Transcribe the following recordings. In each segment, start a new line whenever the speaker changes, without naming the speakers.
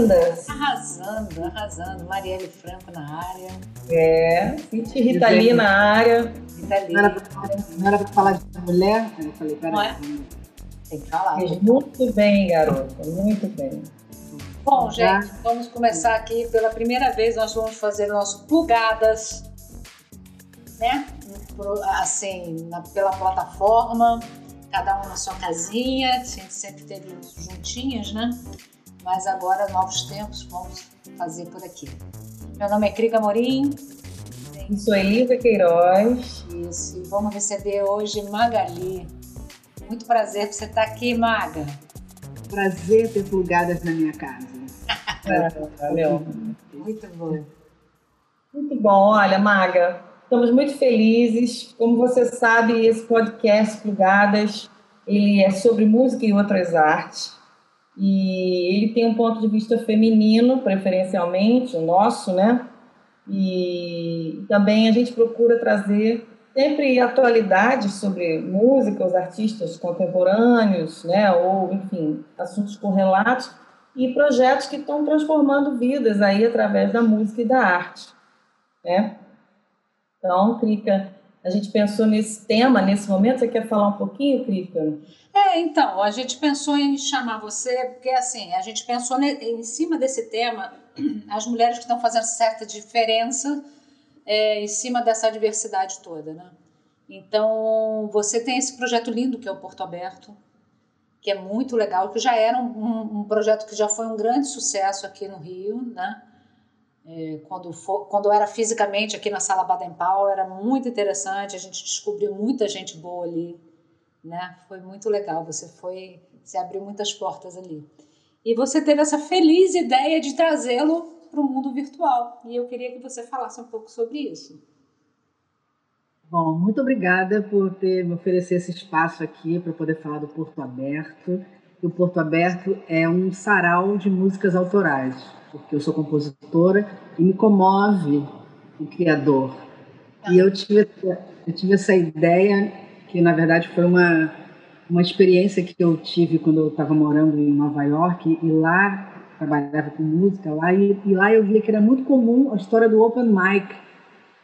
lindas.
Arrasando, arrasando. Marielle Franco na área.
É, Cinti Rita Lee na área.
Rita Lee. Não era para falar de mulher? Eu falei, peraí.
Não é? Tem que falar.
Fez muito bem, garota, muito bem.
Bom, gente, vamos começar aqui. Pela primeira vez, nós vamos fazer o nosso plugadas, né? Assim, na, pela plataforma, cada um na sua casinha. A gente sempre teve juntinhas, né? Mas agora, novos tempos, vamos fazer por aqui. Meu nome é Crica Morim.
Eu sou Elisa Queiroz.
Isso, e vamos receber hoje Magali. Muito prazer que você estar aqui, Maga.
Prazer ter plugadas na minha casa.
valeu.
Muito bom.
Muito bom. Olha, Maga, estamos muito felizes. Como você sabe, esse podcast Plugadas, ele é sobre música e outras artes. E ele tem um ponto de vista feminino, preferencialmente, o nosso, né? E também a gente procura trazer sempre atualidades sobre música, os artistas contemporâneos, né? Ou, enfim, assuntos correlatos e projetos que estão transformando vidas aí através da música e da arte, né? Então, Krika, a gente pensou nesse tema, nesse momento. Você quer falar um pouquinho, Krika?
É, então, a gente pensou em chamar você, porque assim, a gente pensou em cima desse tema, as mulheres que estão fazendo certa diferença é, em cima dessa diversidade toda, né? Então, você tem esse projeto lindo que é o Porto Aberto, que é muito legal, que já era um, um projeto que já foi um grande sucesso aqui no Rio, né? É, quando, for, quando era fisicamente aqui na Sala Baden Powell, era muito interessante, a gente descobriu muita gente boa ali, né? Foi muito legal, você foi, você abriu muitas portas ali. E você teve essa feliz ideia de trazê-lo para o mundo virtual, e eu queria que você falasse um pouco sobre isso.
Bom, muito obrigada por ter me oferecido esse espaço aqui para poder falar do Porto Aberto. o Porto Aberto é um sarau de músicas autorais, porque eu sou compositora e me comove o criador. E eu tive, eu tive essa ideia, que na verdade foi uma, uma experiência que eu tive quando eu estava morando em Nova York, e lá trabalhava com música, lá, e, e lá eu via que era muito comum a história do open mic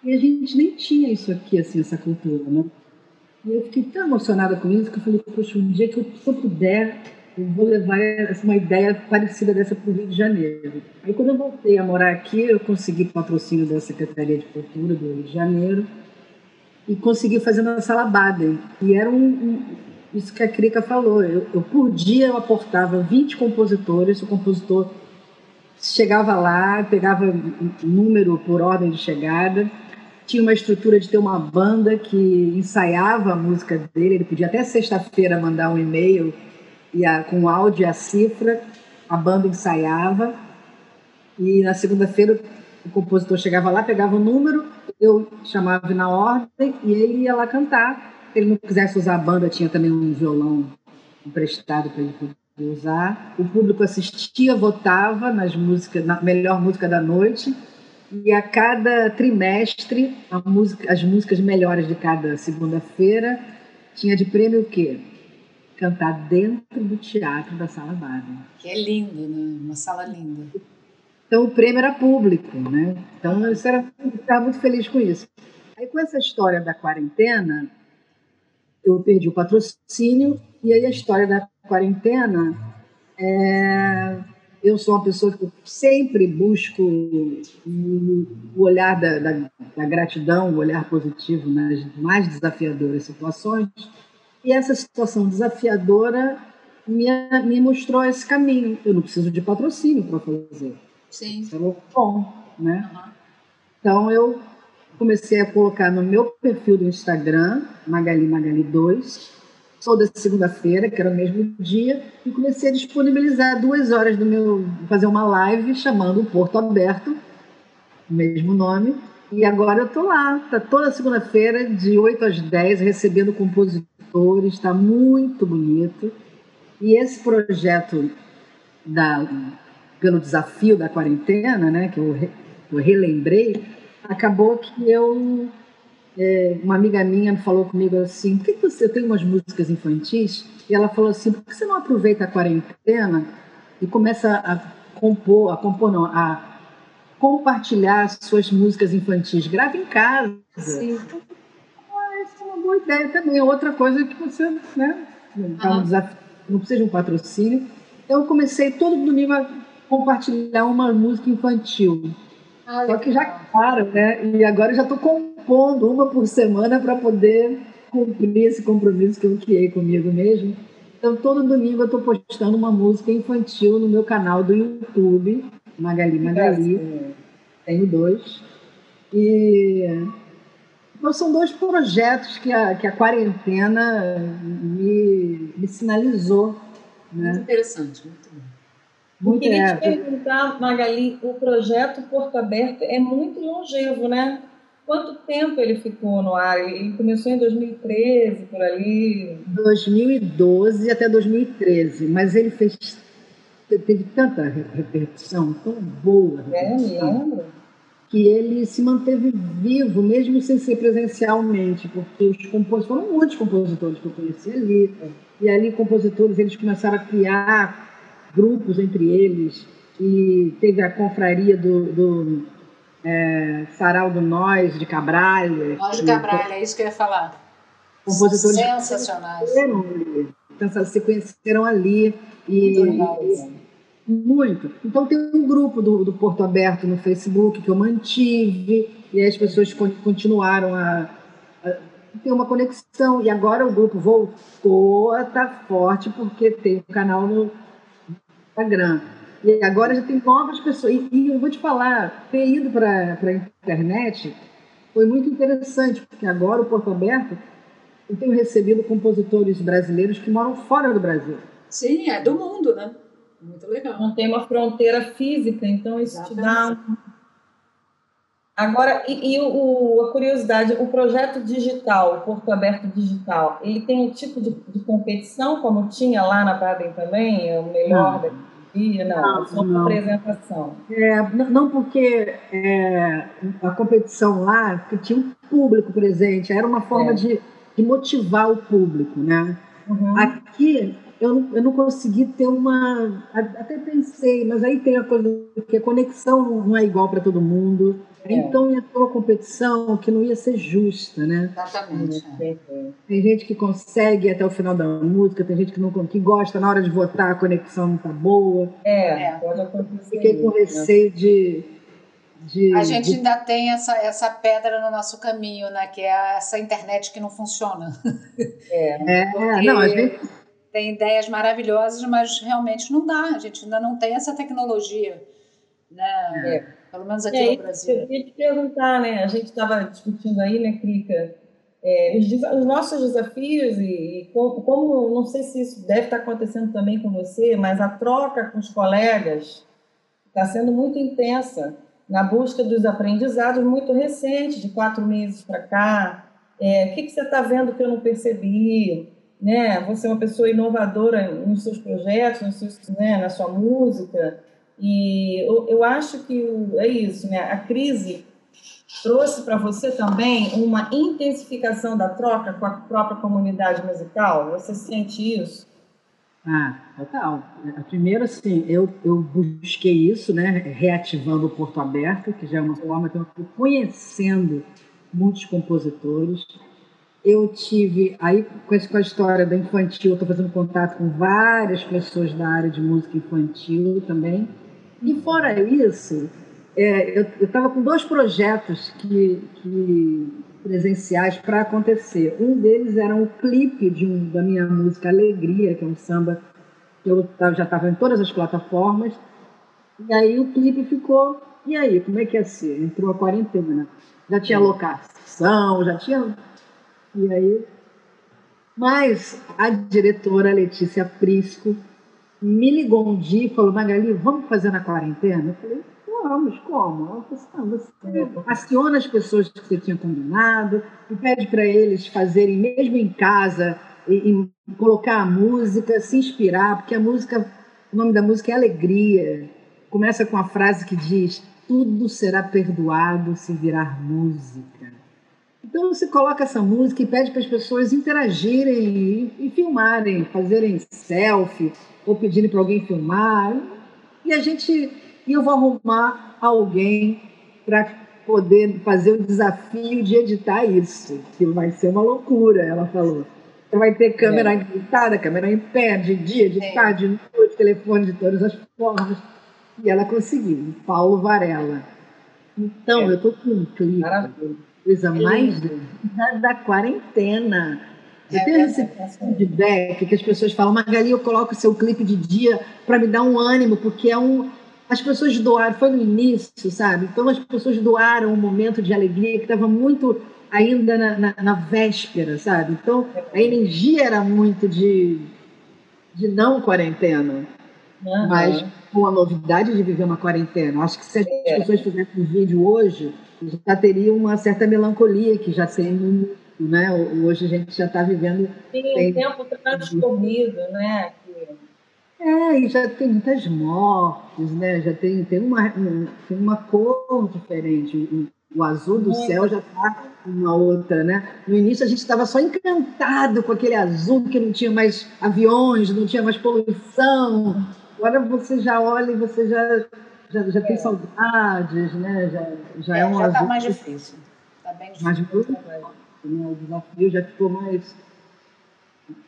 e a gente nem tinha isso aqui, assim, essa cultura, né? E eu fiquei tão emocionada com isso que eu falei, poxa, um dia que eu, se eu puder, eu vou levar uma ideia parecida dessa para o Rio de Janeiro. Aí quando eu voltei a morar aqui, eu consegui patrocínio da Secretaria de Cultura do Rio de Janeiro e consegui fazer na Sala Baden. E era um, um isso que a Krika falou, eu, eu, por dia eu aportava 20 compositores, o compositor chegava lá, pegava número por ordem de chegada, tinha uma estrutura de ter uma banda que ensaiava a música dele. Ele podia até sexta-feira mandar um e-mail e a, com áudio e a cifra, a banda ensaiava. E na segunda-feira o compositor chegava lá, pegava o número, eu chamava na ordem e ele ia lá cantar. Se ele não quisesse usar a banda, tinha também um violão emprestado para ele poder usar. O público assistia, votava nas músicas, na melhor música da noite e a cada trimestre, música, as músicas melhores de cada segunda-feira tinha de prêmio o quê? Cantar dentro do teatro da Sala Baden.
Que é lindo, né? Uma sala linda.
Então o prêmio era público, né? Então eu estava muito feliz com isso. Aí com essa história da quarentena, eu perdi o patrocínio e aí a história da quarentena é eu sou uma pessoa que sempre busco o olhar da, da, da gratidão, o olhar positivo nas mais desafiadoras situações. E essa situação desafiadora me, me mostrou esse caminho. Eu não preciso de patrocínio para fazer.
Sim.
Isso é bom, né? Uhum. Então eu comecei a colocar no meu perfil do Instagram, Magali Magali 2, toda segunda-feira, que era o mesmo dia, e comecei a disponibilizar duas horas do meu. fazer uma live chamando o Porto Aberto, mesmo nome. E agora eu tô lá, tá toda segunda-feira, de 8 às 10, recebendo compositores, está muito bonito. E esse projeto da, pelo desafio da quarentena, né, que eu, eu relembrei, acabou que eu é, uma amiga minha falou comigo assim: por que você tem umas músicas infantis? E ela falou assim: por que você não aproveita a quarentena e começa a compor, a compor não, a compartilhar suas músicas infantis. Grave em casa.
Sim.
Ah, essa é uma boa ideia também. Outra coisa que você, né? Tá um desafio, não precisa de um patrocínio. Então, eu comecei todo domingo a compartilhar uma música infantil.
Ah,
Só que já claro, né? E agora eu já estou compondo uma por semana para poder cumprir esse compromisso que eu criei comigo mesmo. Então, todo domingo eu estou postando uma música infantil no meu canal do YouTube, Magali Magali. Tenho dois. E então, são dois projetos que a, que a quarentena me, me sinalizou.
Muito
Né?
interessante, muito bom.
Eu
Muito
queria
é,
te perguntar, Magali, o projeto Porto Aberto é muito longevo, né? Quanto tempo ele ficou no ar? Ele começou em 2013, por ali.
2012 até 2013, mas ele fez teve tanta re- repercussão, tão boa,
É, me
repercussão,
lembro.
Que ele se manteve vivo, mesmo sem ser presencialmente, porque os compositores, foram muitos compositores que eu conheci ali, e ali compositores eles começaram a criar grupos entre eles, e teve a confraria do, do é, Sarau do Nós, de Cabralha.
Nós de
que-
Cabral, é isso que eu ia falar.
Compositores
Sensacionais.
conheceram ali. Se conheceram ali. E,
Muito.
Então tem um grupo do, do Porto Aberto no Facebook que eu mantive, e as pessoas con- continuaram a, a ter uma conexão. E agora o grupo voltou a estar forte porque tem um canal no Instagram. E agora já tem novas pessoas. E, e eu vou te falar, ter ido para a internet foi muito interessante, porque agora o Porto Aberto eu tenho recebido compositores brasileiros que moram fora do Brasil.
Sim, é do mundo, né? Muito legal.
Não tem uma fronteira física, então isso te dá. um- Agora, e, e o, a curiosidade, o projeto digital, o Porto Aberto Digital, ele tem um tipo de, de competição, como tinha lá na Baden também? É o melhor
Não.
da dia? Não,
Não,
é só uma
não.
apresentação.
É, não porque é, a competição lá, porque tinha um público presente, era uma forma
É.
de, de motivar o público, né?
Uhum.
Aqui eu não, eu não consegui ter uma. Até pensei, mas aí tem a coisa que a conexão não- é igual para todo mundo.
É.
Então ia ter uma competição que não ia ser justa, né?
Exatamente. é.
Tem gente que consegue até o final da música, tem gente que não que gosta, na hora de votar a conexão não tá boa.
É,
É.
pode acontecer.
Fiquei com
né?
receio de. de
A gente
de-
ainda tem essa, essa pedra no nosso caminho, né? Que é essa internet que não funciona.
É,
Porque
não, a gente
tem ideias maravilhosas, mas realmente não dá. A gente ainda não tem essa tecnologia, né?
É.
Pelo menos aqui
É,
no Brasil.
Eu queria te perguntar, né? A gente estava discutindo aí, né, Crica, é, os, os nossos desafios e, e como, como- não sei se isso deve estar acontecendo também com você, mas a troca com os colegas está sendo muito intensa na busca dos aprendizados muito recentes, de quatro meses para cá. É, o que, que você está vendo que eu não percebi? Né? Você é uma pessoa inovadora nos seus projetos, nos seus, né, na sua música. E eu, eu acho que o- é isso, né? A crise trouxe para você também uma intensificação da troca com a própria comunidade musical. Você sente isso?
Ah, total. Primeiro, assim, eu, eu busquei isso, né? Reativando o Porto Aberto, que já é uma forma que eu estou conhecendo muitos compositores. Eu tive, aí com, a história da infantil, eu estou fazendo contato com várias pessoas da área de música infantil também. E fora isso, é, eu estava com dois projetos que, que presenciais para acontecer. Um deles era um clipe de um, da minha música Alegria, que é um samba que eu já estava em todas as plataformas. E aí o clipe ficou. E aí, como é que ia ser? Entrou a quarentena. Já tinha locação, já tinha. E aí. Mas a diretora Letícia Prisco me ligou um dia e falou: Magali, vamos fazer na quarentena? Eu falei: vamos, como? Ela falou assim: não, você aciona as pessoas que você tinha combinado e pede para eles fazerem, mesmo em casa, e, e colocar a música, se inspirar, porque a música, o nome da música é Alegria. Começa com a frase que diz: Tudo será perdoado se virar música. Então você coloca essa música e pede para as pessoas interagirem e, e filmarem, fazerem selfie ou pedirem para alguém filmar. E a gente, e eu vou arrumar alguém para poder fazer o desafio de editar isso, que vai ser uma loucura, ela falou. Você vai ter câmera é. editada, câmera em pé, de dia, de é. tarde, de noite, telefone de todas as formas. E ela conseguiu, Paulo Varela. Então, é. eu estou com um clipe, coisa mais da, da quarentena. Eu é, tenho esse feedback que as pessoas falam, Magali, eu coloco o seu clipe de dia para me dar um ânimo, porque é um. As pessoas doaram, foi no início, sabe? Então as pessoas doaram um momento de alegria que estava muito ainda na, na, na, véspera, sabe? Então a energia era muito de, de não quarentena, uhum. mas com a novidade de viver uma quarentena. Acho que se as é. pessoas fizessem um vídeo hoje, já teria uma certa melancolia que já tem né? Hoje a gente já está vivendo.
Tem... um tempo transcorrido, né?
É, e já tem muitas mortes, né? Já tem, tem, uma, um, tem uma cor diferente. O, o azul do Muito. céu já está uma outra, né? No início a gente estava só encantado com aquele azul que não tinha mais aviões, não tinha mais poluição. Agora você já olha e você já, já, já é. tem saudades, né? Já, já é, é um
já
está
mais difícil. Está bem difícil.
Mais né? O desafio já ficou mais,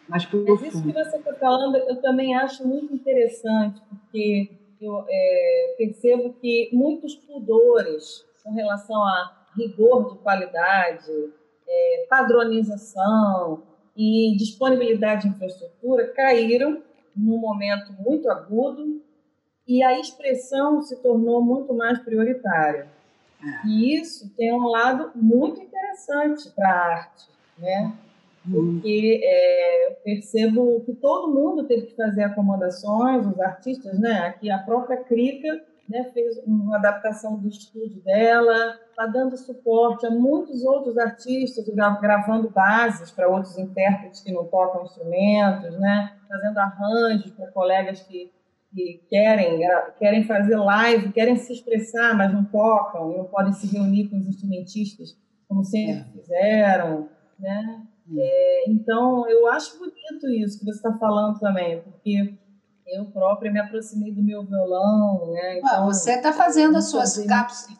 mais profundo.
Mas isso que você está falando, eu também acho muito interessante, porque eu é, percebo que muitos pudores com relação a rigor de qualidade, é, padronização e disponibilidade de infraestrutura caíram num momento muito agudo e a expressão se tornou muito mais prioritária. É. E isso tem um lado muito interessante para a arte, né? Uhum. Porque é, eu percebo que todo mundo teve que fazer acomodações, os artistas, né? Aqui a própria Crica né, fez uma adaptação do estúdio dela, está dando suporte a muitos outros artistas, gravando bases para outros intérpretes que não tocam instrumentos, né? Fazendo arranjos para colegas que que querem, querem fazer live, querem se expressar, mas não tocam, não podem se reunir com os instrumentistas, como sempre é. fizeram, né? É, então, eu acho bonito isso que você está falando também, porque eu própria me aproximei do meu violão, né?
Então, você está fazendo as suas cápsulas...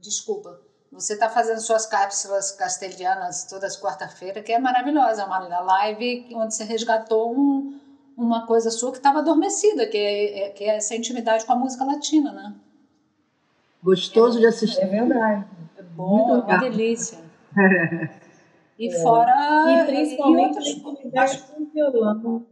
Desculpa. Você está fazendo suas cápsulas castelhanas todas quarta-feira, que é maravilhosa, uma live onde você resgatou um uma coisa sua que estava adormecida, que é, é, que é essa intimidade com a música latina, né?
Gostoso é, de assistir.
É verdade.
É bom, Muito é uma delícia. E é. fora.
E principalmente e outros... com violão.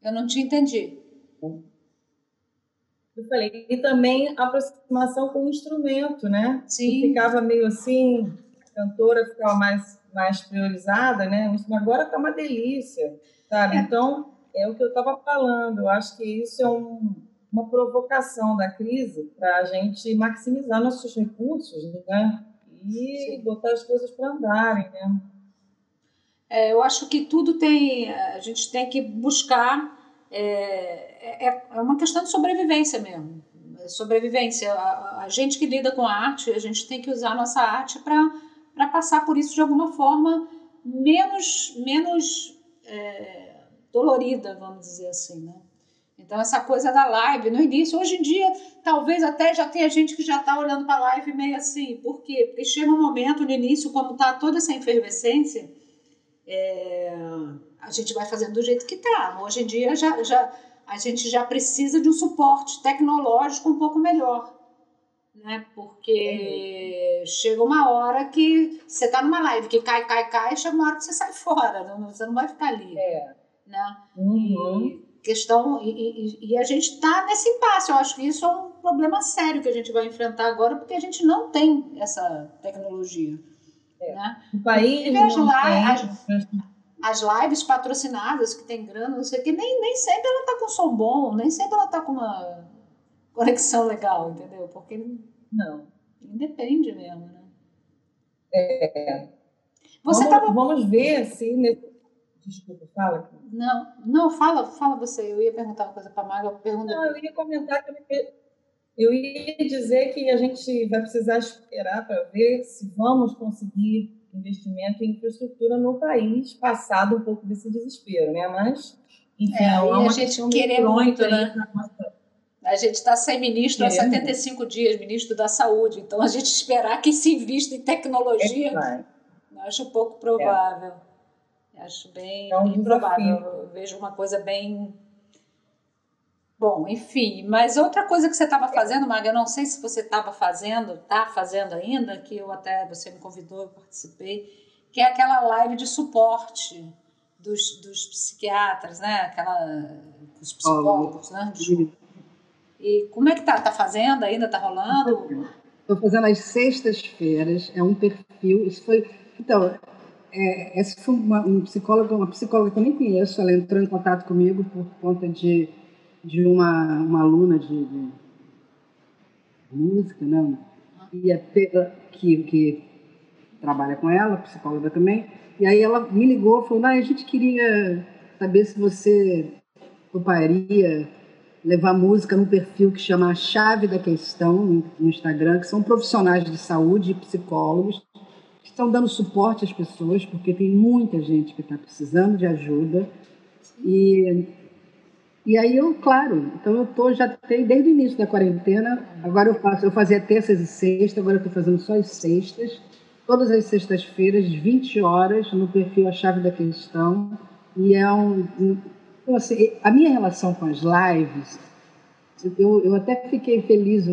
Eu não te entendi.
Eu falei, e também a aproximação com o instrumento, né?
Sim.
Que ficava meio assim, a cantora ficava mais mais priorizada, né? Agora está uma delícia, sabe? É. Então, é o que eu estava falando. Eu acho que isso é um, uma provocação da crise para a gente maximizar nossos recursos, né? E Sim. botar as coisas para andarem, né?
É, eu acho que tudo tem. A gente tem que buscar. É, é, é uma questão de sobrevivência mesmo. Sobrevivência. A, a gente que lida com a arte, a gente tem que usar a nossa arte para para passar por isso de alguma forma menos, menos é, dolorida, vamos dizer assim, né? Então, essa coisa da live, no início, hoje em dia, talvez até já tenha gente que já está olhando para a live meio assim. Por quê? Porque chega um momento no início, como está toda essa efervescência, é, a gente vai fazendo do jeito que está. Hoje em dia, já, já, a gente já precisa de um suporte tecnológico um pouco melhor né? Porque chega uma hora que você está numa live que cai, cai, cai, chega uma hora que você sai fora, não, você não vai ficar ali.
É.
Né?
Uhum.
E, questão e, e, e a gente está nesse impasse. Eu acho que isso é um problema sério que a gente vai enfrentar agora, porque a gente não tem essa tecnologia. É. Né?
O país
as, lives, as, as lives patrocinadas que tem grana, não sei o que, nem, nem sempre ela está com som bom, nem sempre ela está com uma conexão legal, entendeu? Porque
não.
Depende mesmo, né?
É.
Você
vamos, tava... vamos ver se. Nesse... Desculpa, fala.
Não, não, fala, fala você. Eu ia perguntar uma coisa para a Maga. Pergunta...
Não, eu ia comentar que eu ia dizer que a gente vai precisar esperar para ver se vamos conseguir investimento em infraestrutura no país, passado um pouco desse desespero, né? Mas Enfim, é,
a gente querer muito, né? A gente está sem ministro há 75 dias, ministro da Saúde. Então, a gente esperar que se invista em tecnologia, é acho pouco provável. É. Acho bem, é um bem provável. Eu vejo uma coisa bem. Bom, enfim, mas outra coisa que você estava fazendo, Maga, eu não sei se você estava fazendo, está fazendo ainda, que eu até você me convidou, eu participei, que é aquela live de suporte dos, dos psiquiatras, né? Aquela, os psicólogos, né? E como é que tá? Tá fazendo ainda? Tá rolando?
Estou fazendo às sextas-feiras. É um perfil. Isso foi. Então, é, essa foi uma, um uma psicóloga que eu nem conheço. Ela entrou em contato comigo por conta de, de uma, uma aluna de, de música, não? Né? E é que, que trabalha com ela, psicóloga também. E aí ela me ligou, falou: ah, a gente queria saber se você toparia levar música num perfil que chama A Chave da Questão no Instagram, que são profissionais de saúde e psicólogos que estão dando suporte às pessoas, porque tem muita gente que está precisando de ajuda. E, e aí eu, claro, então eu tô, já tenho desde o início da quarentena, agora eu faço, eu fazia terças e sextas, agora eu estou fazendo só as sextas, todas as sextas-feiras, 20 horas, no perfil A Chave da Questão. E é um então, assim, a minha relação com as lives, eu, eu até fiquei feliz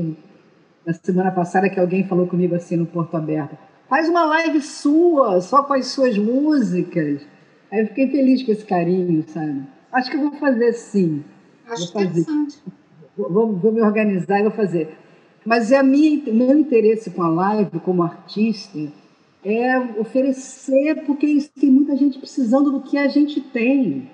na semana passada que alguém falou comigo assim no Porto Aberto. Faz uma live sua, só com as suas músicas. Aí eu fiquei feliz com esse carinho, sabe? Acho que eu vou fazer sim.
Acho vou fazer.
Vou, vou me organizar e vou fazer. Mas é a minha, meu interesse com a live, como artista, é oferecer, porque tem muita gente precisando do que a gente tem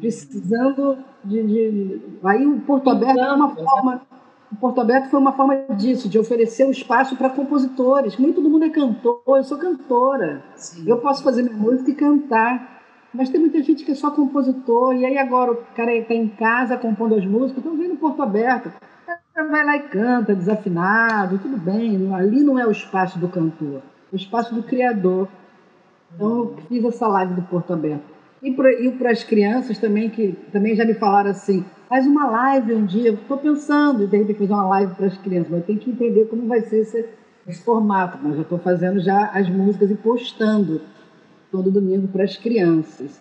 precisando de, de... Aí o Porto Aberto é uma forma. O Porto Aberto foi uma forma disso, de oferecer um espaço para compositores. Nem todo mundo é cantor, eu sou cantora. Sim. Eu posso fazer minha música e cantar. Mas tem muita gente que é só compositor, e aí agora o cara está em casa compondo as músicas, então vem no Porto Aberto. Vai lá e canta, desafinado, tudo bem. Ali não é o espaço do cantor, é o espaço do criador. Então eu fiz essa live do Porto Aberto. E para as crianças também, que também já me falaram assim, faz uma live um dia. Estou pensando, de repente, fazer uma live para as crianças, mas tem que entender como vai ser esse, esse formato. Mas já estou fazendo já as músicas e postando todo domingo para as crianças.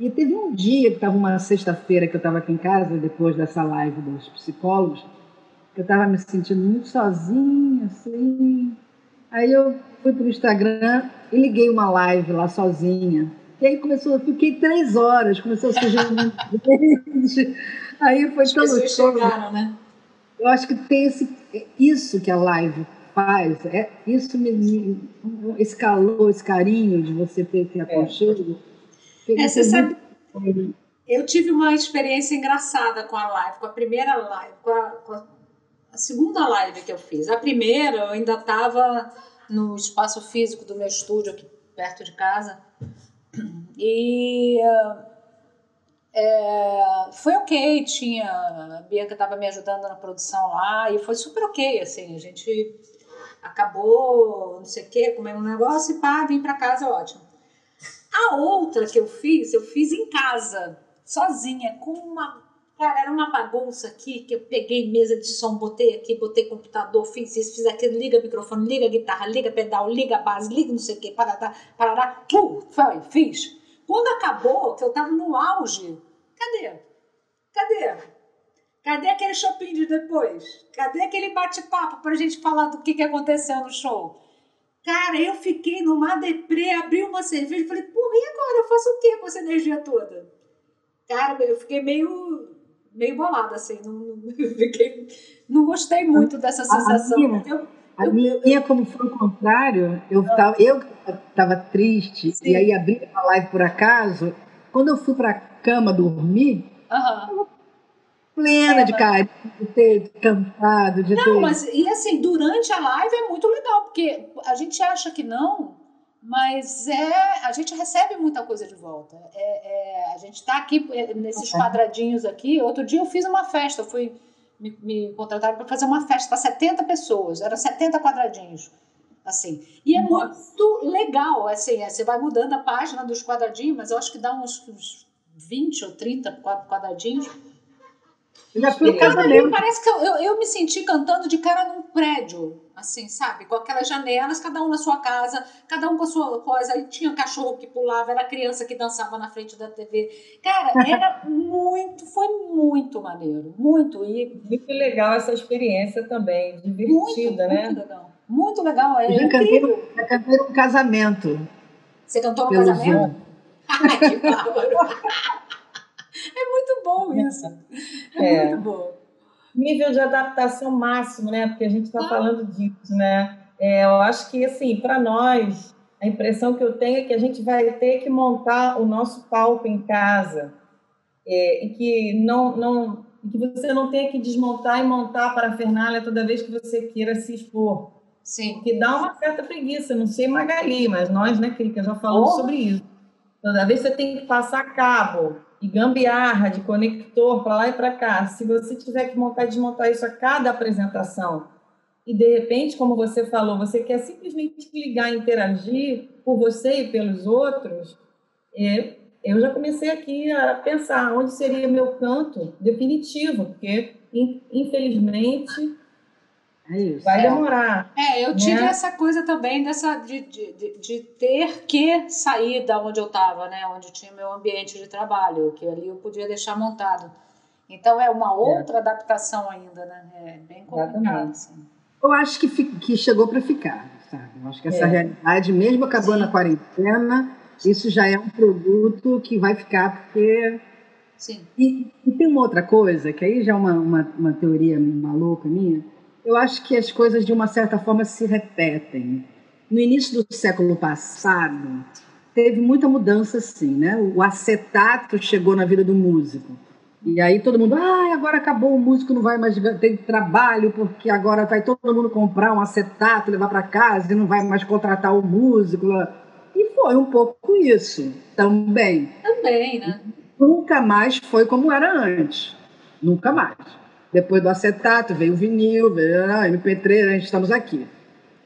E teve um dia, que estava uma sexta-feira, que eu estava aqui em casa, depois dessa live dos psicólogos, que eu estava me sentindo muito sozinha, assim. Aí eu fui para o Instagram e liguei uma live lá sozinha e aí começou, eu fiquei três horas, começou a surgir gente. Aí foi tão
chegaram, né?
Eu acho que tem esse, isso que a live faz, é, isso me, me, esse calor, esse carinho de você ter esse aconchego.
É, você sabe, eu tive uma experiência engraçada com a live, com a primeira live, com a, com a segunda live que eu fiz. A primeira eu ainda estava no espaço físico do meu estúdio aqui perto de casa e é, foi ok, tinha. A Bianca estava me ajudando na produção lá e foi super ok, assim, a gente acabou, não sei o quê, comendo um negócio e pá, vim para casa, ótimo. A outra que eu fiz, eu fiz em casa, sozinha, com uma. Cara, era uma bagunça aqui que eu peguei mesa de som, botei aqui, botei computador, fiz isso, fiz aquilo, liga microfone, liga guitarra, liga pedal, liga base, liga não sei o que, parará, parará, tu, foi, fiz. Quando acabou, que eu estava no auge, cadê? Cadê? Cadê aquele shopping de depois? Cadê aquele bate-papo para a gente falar do que, que aconteceu no show? Cara, eu fiquei numa deprê, abri uma cerveja e falei, porra, e agora? Eu faço o quê com essa energia toda? Cara, eu fiquei meio, meio bolada, assim. Não, não, fiquei, não gostei muito dessa sensação. Eu,
a minha, como foi o contrário, eu estava eu tava triste Sim. e aí abri a live por acaso. Quando eu fui para a cama dormir,
uhum.
plena é, de carinho, de ter cantado, de
não,
ter...
Não, mas e assim, durante a live é muito legal, porque a gente acha que não, mas é, a gente recebe muita coisa de volta. É, é a gente está aqui é, nesses quadradinhos aqui. Outro dia eu fiz uma festa, fui me, me contrataram para fazer uma festa para 70 pessoas, eram 70 quadradinhos. Assim. E é muito legal, assim, é, você vai mudando a página dos quadradinhos, mas eu acho que dá uns, uns 20 ou 30 quadradinhos.
Já fui no casamento.
Parece que eu, eu, eu, me senti cantando de cara num prédio, assim, sabe? Com aquelas janelas, cada um na sua casa, cada um com a sua coisa. Aí tinha cachorro que pulava, era criança que dançava na frente da TV. Cara, era muito, foi muito maneiro, muito. E...
Muito legal essa experiência também, divertida,
muito,
né?
Muito legal. Muito legal, é
eu já cantei, já cantei um casamento.
Você cantou no casamento? Ai, que bárbaro. É muito bom isso. É, é, muito bom.
Nível de adaptação máximo, né? Porque a gente está ah. falando disso, né? É, eu acho que, assim, para nós, a impressão que eu tenho é que a gente vai ter que montar o nosso palco em casa. É, e que não, não que você não tenha que desmontar e montar para a Fernália toda vez que você queira se expor.
Sim.
Que dá uma certa preguiça, não sei Magali, mas nós, né, que já falamos oh. sobre isso. Toda vez você tem que passar cabo, e gambiarra de conector para lá e para cá, se você tiver que montar e desmontar isso a cada apresentação, e de repente, como você falou, você quer simplesmente ligar e interagir por você e pelos outros, é, eu já comecei aqui a pensar onde seria meu canto definitivo, porque infelizmente é isso. Vai demorar.
É, eu tive né? essa coisa também dessa de, de, de, ter que sair da onde eu estava, né? Onde tinha meu ambiente de trabalho, que ali eu podia deixar montado. Então é uma é. outra é. adaptação ainda, né? É bem complicado. Assim.
Eu acho que, que chegou para ficar, sabe? Eu acho que essa é. realidade, mesmo acabando Sim. a quarentena, isso já é um produto que vai ficar, porque.
Sim.
E, e tem uma outra coisa, que aí já é uma, uma, uma teoria maluca minha eu acho que as coisas, de uma certa forma, se repetem. No início do século passado, teve muita mudança, sim, né? O acetato chegou na vida do músico. E aí todo mundo, ah, agora acabou, o músico não vai mais ter trabalho, porque agora vai todo mundo comprar um acetato, levar para casa e não vai mais contratar o músico. E foi um pouco isso também.
Também, né?
Nunca mais foi como era antes. Nunca mais. Depois do acetato veio o vinil, veio a MP3, a gente estamos aqui.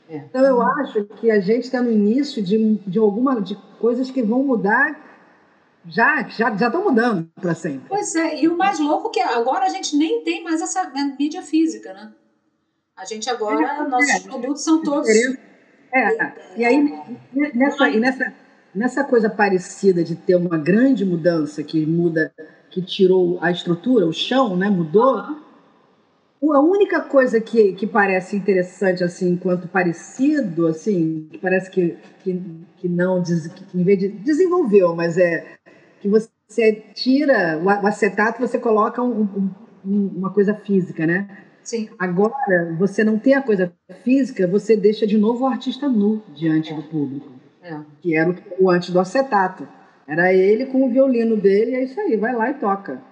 É. Então eu acho que a gente está no início de, de alguma de coisas que vão mudar já já já estão mudando para sempre.
Pois é, e o mais louco é que agora a gente nem tem mais essa mídia física, né? A gente agora, é, nossos é, produtos são todos.
É, e aí nessa, e nessa, nessa coisa parecida de ter uma grande mudança que muda, que tirou a estrutura, o chão, né? Mudou. Uhum a única coisa que, que parece interessante, assim, enquanto parecido, assim, que parece que, que, que não, des, que, em vez de desenvolveu, mas é que você tira o, acetato, você coloca um, um, uma coisa física, né?
Sim.
Agora, você não tem a coisa física, você deixa de novo o artista nu diante é. do público.
É.
Que era o, o antes do acetato. Era ele com o violino dele, e é isso aí, vai lá e toca.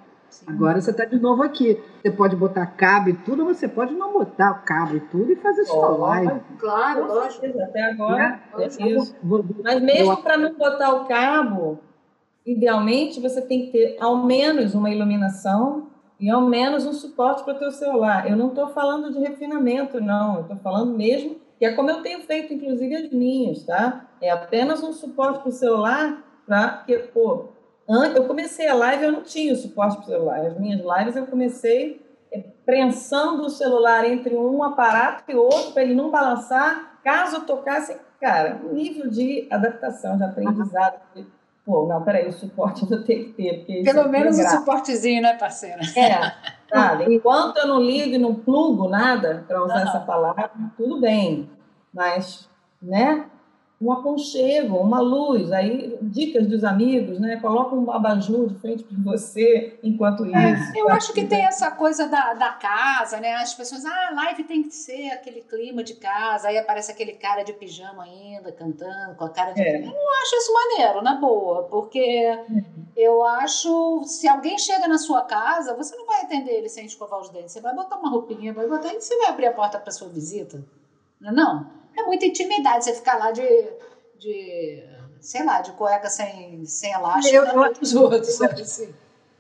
Agora você está de novo aqui. Você pode botar cabo e tudo, você pode não botar o cabo e tudo e fazer sua oh, live.
Claro, lógico.
Até agora é, é isso. Mas mesmo para não botar o cabo, idealmente você tem que ter ao menos uma iluminação e ao menos um suporte para o teu celular. Eu não estou falando de refinamento, não. Eu estou falando mesmo que é como eu tenho feito, inclusive, as minhas, tá? É apenas um suporte para o celular para que, pô, eu comecei a live, eu não tinha o suporte para o celular. As minhas lives eu comecei é, prensando o celular entre um aparato e outro para ele não balançar. Caso eu tocasse, cara, o nível de adaptação, de aprendizado. Uhum. Pô, não, peraí, o suporte eu vou ter que ter. Porque
Pelo é menos o um suportezinho, né, parceira?
É, sabe? Enquanto eu não ligo e não plugo nada, para usar uhum. essa palavra, tudo bem. Mas, né? Um aconchego, uma luz, aí dicas dos amigos, né? Coloca um abajur de frente para você enquanto é, isso.
Eu acho que tem essa coisa da, da casa, né? As pessoas, ah, live tem que ser aquele clima de casa, aí aparece aquele cara de pijama ainda cantando com a cara de. É. Eu não acho isso maneiro, na boa, porque uhum. eu acho se alguém chega na sua casa, você não vai atender ele sem escovar os dentes, você vai botar uma roupinha, vai botar e você vai abrir a porta para sua visita, não? É não? É muita intimidade você ficar lá de, de sei lá, de cueca sem, sem elástico eu, eu, os outros, sabe assim?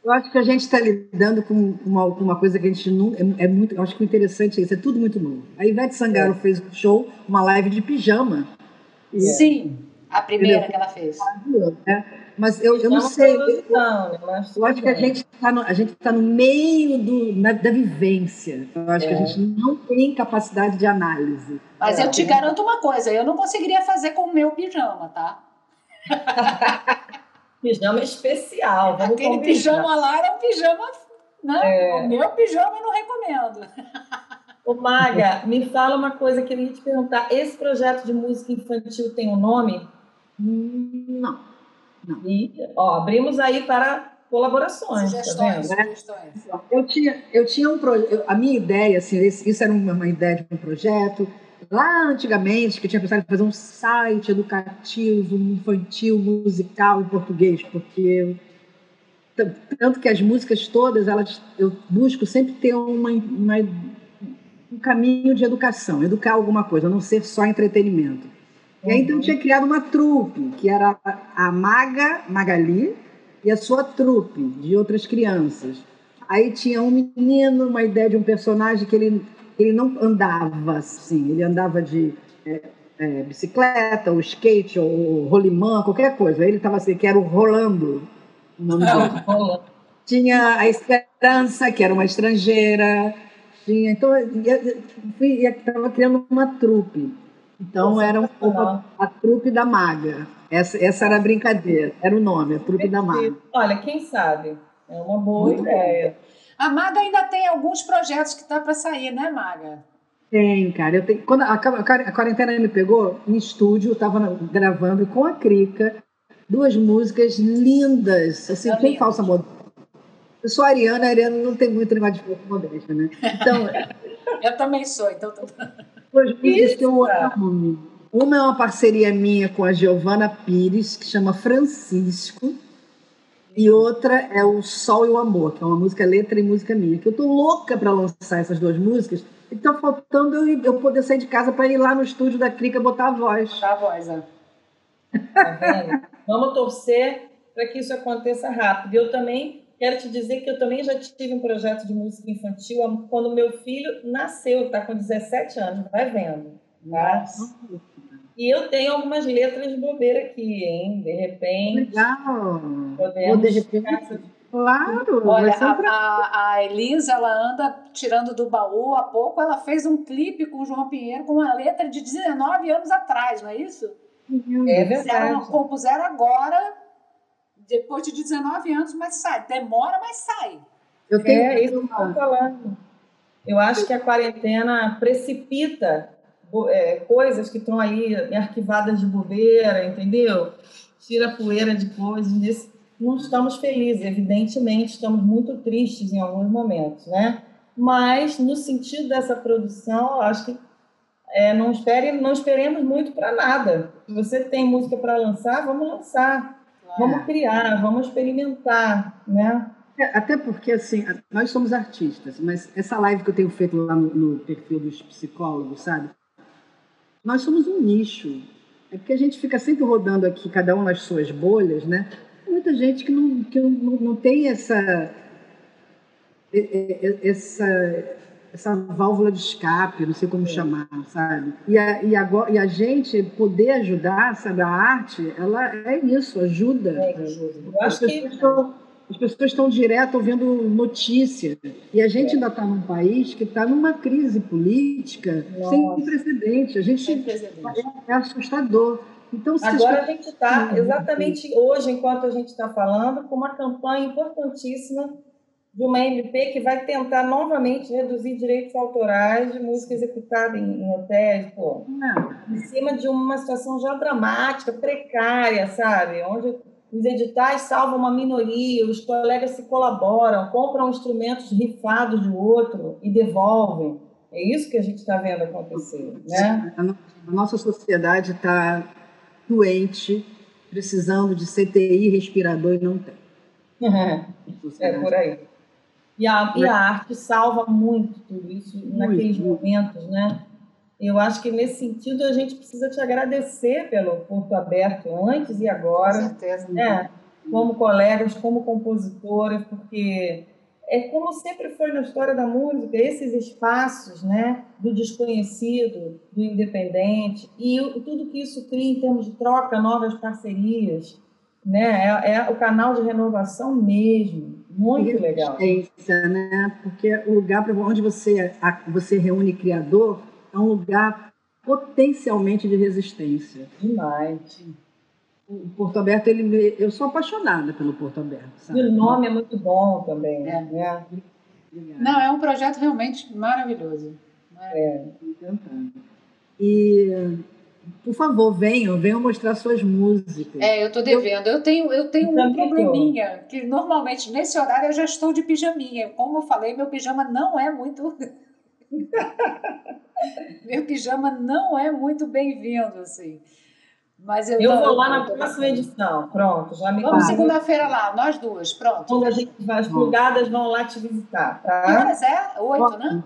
Eu acho que a gente está lidando com uma, uma coisa que a gente não. É, é muito. Eu acho que o interessante é isso, é tudo muito novo. A Ivete Sangaro é. fez um show, uma live de pijama.
Sim, a primeira que ela fez.
Né? Mas eu, eu não sei. Produção, eu, eu acho que a gente está no, a gente tá no meio do, na, da vivência. Eu acho é. que a é. gente não tem capacidade de análise.
Mas é. eu te garanto uma coisa: eu não conseguiria fazer com o meu pijama, tá?
pijama especial.
Vamos Aquele combinar. pijama lá era um pijama. Né? É. O meu pijama eu não recomendo.
Ô Maga, me fala uma coisa que eu ia te perguntar. Esse projeto de música infantil tem um nome?
Não.
E, ó, abrimos aí para colaborações. Tá sugestões,
tá sugestões.
Eu tinha, eu tinha um projeto. A minha ideia, assim, isso era uma, uma ideia de um projeto lá antigamente, que eu tinha pensado em fazer um site educativo, infantil, musical em português, porque tanto que as músicas todas, elas, eu busco sempre ter uma, uma, um caminho de educação, educar alguma coisa, não ser só entretenimento. E aí, então, eu tinha criado uma trupe, que era a Maga Magali e a sua trupe de outras crianças. Aí tinha um menino, uma ideia de um personagem que ele ele não andava assim, ele andava de é, é, bicicleta, ou skate, ou rolimã, qualquer coisa. Ele estava assim, que era o Rolando. O nome dele. Tinha a Esperança, que era uma estrangeira. Tinha, então, estava criando uma trupe. Então, era a trupe da maga. Essa, essa era a brincadeira, era o nome, a trupe da maga.
Olha, quem sabe? É uma boa Muito ideia. Bom.
A Maga ainda tem alguns projetos que tá para sair, né, Maga?
Tem, cara. Eu tenho, quando a, a quarentena me pegou, em estúdio, eu estava gravando com a Crica duas músicas lindas, assim, bem falsa modéstia. Eu sou ariana, a Ariana não tem muito negócio de modéstia, né? Então,
eu também sou, então. Tô...
Duas músicas que eu amo. Uma é uma parceria minha com a Giovana Pires, que chama Francisco e outra é o Sol e o Amor, que é uma música letra e música minha. Que eu tô louca para lançar essas duas músicas. E tá faltando eu, eu poder sair de casa para ir lá no estúdio da Crica botar a voz.
Botar a voz, é.
Tá Vamos torcer para que isso aconteça rápido. Eu também quero te dizer que eu também já tive um projeto de música infantil quando meu filho nasceu, tá com 17 anos, vai vendo. Tá? Nossa. E eu tenho algumas letras de bobeira aqui, hein? De repente.
Legal. Podemos de repente. Claro.
Olha, a, a, a, Elisa, ela anda tirando do baú. Há pouco ela fez um clipe com o João Pinheiro com uma letra de 19 anos atrás, não é isso?
É verdade.
Eles compuseram agora, depois de 19 anos, mas sai. Demora, mas sai.
Eu tenho é isso que eu estou falando. Eu acho que a quarentena precipita é, coisas que estão aí arquivadas de bobeira, entendeu? Tira a poeira de coisas. Não estamos felizes, evidentemente, estamos muito tristes em alguns momentos, né? Mas, no sentido dessa produção, acho que é, não, espere, não esperemos muito para nada. Se você tem música para lançar, vamos lançar. Vamos criar, vamos experimentar, né?
É, até porque, assim, nós somos artistas, mas essa live que eu tenho feito lá no, no perfil dos psicólogos, sabe? nós somos um nicho. É porque a gente fica sempre rodando aqui, cada um nas suas bolhas, né? Muita gente que não, que não, não tem essa, essa, essa válvula de escape, não sei como é. chamar, sabe? E a, e, agora, e a gente poder ajudar, sabe? A arte, ela é isso, ajuda. É, ajuda. Eu acho que... As pessoas estão direto ouvindo notícia. E a gente é. ainda está num país que está numa crise política Nossa. sem precedente. A gente é, é assustador. Então,
Agora a gente está, exatamente hoje, enquanto a gente está falando, com uma campanha importantíssima de uma MP que vai tentar novamente reduzir direitos autorais de música executada em, em hotéis, pô, em cima de uma situação já dramática, precária, sabe? Onde os editais salvam uma minoria, os colegas se colaboram, compram instrumentos rifados de outro e devolvem. É isso que a gente está vendo acontecer, né?
A nossa sociedade está doente, precisando de CTI, respirador e não tem.
É, por aí. E a, e a arte salva muito tudo isso muito, naqueles momentos, né? Eu acho que nesse sentido a gente precisa te agradecer pelo Porto Aberto antes e agora.
Com certeza.
Né? Como colegas, como compositoras, porque é como sempre foi na história da música, esses espaços né, do desconhecido, do independente, e tudo que isso cria em termos de troca, novas parcerias, né? É, é o canal de renovação mesmo. Muito legal.
né? Porque o lugar para onde você, você reúne criador é um lugar potencialmente de resistência.
Demais.
O Porto Aberto, ele, eu sou apaixonada pelo Porto Aberto.
Sabe? E o nome é muito bom também. É. Né?
Não, é um projeto realmente maravilhoso.
É, encantado. E por favor, venham, venham mostrar suas músicas.
É, eu estou devendo. Eu tenho, eu tenho um probleminha, que normalmente nesse horário eu já estou de pijaminha. Como eu falei, meu pijama não é muito. meu pijama não é muito bem-vindo, assim. Mas eu,
eu vou lá na próxima edição. Pronto, já me
Vamos segunda-feira lá, nós duas, pronto.
Quando a gente vai, as plugadas vão lá te visitar, tá? Que
horas é? Oito, né?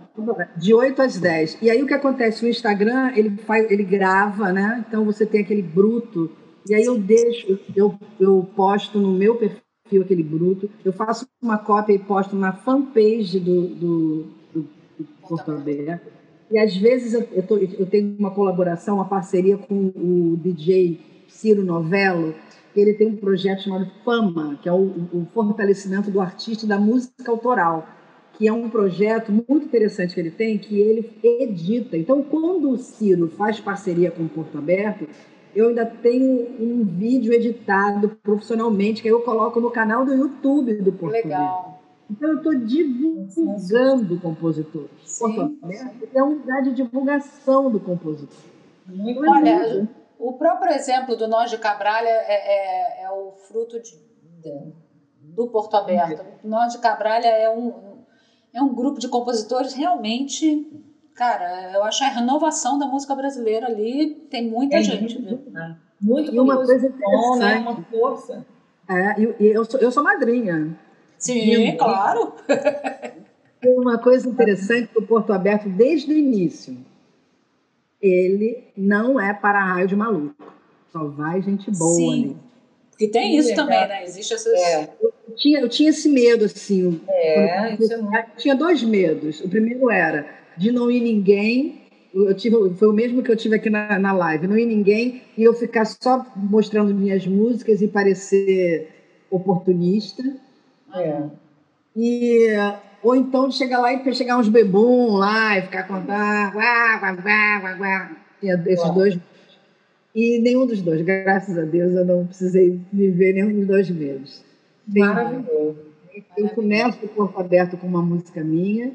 De oito às dez. E aí o que acontece? O Instagram, ele, faz, ele grava, né? Então você tem aquele bruto. E aí eu deixo, eu, eu posto no meu perfil aquele bruto. Eu faço uma cópia e posto na fanpage do, do, do, do Porto Aberto e às vezes eu, eu, tô, eu, tenho uma colaboração, uma parceria com o DJ Ciro Novello, ele tem um projeto chamado Fama, que é o, o fortalecimento do artista e da música autoral, que é um projeto muito interessante que ele tem, que ele edita. Então, quando o Ciro faz parceria com o Porto Aberto, eu ainda tenho um vídeo editado profissionalmente que eu coloco no canal do YouTube do Porto Legal. Aberto. Então, eu estou divulgando o compositor. É um lugar de divulgação do compositor.
Muito Olha, o próprio exemplo do Nós de Cabralha é, é, é o fruto de, de, do Porto Aberto. O Nós de Cabralha é um, é um grupo de compositores realmente. Cara, eu acho a renovação da música brasileira ali tem muita é gente. Muito,
viu? muito e uma coisa bom, né? Uma força.
É, e, eu, sou, eu sou madrinha.
Sim, claro.
Uma coisa interessante do Porto Aberto desde o início. Ele não é para raio de maluco. Só vai gente boa Sim. ali.
Porque tem isso também, né? Existe essas. É.
Eu, tinha, eu tinha esse medo, assim.
É,
isso é tinha dois medos. O primeiro era de não ir ninguém. Eu tive, foi o mesmo que eu tive aqui na, na live. Não ir ninguém e eu ficar só mostrando minhas músicas e parecer oportunista.
É.
E, ou então de chegar lá e chegar uns bebum lá e ficar contando. Guá, guá, guá. Tinha esses dois. E nenhum dos dois, graças a Deus, eu não precisei viver nenhum dos dois meses.
Maravilhoso.
Eu começo o corpo aberto com uma música minha,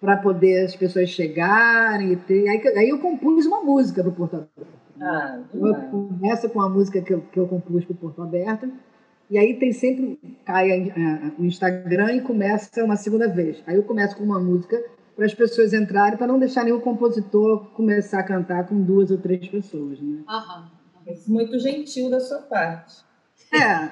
para poder as pessoas chegarem e ter. Aí, aí eu compus uma música para o Porto Aberto.
Ah,
eu começo com a música que eu, que eu compus para o Porto Aberto e aí tem sempre cai o Instagram e começa uma segunda vez. Aí eu começo com uma música para as pessoas entrarem, para não deixar nenhum compositor começar a cantar com duas ou três pessoas, né?
Aham.
É muito gentil da sua parte.
É.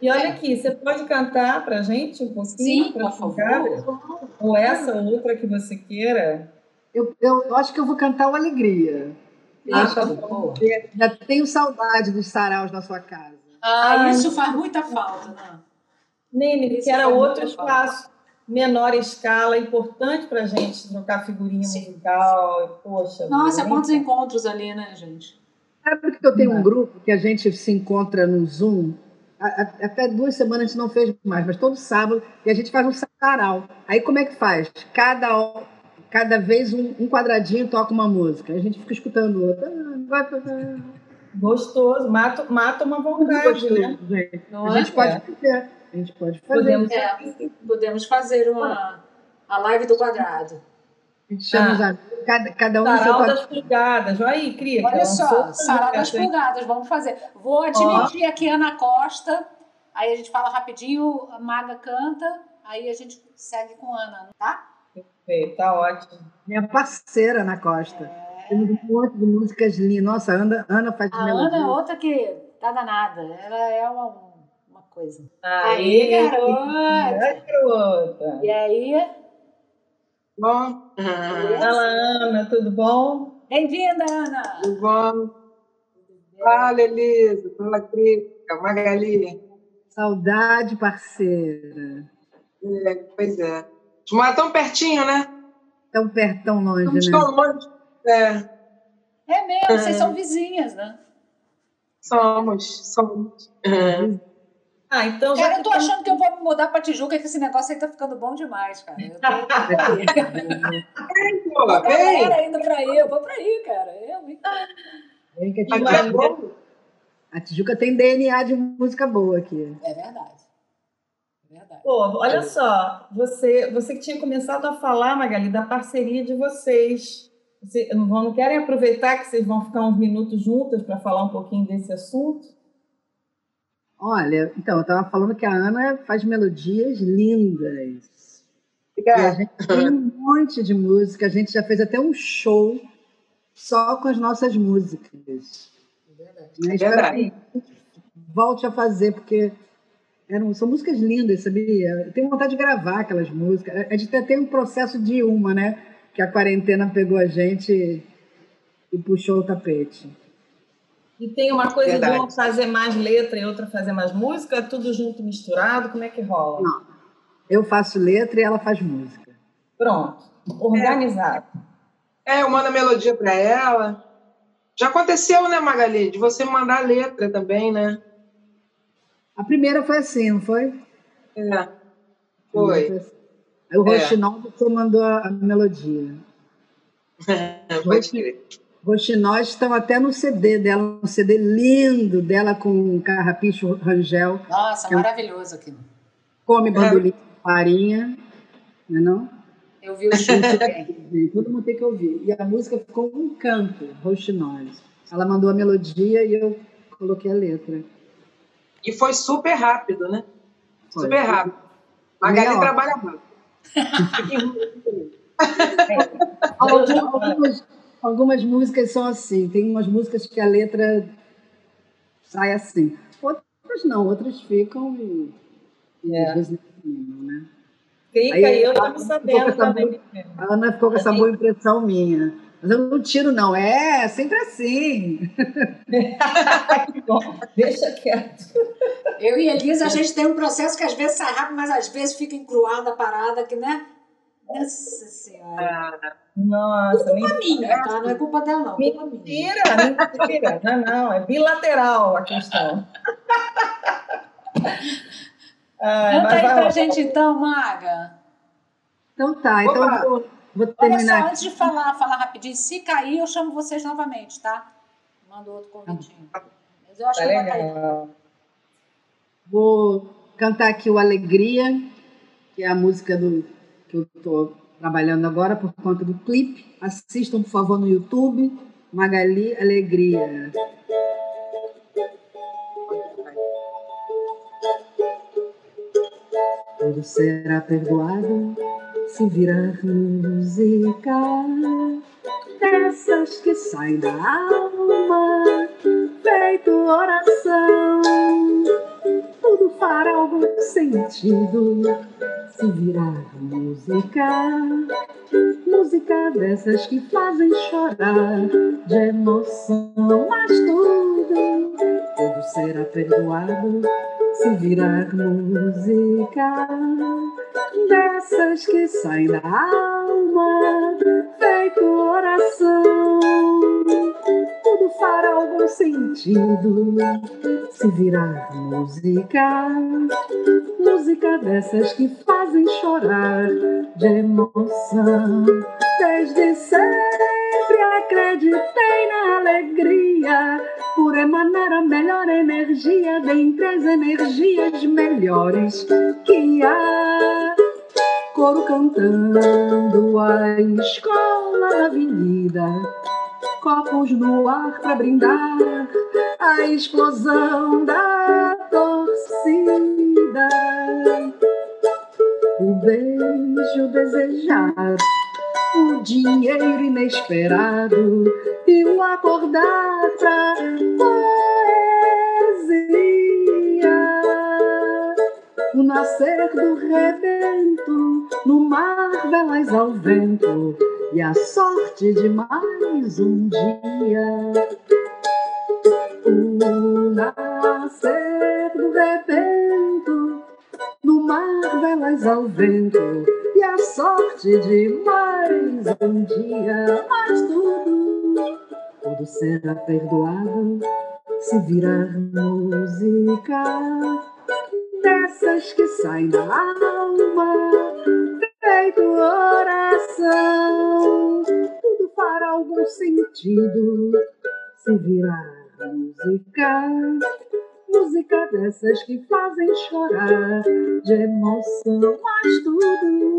E olha aqui, você pode cantar para a gente um pouquinho?
Sim, por favor.
Ou essa ou outra que você queira.
Eu, eu acho que eu vou cantar o Alegria.
Ah, tá bom.
Já tenho saudade dos saraus na sua casa.
Ah, isso faz muita falta, né?
Nene, que era outro espaço, falta. menor escala, importante para a gente trocar figurinha Sim. musical. Poxa.
Nossa, quantos encontros ali, né, gente?
Sabe porque eu tenho um grupo que a gente se encontra no Zoom? Até duas semanas a gente não fez mais, mas todo sábado, e a gente faz um sarau. Aí como é que faz? Cada, cada vez um, um quadradinho toca uma música. A gente fica escutando o outro.
Gostoso, mata, mata uma vontade, né?
a gente é? pode fazer. A gente pode fazer.
Podemos, é, podemos fazer uma a live do quadrado.
A gente chama ah. cada, cada um
Sarau das pulgadas. Olha aí, cria.
Olha só, sarau das pulgadas, vamos fazer. Vou admitir oh. aqui Ana Costa, aí a gente fala rapidinho, a Maga canta, aí a gente segue com a Ana, tá?
Perfeito, tá ótimo.
Minha parceira Ana Costa. É. Temos um monte de músicas lindas. Nossa, Ana, Ana faz
a
melodia.
Ana é outra que tá danada. Ela é uma, uma coisa.
Aí, aí garota! garota!
E aí?
Bom. Fala, Ana, tudo bom?
Bem-vinda, Ana!
Tudo bom? Fala, Elisa. Fala, Crica. Magali.
Saudade, parceira.
É, pois é. Moram tão pertinho, né?
Tão perto, tão longe,
Estamos
né?
tão longe. É.
É mesmo, vocês são vizinhas, né?
Somos, somos.
Uhum. Ah, então
já cara, eu tô achando que eu vou me mudar pra Tijuca, que esse negócio aí tá ficando bom demais, cara. Eu tô...
pô, vem.
indo pra aí, eu vou pra aí, cara. Eu, me...
Vem que a Tijuca, a Tijuca tem DNA de música boa aqui.
É verdade. É verdade.
Pô, olha só, você, você que tinha começado a falar, Magali, da parceria de vocês. Você, não, não querem aproveitar que vocês vão ficar uns minutos juntas para falar um pouquinho desse assunto?
Olha, então, eu estava falando que a Ana faz melodias lindas.
Obrigada.
E a gente tem um monte de música, a gente já fez até um show só com as nossas músicas.
É verdade.
Né? É verdade. volte a fazer, porque eram, são músicas lindas, sabia? Eu tenho vontade de gravar aquelas músicas. A gente até tem um processo de uma, né? Que a quarentena pegou a gente e puxou o tapete.
E tem uma coisa Verdade. de uma fazer mais letra e outra fazer mais música? É tudo junto, misturado? Como é que rola?
Não. Eu faço letra e ela faz música.
Pronto. Organizado.
É, eu mando a melodia para ela. Já aconteceu, né, Magali? De você mandar a letra também, né?
A primeira foi assim, não foi?
É. Foi.
foi assim. Aí o é. Rochinol você mandou a melodia.
É.
Roxinós estão até no CD dela, um CD lindo dela com carrapicho rangel.
Nossa, maravilhoso aqui.
Come bandolim é. farinha, não é não?
Eu vi o show também.
Todo mundo tem que ouvir. E a música ficou um canto, Roxinós. Ela mandou a melodia e eu coloquei a letra.
E foi super rápido, né? Foi. Super rápido. Magali trabalha rápido.
Algumas, algumas músicas são assim. Tem umas músicas que a letra sai assim. Outras não, outras ficam e,
é. às vezes
não né?
Fica, aí, eu estava sabendo também.
a Ana ficou com essa boa impressão minha. Mas eu não tiro, não. É sempre assim.
Deixa quieto.
Eu e Elisa, a gente tem um processo que às vezes sai rápido, mas às vezes fica encruada a parada, que, né? Nossa Senhora.
Nossa,
culpa mentira. minha, tá? Não é culpa dela, não.
Mentira, mentira. Não, não, é bilateral a questão.
Ai, Canta aí pra gente então, Maga.
Então tá, então Opa. Vou, terminar.
Olha só, antes de falar, falar rapidinho, se cair, eu chamo vocês novamente, tá? Mando outro convitinho. Mas eu acho
tá
que
legal.
Vou cantar aqui o Alegria, que é a música do, que eu estou trabalhando agora por conta do clipe. Assistam, por favor, no YouTube. Magali Alegria. Tudo será perdoado se virar música dessas que saem da alma, feito oração. Tudo fará algum sentido se virar música, música dessas que fazem chorar de emoção, mas tudo, tudo será perdoado se virar música dessas que saem da alma, feito oração. Tudo fará algum sentido se virar música, música dessas que fazem chorar de emoção. Desde sempre acreditei na alegria por emanar a melhor energia dentre as energias melhores que há. Coro cantando a escola na avenida, copos no ar para brindar a explosão da torcida. O beijo desejado o dinheiro inesperado e o acordar pra poesia. O nascer do rebento, no mar velas ao vento e a sorte de mais um dia. O nascer do rebento, no mar velas ao vento e a sorte de mais um dia, mas tudo, tudo será perdoado se virar música. Dessas que saem da alma, feito oração, tudo fará algum sentido se virar música, música dessas que fazem chorar de emoção, mas tudo,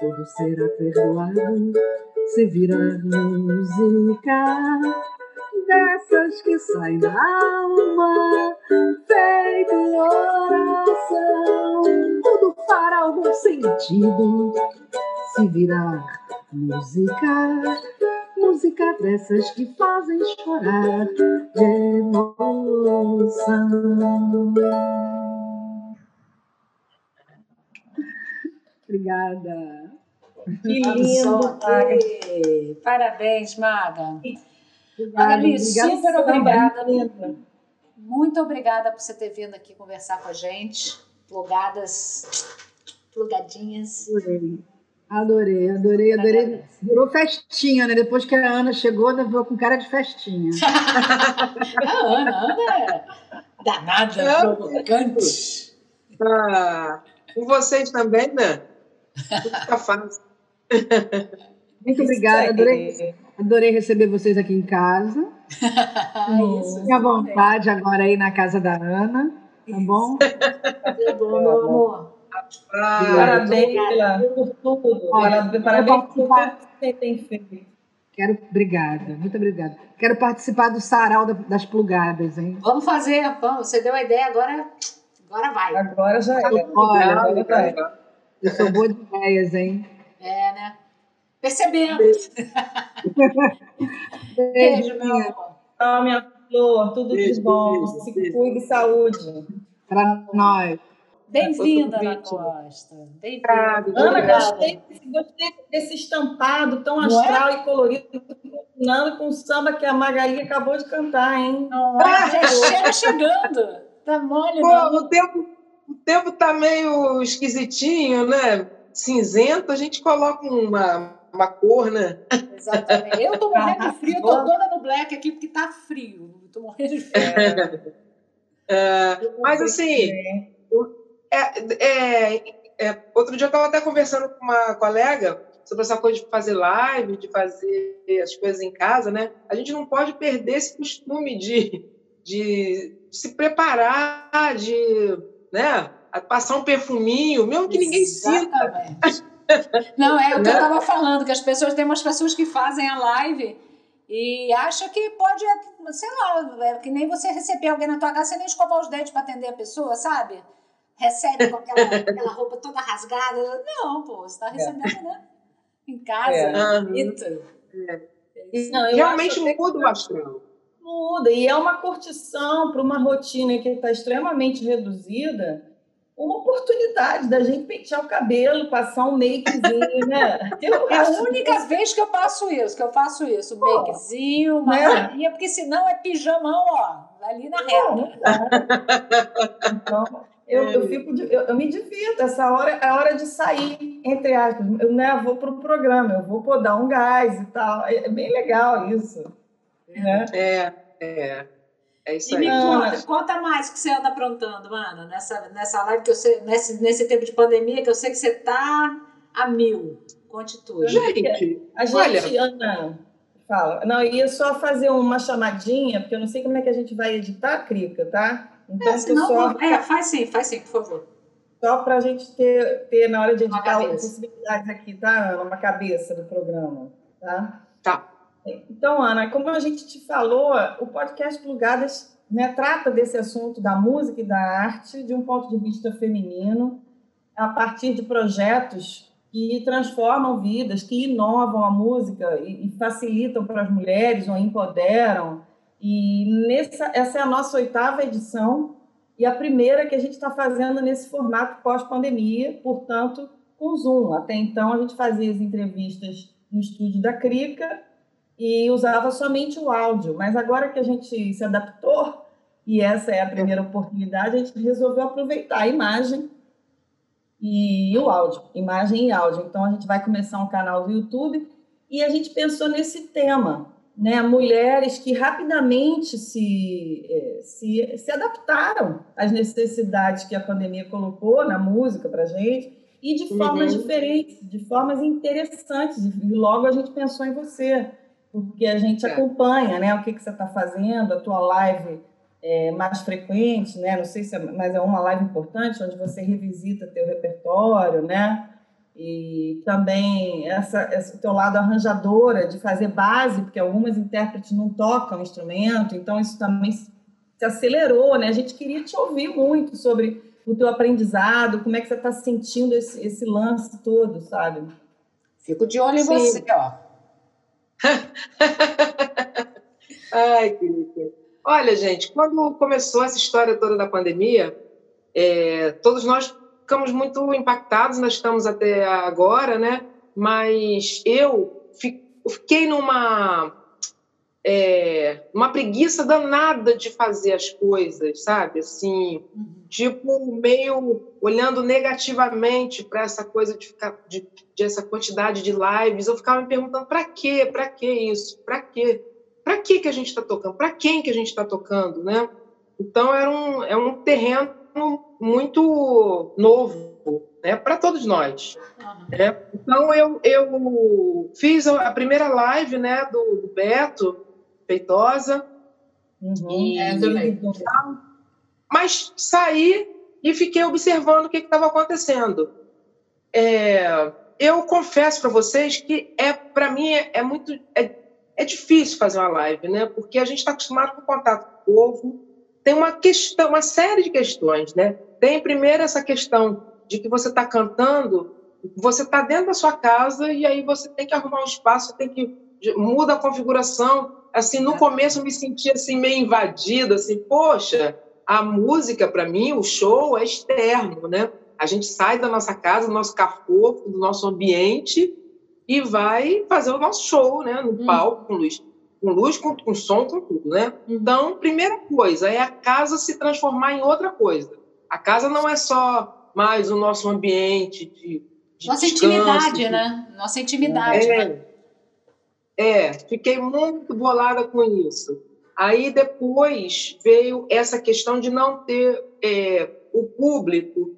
tudo será perdoado se virar música dessas que saem da alma, feito oração, tudo fará algum sentido se virar música, música dessas que fazem chorar de emoção. Obrigada.
Que lindo, Maga.
Parabéns, Maga. Magali, super obrigada.
Linda.
Muito obrigada por você ter vindo aqui conversar com a gente. Plugadas, plugadinhas.
Adorei, adorei, adorei. Virou festinha, né? Depois que a Ana chegou, ela veio com cara de festinha.
A Ana, a Ana é danada,
Eu-
provocante.
Ah, com vocês também, né? Tudo fica fácil.
Muito obrigada, adorei, adorei receber vocês aqui em casa.
Isso.
Fique à vontade agora aí na casa da Ana, tá bom?
Tá bom, meu amor.
Ah,
Parabéns pela- por tudo.
Olha,
Parabéns, por tudo que você tem feito.
Quero, obrigada, muito obrigada. Quero participar do sarau da- das plugadas, hein?
Vamos fazer, vamos. Você deu a ideia, agora, agora vai.
Agora já é.
Olha,
Agora vai.
eu sou boa de ideias, hein?
É, né? Percebemos. Beijo, meu amor.
Tchau, minha flor. Tudo de
Beijo,
bom.
beijo,
Se
beijo.
cuide e saúde.
Para nós.
Bem-vinda,
Outro
Ana. Costa. Bem-vinda.
Ana, gostei, gostei desse estampado tão
Não é?
astral e colorido, combinando com o samba que a Magali acabou de cantar, hein?
Não, é? já chega chegando. Tá mole,
Pô,
não.
o tempo, o tempo tá meio esquisitinho, né? Cinzento, a gente coloca uma, uma cor, né?
Exatamente. Eu tô morrendo de frio, eu tô toda no black aqui porque tá frio. Tô morrendo de frio.
É, mas assim, é, é, é, outro dia eu estava até conversando com uma colega sobre essa coisa de fazer live, de fazer as coisas em casa, né? A gente não pode perder esse costume de, de se preparar, de né? passar um perfuminho, mesmo que ninguém sinta.
Exatamente. Não, é o que eu estava falando, que as pessoas, tem umas pessoas que fazem a live e acham que pode, sei lá, é que nem você receber alguém na tua casa, você nem escovar os dentes para atender a pessoa, sabe? Recebe com aquela, aquela roupa toda rasgada. Não, pô, você está recebendo, né? Em casa,
É.
bonita.
E, não, eu
Realmente muda o astral.
muda. E é uma curtição para uma rotina que está extremamente reduzida. Uma oportunidade da gente pentear o cabelo, passar um makezinho, né? Eu
É a única vez que eu faço isso, que eu faço isso.
Pô,
Makezinho, uma
né?
porque senão é pijamão, ó, ali na reta.
Então, eu, eu, fico, de- eu, eu me divirto. Essa hora é a hora de sair, entre aspas. Eu né, vou para o programa, eu vou pô, dar um gás e tal. É, é bem legal isso. Né?
É, é. É isso
E
aí.
me conta, conta mais o que você anda aprontando, Ana, nessa, nessa live que eu sei, nesse, nesse tempo de pandemia, que eu sei que você tá a mil. Conte tudo.
Gente,
A gente, Ana, fala. Não, ia só fazer uma chamadinha, porque eu não sei como é que a gente vai editar, Crica, tá? Então,
É, senão,
só,
é, faz sim, faz sim, por favor.
só para a gente ter, ter, na hora de editar,
cabeça.
possibilidades aqui, tá, Ana? Uma cabeça do programa, tá?
Tá.
Então, Ana, como a gente te falou, o podcast Plugadas né, trata desse assunto da música e da arte de um ponto de vista feminino, a partir de projetos que transformam vidas, que inovam a música e, e facilitam para as mulheres ou empoderam. E nessa, essa é a nossa oitava edição e a primeira que a gente está fazendo nesse formato pós-pandemia, portanto, com Zoom. Até então, a gente fazia as entrevistas no estúdio da Crica e usava somente o áudio. Mas agora que a gente se adaptou, e essa é a primeira oportunidade, a gente resolveu aproveitar a imagem e o áudio, imagem e áudio. Então a gente vai começar um canal do YouTube e a gente pensou nesse tema, né, mulheres que rapidamente se, é, se, se adaptaram às necessidades que a pandemia colocou na música para gente e de formas uhum. diferentes, de formas interessantes. E logo a gente pensou em você, porque a gente é. acompanha né, o que, que você está fazendo, a tua live é, mais frequente, né? não sei se é, mas é uma live importante, onde você revisita teu repertório, né? E também essa, esse teu lado arranjadora de fazer base, porque algumas intérpretes não tocam instrumento, então isso também se acelerou, né? A gente queria te ouvir muito sobre o teu aprendizado, como é que você está sentindo esse, esse lance todo, sabe?
Fico de olho em Sim. você, ó.
Ai, querida. Olha, gente, quando começou essa história toda da pandemia, é, todos nós ficamos muito impactados, nós estamos até agora, né? Mas eu fiquei numa é, uma preguiça danada de fazer as coisas, sabe? Assim, uhum. tipo meio olhando negativamente para essa coisa de ficar de, de, essa quantidade de lives. Eu ficava me perguntando para quê, para que isso, para quê, para que que a gente está tocando, para quem que a gente está tocando, né? Então era um é um terreno muito novo, né, para todos nós. Uhum. Né? Então eu, eu fiz a primeira live, né, do, do Beto Feitosa.
Uhum. E, é,
mas saí e fiquei observando o que estava acontecendo. É, eu confesso para vocês que é para mim é, é muito é, é, difícil fazer uma live, né? Porque a gente está acostumado com o contato com o povo, tem uma questão, uma série de questões, né? Tem primeiro essa questão de que você está cantando, você está dentro da sua casa e aí você tem que arrumar um espaço, tem que muda a configuração. Assim, no começo eu me sentia assim meio invadida, assim, poxa, a música para mim, o show é externo, né? A gente sai da nossa casa, do nosso cafofo, do nosso ambiente e vai fazer o nosso show, né? No hum. palco, com luz com luz, com, com som, com tudo, né? Então, primeira coisa é a casa se transformar em outra coisa. A casa não é só mais o nosso ambiente de, de
nossa
descanso,
intimidade, de... né? Nossa intimidade.
É, né? é, fiquei muito bolada com isso. Aí depois veio essa questão de não ter é, o público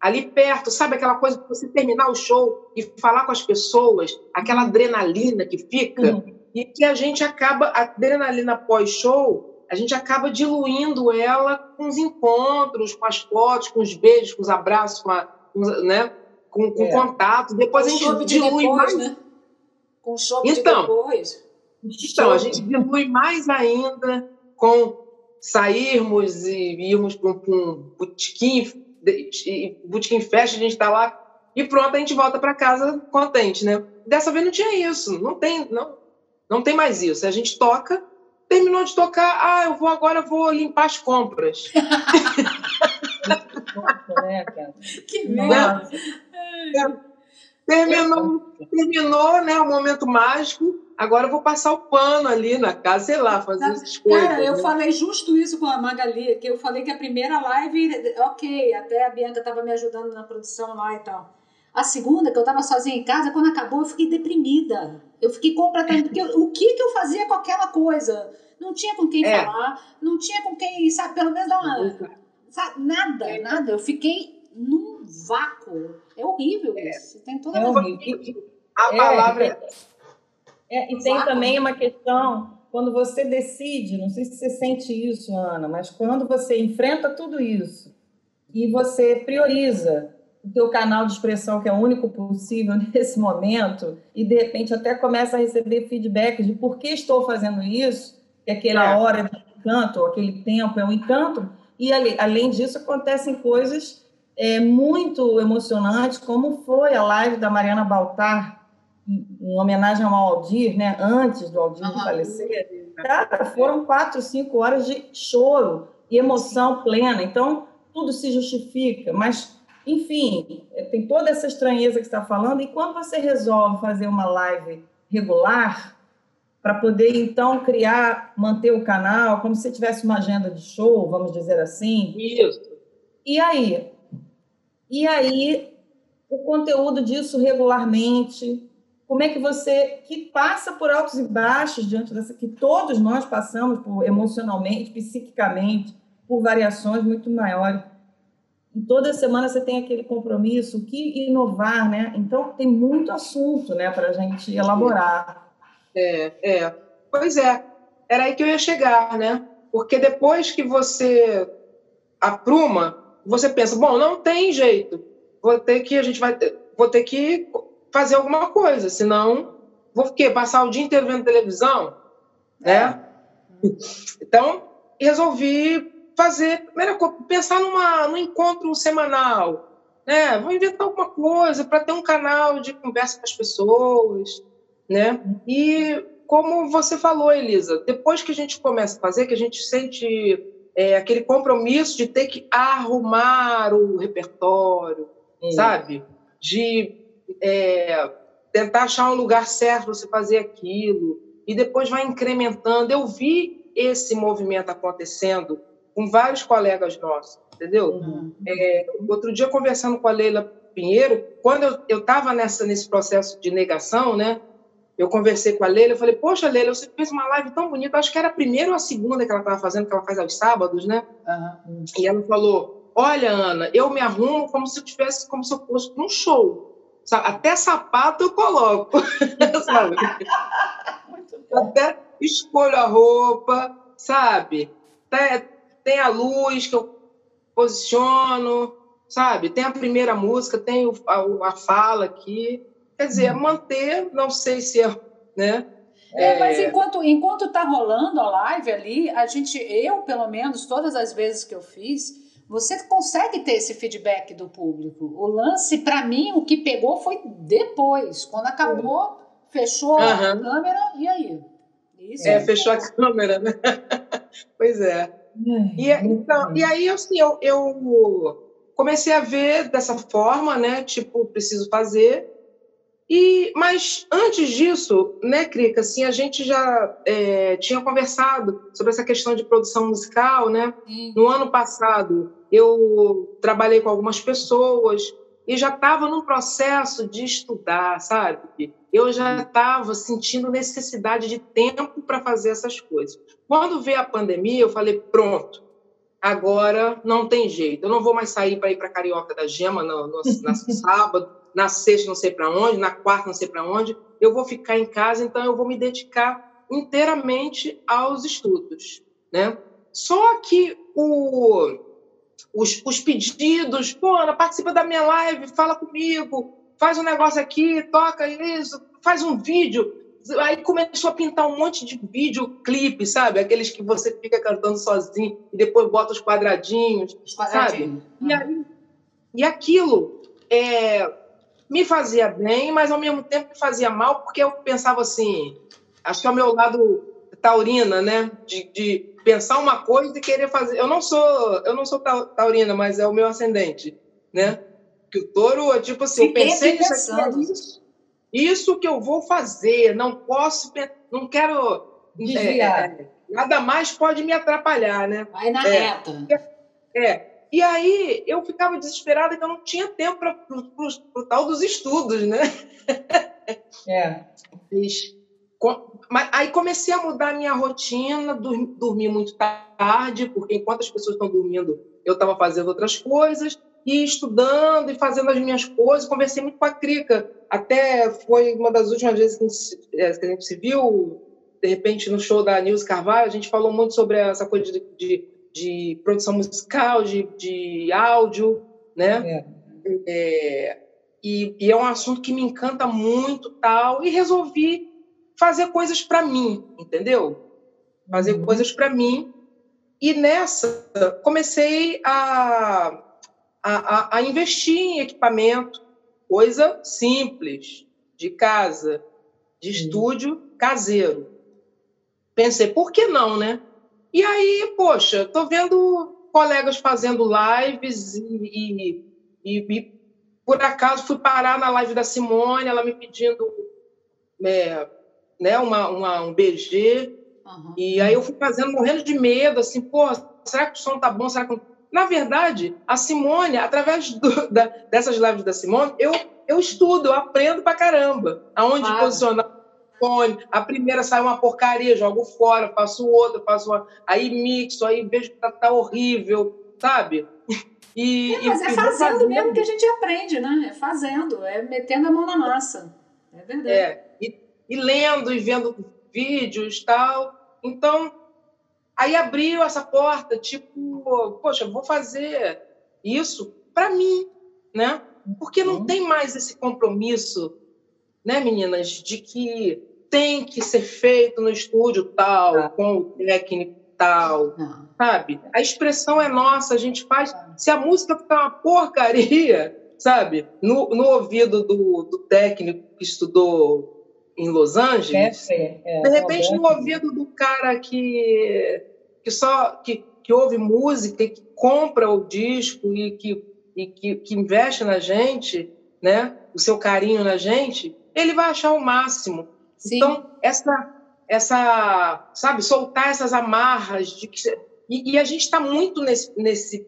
ali perto, sabe aquela coisa de você terminar o show e falar com as pessoas, aquela adrenalina que fica. Uhum e que a gente acaba, a adrenalina pós-show, a gente acaba diluindo ela com os encontros, com as fotos, com os beijos, com os abraços, com, a, com né? com, com é. contato. Depois com a gente dilui depois, mais. Né?
Com o show então, de depois.
Então, a gente dilui mais ainda com sairmos e irmos para um botequim, botequim festa, a gente está lá e pronto, a gente volta para casa contente, né? Dessa vez não tinha isso, não tem, não, não tem mais isso. A gente toca, terminou de tocar, ah, eu vou agora vou limpar as compras.
Né, que merda.
Terminou, terminou né, o momento mágico. Agora eu vou passar o pano ali na casa, sei lá, fazer tá. essas coisas.
Cara, eu né? falei justo isso com a Magali, que eu falei que a primeira live, ok, até a Bianca estava me ajudando na produção lá e tal. A segunda, que eu estava sozinha em casa, quando acabou, eu fiquei deprimida. Eu fiquei completamente. Porque eu, o que, que eu fazia com aquela coisa? Não tinha com quem é. falar, não tinha com quem, sabe, pelo menos dar uma. Sabe, nada, é. nada. Eu fiquei num vácuo. É horrível é. isso. Tem toda
é
a
horrível. A palavra. É, é, e tem vácuo. também uma questão quando você decide, não sei se você sente isso, Ana, mas quando você enfrenta tudo isso e você prioriza o teu canal de expressão, que é o único possível nesse momento, e de repente até começa a receber feedback de por que estou fazendo isso, que aquela é. hora de encanto, aquele tempo é um encanto, e além disso acontecem coisas é, muito emocionantes, como foi a live da Mariana Baltar, em homenagem ao Aldir, né, antes do Aldir uhum. falecer. Cara, foram quatro, cinco horas de choro e emoção plena. Então, tudo se justifica, mas enfim, é, tem toda essa estranheza que está falando, e quando você resolve fazer uma live regular, para poder então criar, manter o canal, como se tivesse uma agenda de show, vamos dizer assim.
Isso.
E aí? E aí, o conteúdo disso regularmente, como é que você, que passa por altos e baixos diante dessa, que todos nós passamos por emocionalmente, psiquicamente, por variações muito maiores. E toda semana você tem aquele compromisso, o que inovar, né? Então tem muito assunto, né, para a gente elaborar.
É, é. Pois é, era aí que eu ia chegar, né? Porque depois que você apruma, você pensa, bom, não tem jeito, vou ter que a gente vai, vou ter que fazer alguma coisa, senão vou quê? Passar o dia inteiro vendo televisão, né? É. Então resolvi fazer, primeira coisa, pensar numa, num encontro semanal, né? Vou inventar alguma coisa para ter um canal de conversa com as pessoas, né? E como você falou, Elisa, depois que a gente começa a fazer, que a gente sente é, aquele compromisso de ter que arrumar o repertório, hum. sabe? De é, tentar achar um lugar certo para você fazer aquilo, e depois vai incrementando. Eu vi esse movimento acontecendo com vários colegas nossos, entendeu? Uhum. É, outro dia, conversando com a Leila Pinheiro, quando eu estava nesse processo de negação, né? Eu conversei com a Leila, eu falei, poxa, Leila, você fez uma live tão bonita, acho que era a primeira ou a segunda que ela estava fazendo, que ela faz aos sábados, né? Uhum. E ela falou, olha, Ana, eu me arrumo como se eu tivesse, como se eu fosse para um show. Até sapato eu coloco, sabe? Até escolho a roupa, sabe? Até tem a luz que eu posiciono, sabe? Tem a primeira música, tem a, a fala aqui. Quer dizer, uhum. manter, não sei se é, né?
É, mas é. enquanto enquanto está rolando a live ali, a gente, eu pelo menos todas as vezes que eu fiz, você consegue ter esse feedback do público. O lance, para mim, o que pegou foi depois, quando acabou, fechou uhum. a câmera e aí.
Isso é, fechou a câmera, né? pois é. E, então, e aí, assim, eu, eu comecei a ver dessa forma, né? Tipo, preciso fazer. E, mas antes disso, né, Crica, assim, a gente já é, tinha conversado sobre essa questão de produção musical, né? Sim. No ano passado, eu trabalhei com algumas pessoas e já estava num processo de estudar, sabe? Eu já estava sentindo necessidade de tempo para fazer essas coisas. Quando veio a pandemia, eu falei: pronto, agora não tem jeito. Eu não vou mais sair para ir para Carioca da Gema no, no, no sábado, na sexta não sei para onde, na quarta não sei para onde. Eu vou ficar em casa, então eu vou me dedicar inteiramente aos estudos, né? Só que o, os, os pedidos, pô, Ana, participa da minha live, fala comigo, faz um negócio aqui, toca isso, faz um vídeo. Aí começou a pintar um monte de videoclipe, sabe? Aqueles que você fica cantando sozinho e depois bota os quadradinhos, os quadradinhos. sabe? E, aí, e aquilo é, me fazia bem, mas ao mesmo tempo me fazia mal, porque eu pensava assim, acho que é o meu lado taurina, né? De, de pensar uma coisa e querer fazer. Eu não sou, eu não sou taurina, mas é o meu ascendente, né? Que o touro é tipo assim, eu pensei que isso, é isso, isso que eu vou fazer, não posso, não quero é, é, nada mais pode me atrapalhar, né?
Vai na
é,
reta.
É. E aí eu ficava desesperada que eu não tinha tempo para o tal dos estudos, né?
É.
Mas aí comecei a mudar a minha rotina, dormir muito tarde, porque enquanto as pessoas estão dormindo, eu estava fazendo outras coisas, e estudando e fazendo as minhas coisas. Conversei muito com a Crica, até foi uma das últimas vezes que a gente, é, que a gente se viu, de repente, no show da Nilce Carvalho, a gente falou muito sobre essa coisa de, de, de produção musical, de, de áudio, né? É. É, e, e é um assunto que me encanta muito, tal, e resolvi fazer coisas para mim, entendeu? Fazer uhum. coisas para mim. E nessa, comecei a, a, a, investir em equipamento, coisa simples, de casa, de estúdio caseiro. Pensei, por que não, né? E aí, poxa, tô vendo colegas fazendo lives e, e, e, e por acaso fui parar na live da Simone, ela me pedindo é, né, uma, uma, um BG. Uhum. E aí eu fui fazendo, morrendo de medo, assim, pô, será que o som tá bom? Será que Na verdade, a Simone, através do, da, dessas lives da Simone, eu, eu estudo, eu aprendo pra caramba. Aonde claro. posicionar o fone. A primeira sai uma porcaria, jogo fora, faço outra, faço uma... Aí mixo, aí vejo que tá, tá horrível, sabe?
E, é, mas e, é fazendo, mesmo que a gente aprende, né? É fazendo, é metendo a mão na massa. É verdade. É,
e, e lendo e vendo vídeos tal. Então, aí abriu essa porta, tipo, poxa, vou fazer isso para mim, né? Porque não uhum. tem mais esse compromisso, né, meninas, de que tem que ser feito no estúdio tal, ah. com o técnico tal, ah. sabe? A expressão é nossa, a gente faz. Ah. Se a música ficar uma porcaria, sabe? No, no ouvido do, do técnico que estudou em Los Angeles, é, é, de repente no ouvido do cara que, que só que, que ouve música, que compra o disco e que, e que, que investe na gente, né? o seu carinho na gente, ele vai achar o máximo. Sim. Então, essa, essa, sabe, soltar essas amarras de que. E, e a gente está muito nesse, nesse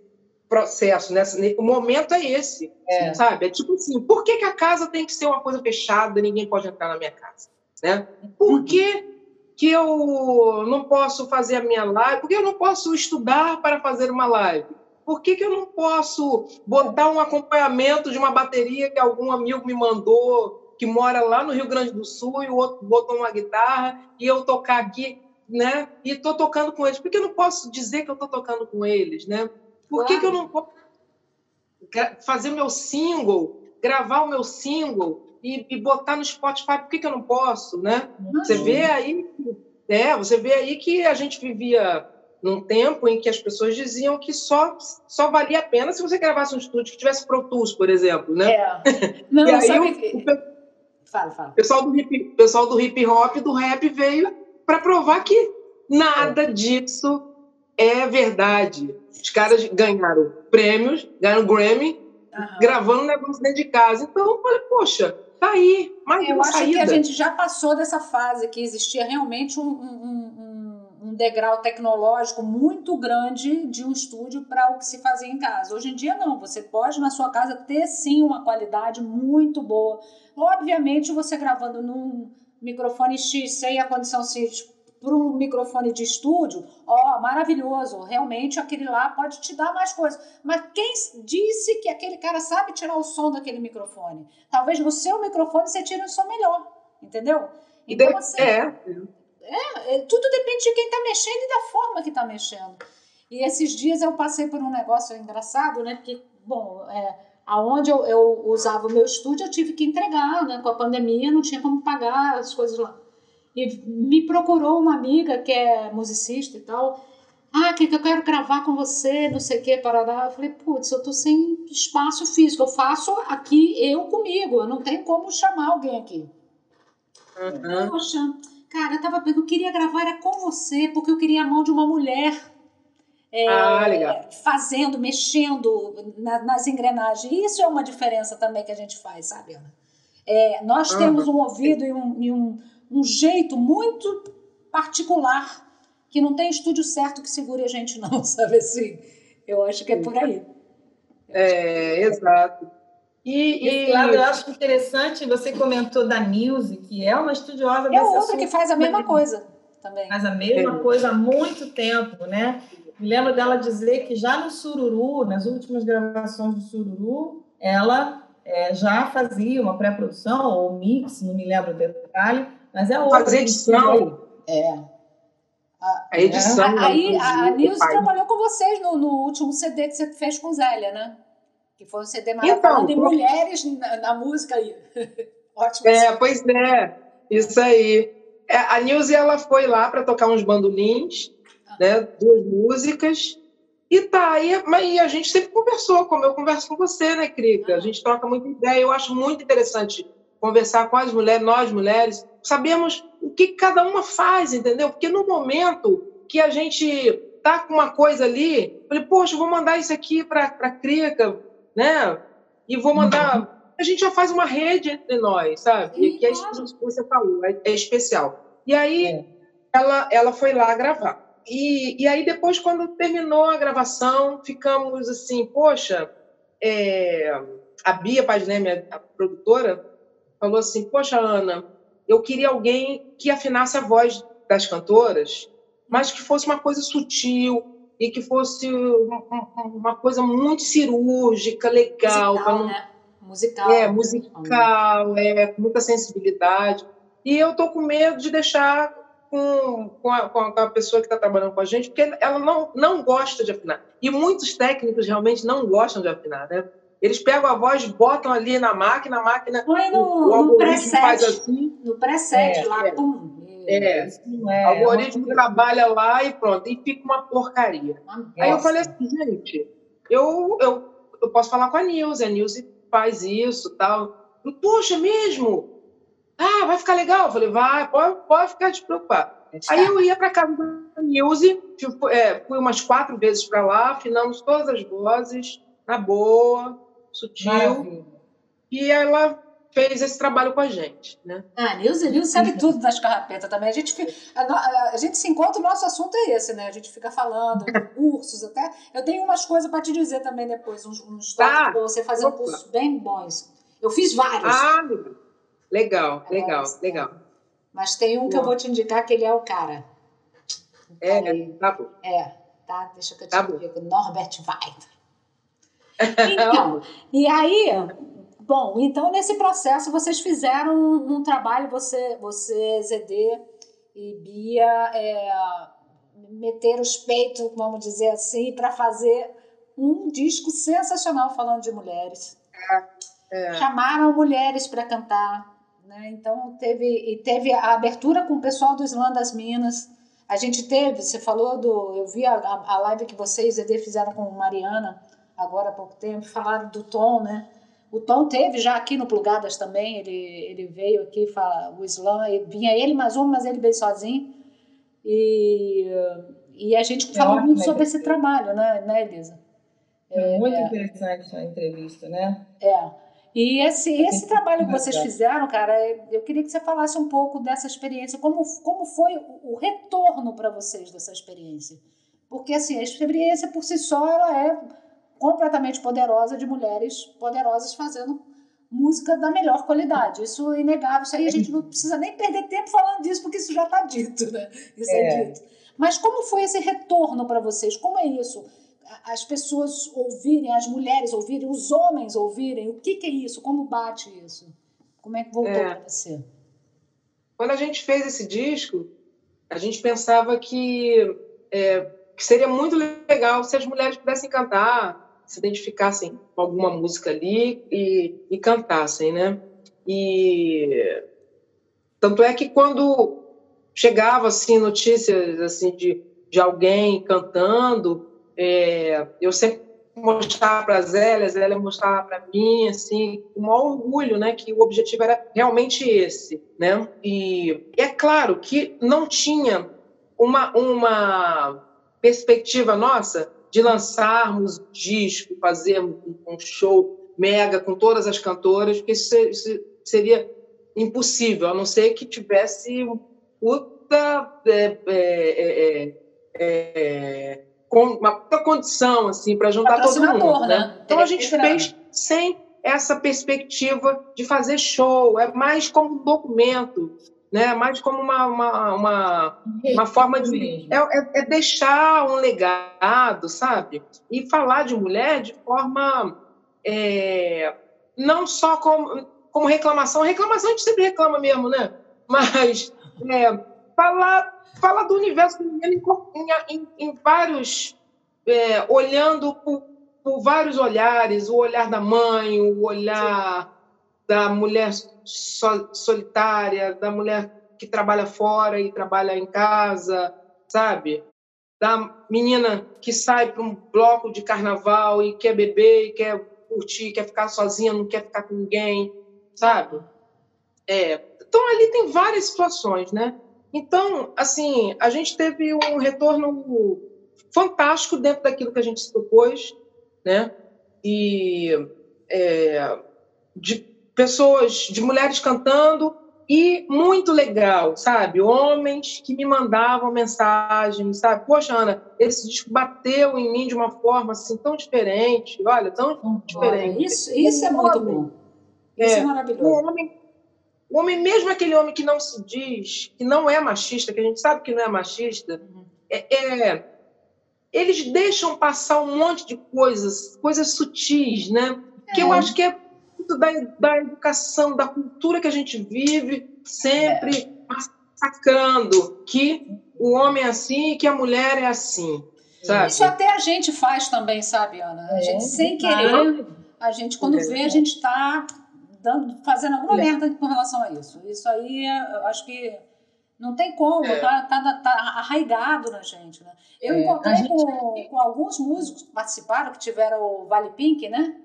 processo, nessa, o momento é esse, é. sabe? É tipo assim, por que, que a casa tem que ser uma coisa fechada, ninguém pode entrar na minha casa, né? Por que, que eu não posso fazer a minha live? Por que eu não posso estudar para fazer uma live? Por que, que eu não posso botar um acompanhamento de uma bateria que algum amigo me mandou, que mora lá no Rio Grande do Sul, e o outro botou uma guitarra, e eu tocar aqui, né? E estou tocando com eles. Por que eu não posso dizer que eu estou tocando com eles, né? Por que, que eu não posso fazer meu single, gravar o meu single e, e botar no Spotify? Por que, que eu não posso, né? Você vê aí, é, você vê aí que a gente vivia num tempo em que as pessoas diziam que só, só valia a pena se você gravasse um estúdio que tivesse Pro Tools, por exemplo, né? É.
Não,
e aí
sabe o, o, fala, fala.
pessoal do hip, pessoal do hip hop, do rap veio para provar que nada é. disso é verdade. Os caras ganharam prêmios, ganharam Grammy, uhum. gravando um negócio dentro de casa. Então, eu falei, poxa, tá aí, mais
Eu
acho
saída. que a gente já passou dessa fase que existia realmente um, um, um degrau tecnológico muito grande de um estúdio para o que se fazia em casa. Hoje em dia, não. Você pode, na sua casa, ter sim uma qualidade muito boa. Obviamente, você gravando num microfone X sem a condição X para um microfone de estúdio, ó, maravilhoso, realmente aquele lá pode te dar mais coisas. Mas quem disse que aquele cara sabe tirar o som daquele microfone? Talvez no seu microfone você tire um som melhor, entendeu?
Então, assim, é.
é, é tudo depende de quem está mexendo e da forma que está mexendo. E esses dias eu passei por um negócio engraçado, né? Porque, bom, é, aonde eu, eu usava o meu estúdio, eu tive que entregar, né? Com a pandemia, não tinha como pagar as coisas lá. E me procurou uma amiga que é musicista e tal. Ah, que, que eu quero gravar com você, não sei o que, parará. Eu falei, putz, eu tô sem espaço físico. Eu faço aqui eu comigo. Eu não tenho como chamar alguém aqui. Uhum. Poxa, cara, eu tava eu queria gravar era com você, porque eu queria a mão de uma mulher. É,
ah,
fazendo, mexendo na, nas engrenagens. Isso é uma diferença também que a gente faz, sabe, Ana? É, nós uhum. temos um ouvido e um, e um um jeito muito particular que não tem estúdio certo que segure a gente não, sabe assim? Eu acho que é por aí.
É, exato.
E, e claro, eu acho interessante, você comentou da Nilce, que é uma estudiosa
É outra que faz a mesma coisa também.
Faz a mesma é. coisa há muito tempo, né? Me lembro dela dizer que já no Sururu, nas últimas gravações do Sururu, ela é, já fazia uma pré-produção ou mix, não me lembro o detalhe, mas é outra.
Fazer edição.
É.
A, a edição.
É. Aí a Nilce trabalhou com vocês no, no, último CD que você fez com Zélia, né? Que foi um CD maravilhoso então, de mulheres na, na, música aí. Ótimo.
É, pois é. Isso aí. É, a Nilce ela foi lá para tocar uns bandolins, ah. né? Duas músicas. E tá, e, mas a gente sempre conversou, como eu converso com você, né, Crica? A gente troca muita ideia. Eu acho muito interessante conversar com as mulheres, nós mulheres, sabemos o que cada uma faz, entendeu? Porque no momento que a gente tá com uma coisa ali, falei, poxa, vou mandar isso aqui para a Crica, né? E vou mandar. Uhum. A gente já faz uma rede entre nós, sabe? Sim, que é isso que você falou, é, é especial. E aí é. ela, ela foi lá gravar. e, e aí depois, quando terminou a gravação, ficamos assim, poxa, é, a Bia Pagnemi, a produtora, falou assim, poxa, Ana, eu queria alguém que afinasse a voz das cantoras, mas que fosse uma coisa sutil e que fosse uma coisa muito cirúrgica, legal.
Musical,
não...
né? Musical.
É, musical, é, com muita sensibilidade. E eu tô com medo de deixar com, com, a, com a pessoa que está trabalhando com a gente, porque ela não, não gosta de afinar. E muitos técnicos realmente não gostam de afinar, né? Eles pegam a voz, botam ali na máquina, a máquina.
Põe no, o, o no preset, faz assim. No preset é, lá, é. pum.
É, é, o algoritmo trabalha lá e pronto, e fica uma porcaria. Nossa. Aí eu falei assim, gente, eu, eu, eu posso falar com a Nilce, a Nilce faz isso tal. Poxa, mesmo? Ah, vai ficar legal? Eu falei, vai, pode, pode ficar despreocupado. Aí eu ia para casa da Nilce, tipo, é, fui umas quatro vezes para lá, afinamos todas as vozes, na boa, sutil. Maravilha. E ela fez esse trabalho com a gente, né?
Ah, Nilce, Nilce sabe tudo das carrapetas também. A gente, a, a, gente se encontra, o nosso assunto é esse, né? A gente fica falando, cursos até. Eu tenho umas coisas para te dizer também depois, uns, uns tá. para você fazer Opa. um curso bem bons. Eu fiz vários.
Ah, legal, legal, é, legal.
Mas tem um que eu vou te indicar que ele é o cara.
É, aí, tá bom.
É, tá? Deixa que eu te tá digo. Norbert Weiter. Então, e aí, bom, então nesse processo vocês fizeram um, um trabalho, você, você, ZD e Bia, é, meter os peitos, vamos dizer assim, para fazer um disco sensacional falando de mulheres. É, é. Chamaram mulheres para cantar, né? Então teve e teve a abertura com o pessoal do Islã das Minas. A gente teve, você falou do, eu vi a, a live que vocês ZD fizeram com Mariana agora há pouco tempo, falaram do Tom, né? O Tom teve já aqui no Plugadas também, ele, ele veio aqui, fala, o Islã, ele, vinha ele mais um, mas ele veio sozinho. E, e a gente é falou muito sobre esse trabalho, né, né Elisa?
É, muito é, interessante a entrevista, né?
É. E esse, esse trabalho que vocês fizeram, cara, eu queria que você falasse um pouco dessa experiência, como, como foi o retorno para vocês dessa experiência? Porque, assim, a experiência por si só, ela é completamente poderosa de mulheres poderosas fazendo música da melhor qualidade. Isso é inegável. Isso aí a gente não precisa nem perder tempo falando disso, porque isso já está dito, né? Isso é. é dito. Mas como foi esse retorno para vocês? Como é isso? As pessoas ouvirem, as mulheres ouvirem, os homens ouvirem, o que, que é isso? Como bate isso? Como é que voltou é. para você?
Quando a gente fez esse disco, a gente pensava que, é, que seria muito legal se as mulheres pudessem cantar, se identificassem com alguma música ali e, e cantassem, né? E tanto é que quando chegava assim notícias assim de, de alguém cantando, é, eu sempre mostrava para a Zélia, a Zélia mostrava para mim, assim, um maior orgulho, né, que o objetivo era realmente esse, né? E é claro que não tinha uma, uma perspectiva nossa de lançarmos disco, fazermos um show mega com todas as cantoras, porque isso, seria impossível, a não ser que tivesse puta, é, é, é, é uma puta condição assim para juntar todo mundo. Né? né? Então a gente fez sem essa perspectiva de fazer show, é mais como um documento né? mais como uma, uma, uma, uma forma de. É, é, é, deixar um legado, sabe? E falar de mulher de forma. É, não só como, como reclamação. Reclamação a gente sempre reclama mesmo, né? Mas é, falar, falar do universo feminino em, em, em vários. É, olhando por, por vários olhares o olhar da mãe, o olhar da mulher solitária, da mulher que trabalha fora e trabalha em casa, sabe? Da menina que sai para um bloco de carnaval e quer beber, e quer curtir, quer ficar sozinha, não quer ficar com ninguém, sabe? É, então ali tem várias situações, né? Então, assim, a gente teve um retorno fantástico dentro daquilo que a gente se propôs, né? E é, de pessoas, de mulheres cantando, e muito legal, sabe? Homens que me mandavam mensagens, sabe? Poxa, Ana, esse disco bateu em mim de uma forma assim tão diferente, olha, tão diferente.
Isso, isso é muito bom. Isso é, é maravilhoso.
O homem, o homem, mesmo aquele homem que não se diz, que não é machista, que a gente sabe que não é machista, uhum. é, é, eles deixam passar um monte de coisas, coisas sutis, né? Que eu é. acho que é muito da, da educação, da cultura que a gente vive, sempre sacando que o homem é assim e que a mulher é assim. Sabe?
Isso até a gente faz também, sabe, Ana? A gente, é, sem querer, a gente, quando é. vê, a gente está fazendo alguma é. merda com relação a isso. Isso aí, eu acho que não tem como, é. tá, tá, tá, arraigado na gente. Né? Eu é. encontrei gente... com, com alguns músicos que participaram, que tiveram o Vale Pink, né?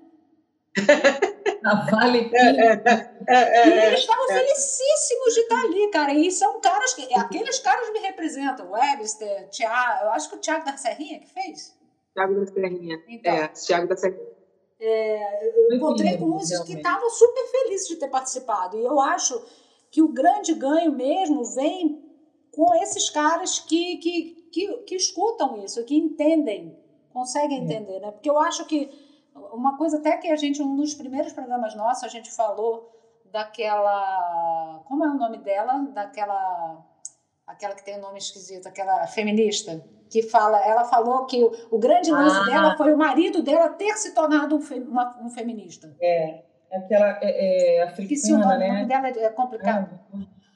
A Vale
é, é, é, e eles estavam felicíssimos de estar ali, cara. E são caras que. Aqueles caras me representam. Webster, Tiago. Eu acho que o Tiago da Serrinha que fez.
Tiago da Serrinha. Então, é, Tiago da Serrinha.
É, eu encontrei com músicos que estavam super felizes de ter participado. E eu acho que o grande ganho mesmo vem com esses caras que, que, que, que escutam isso, que entendem, conseguem entender, né? Porque eu acho que uma coisa até que a gente, um dos primeiros programas nossos, a gente falou daquela. Como é o nome dela? Daquela. Aquela que tem um nome esquisito, aquela feminista. Que fala, ela falou que o, o grande lance ah. dela foi o marido dela ter se tornado um, fe, uma, um feminista.
É, aquela é, é africana, o nome,
né? o nome dela é complicado.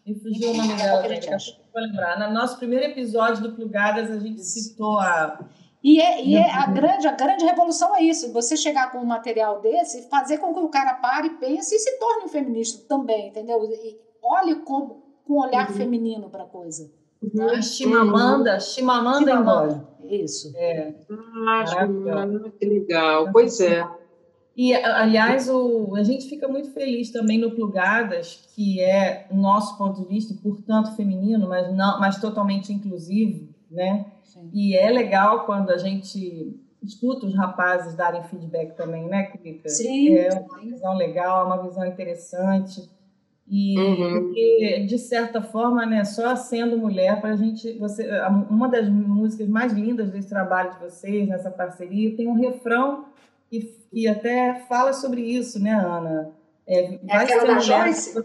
E fugiu o nome dela, gente, vou lembrar. No nosso primeiro episódio do Plugadas, a gente citou a
e, é, e é a, grande, a grande revolução é isso: você chegar com um material desse fazer com que o cara pare, pense e se torne um feminista também, entendeu? E olhe com, com um olhar uhum. feminino para a coisa.
Uhum. A Chimamanda, Chimamanda, Chimamanda.
Isso.
É. Ah, que legal. Pois é.
E, aliás, o, a gente fica muito feliz também no Plugadas, que é o nosso ponto de vista, portanto feminino, mas, não, mas totalmente inclusivo, né? Sim. E é legal quando a gente escuta os rapazes darem feedback também, né, Kika?
Sim.
É uma visão legal, uma visão interessante. E uhum. porque, de certa forma, né, só sendo mulher, para a gente. Você, uma das músicas mais lindas desse trabalho de vocês, nessa parceria, tem um refrão que, que até fala sobre isso, né, Ana?
É, é vai aquela ser da mulher Joyce?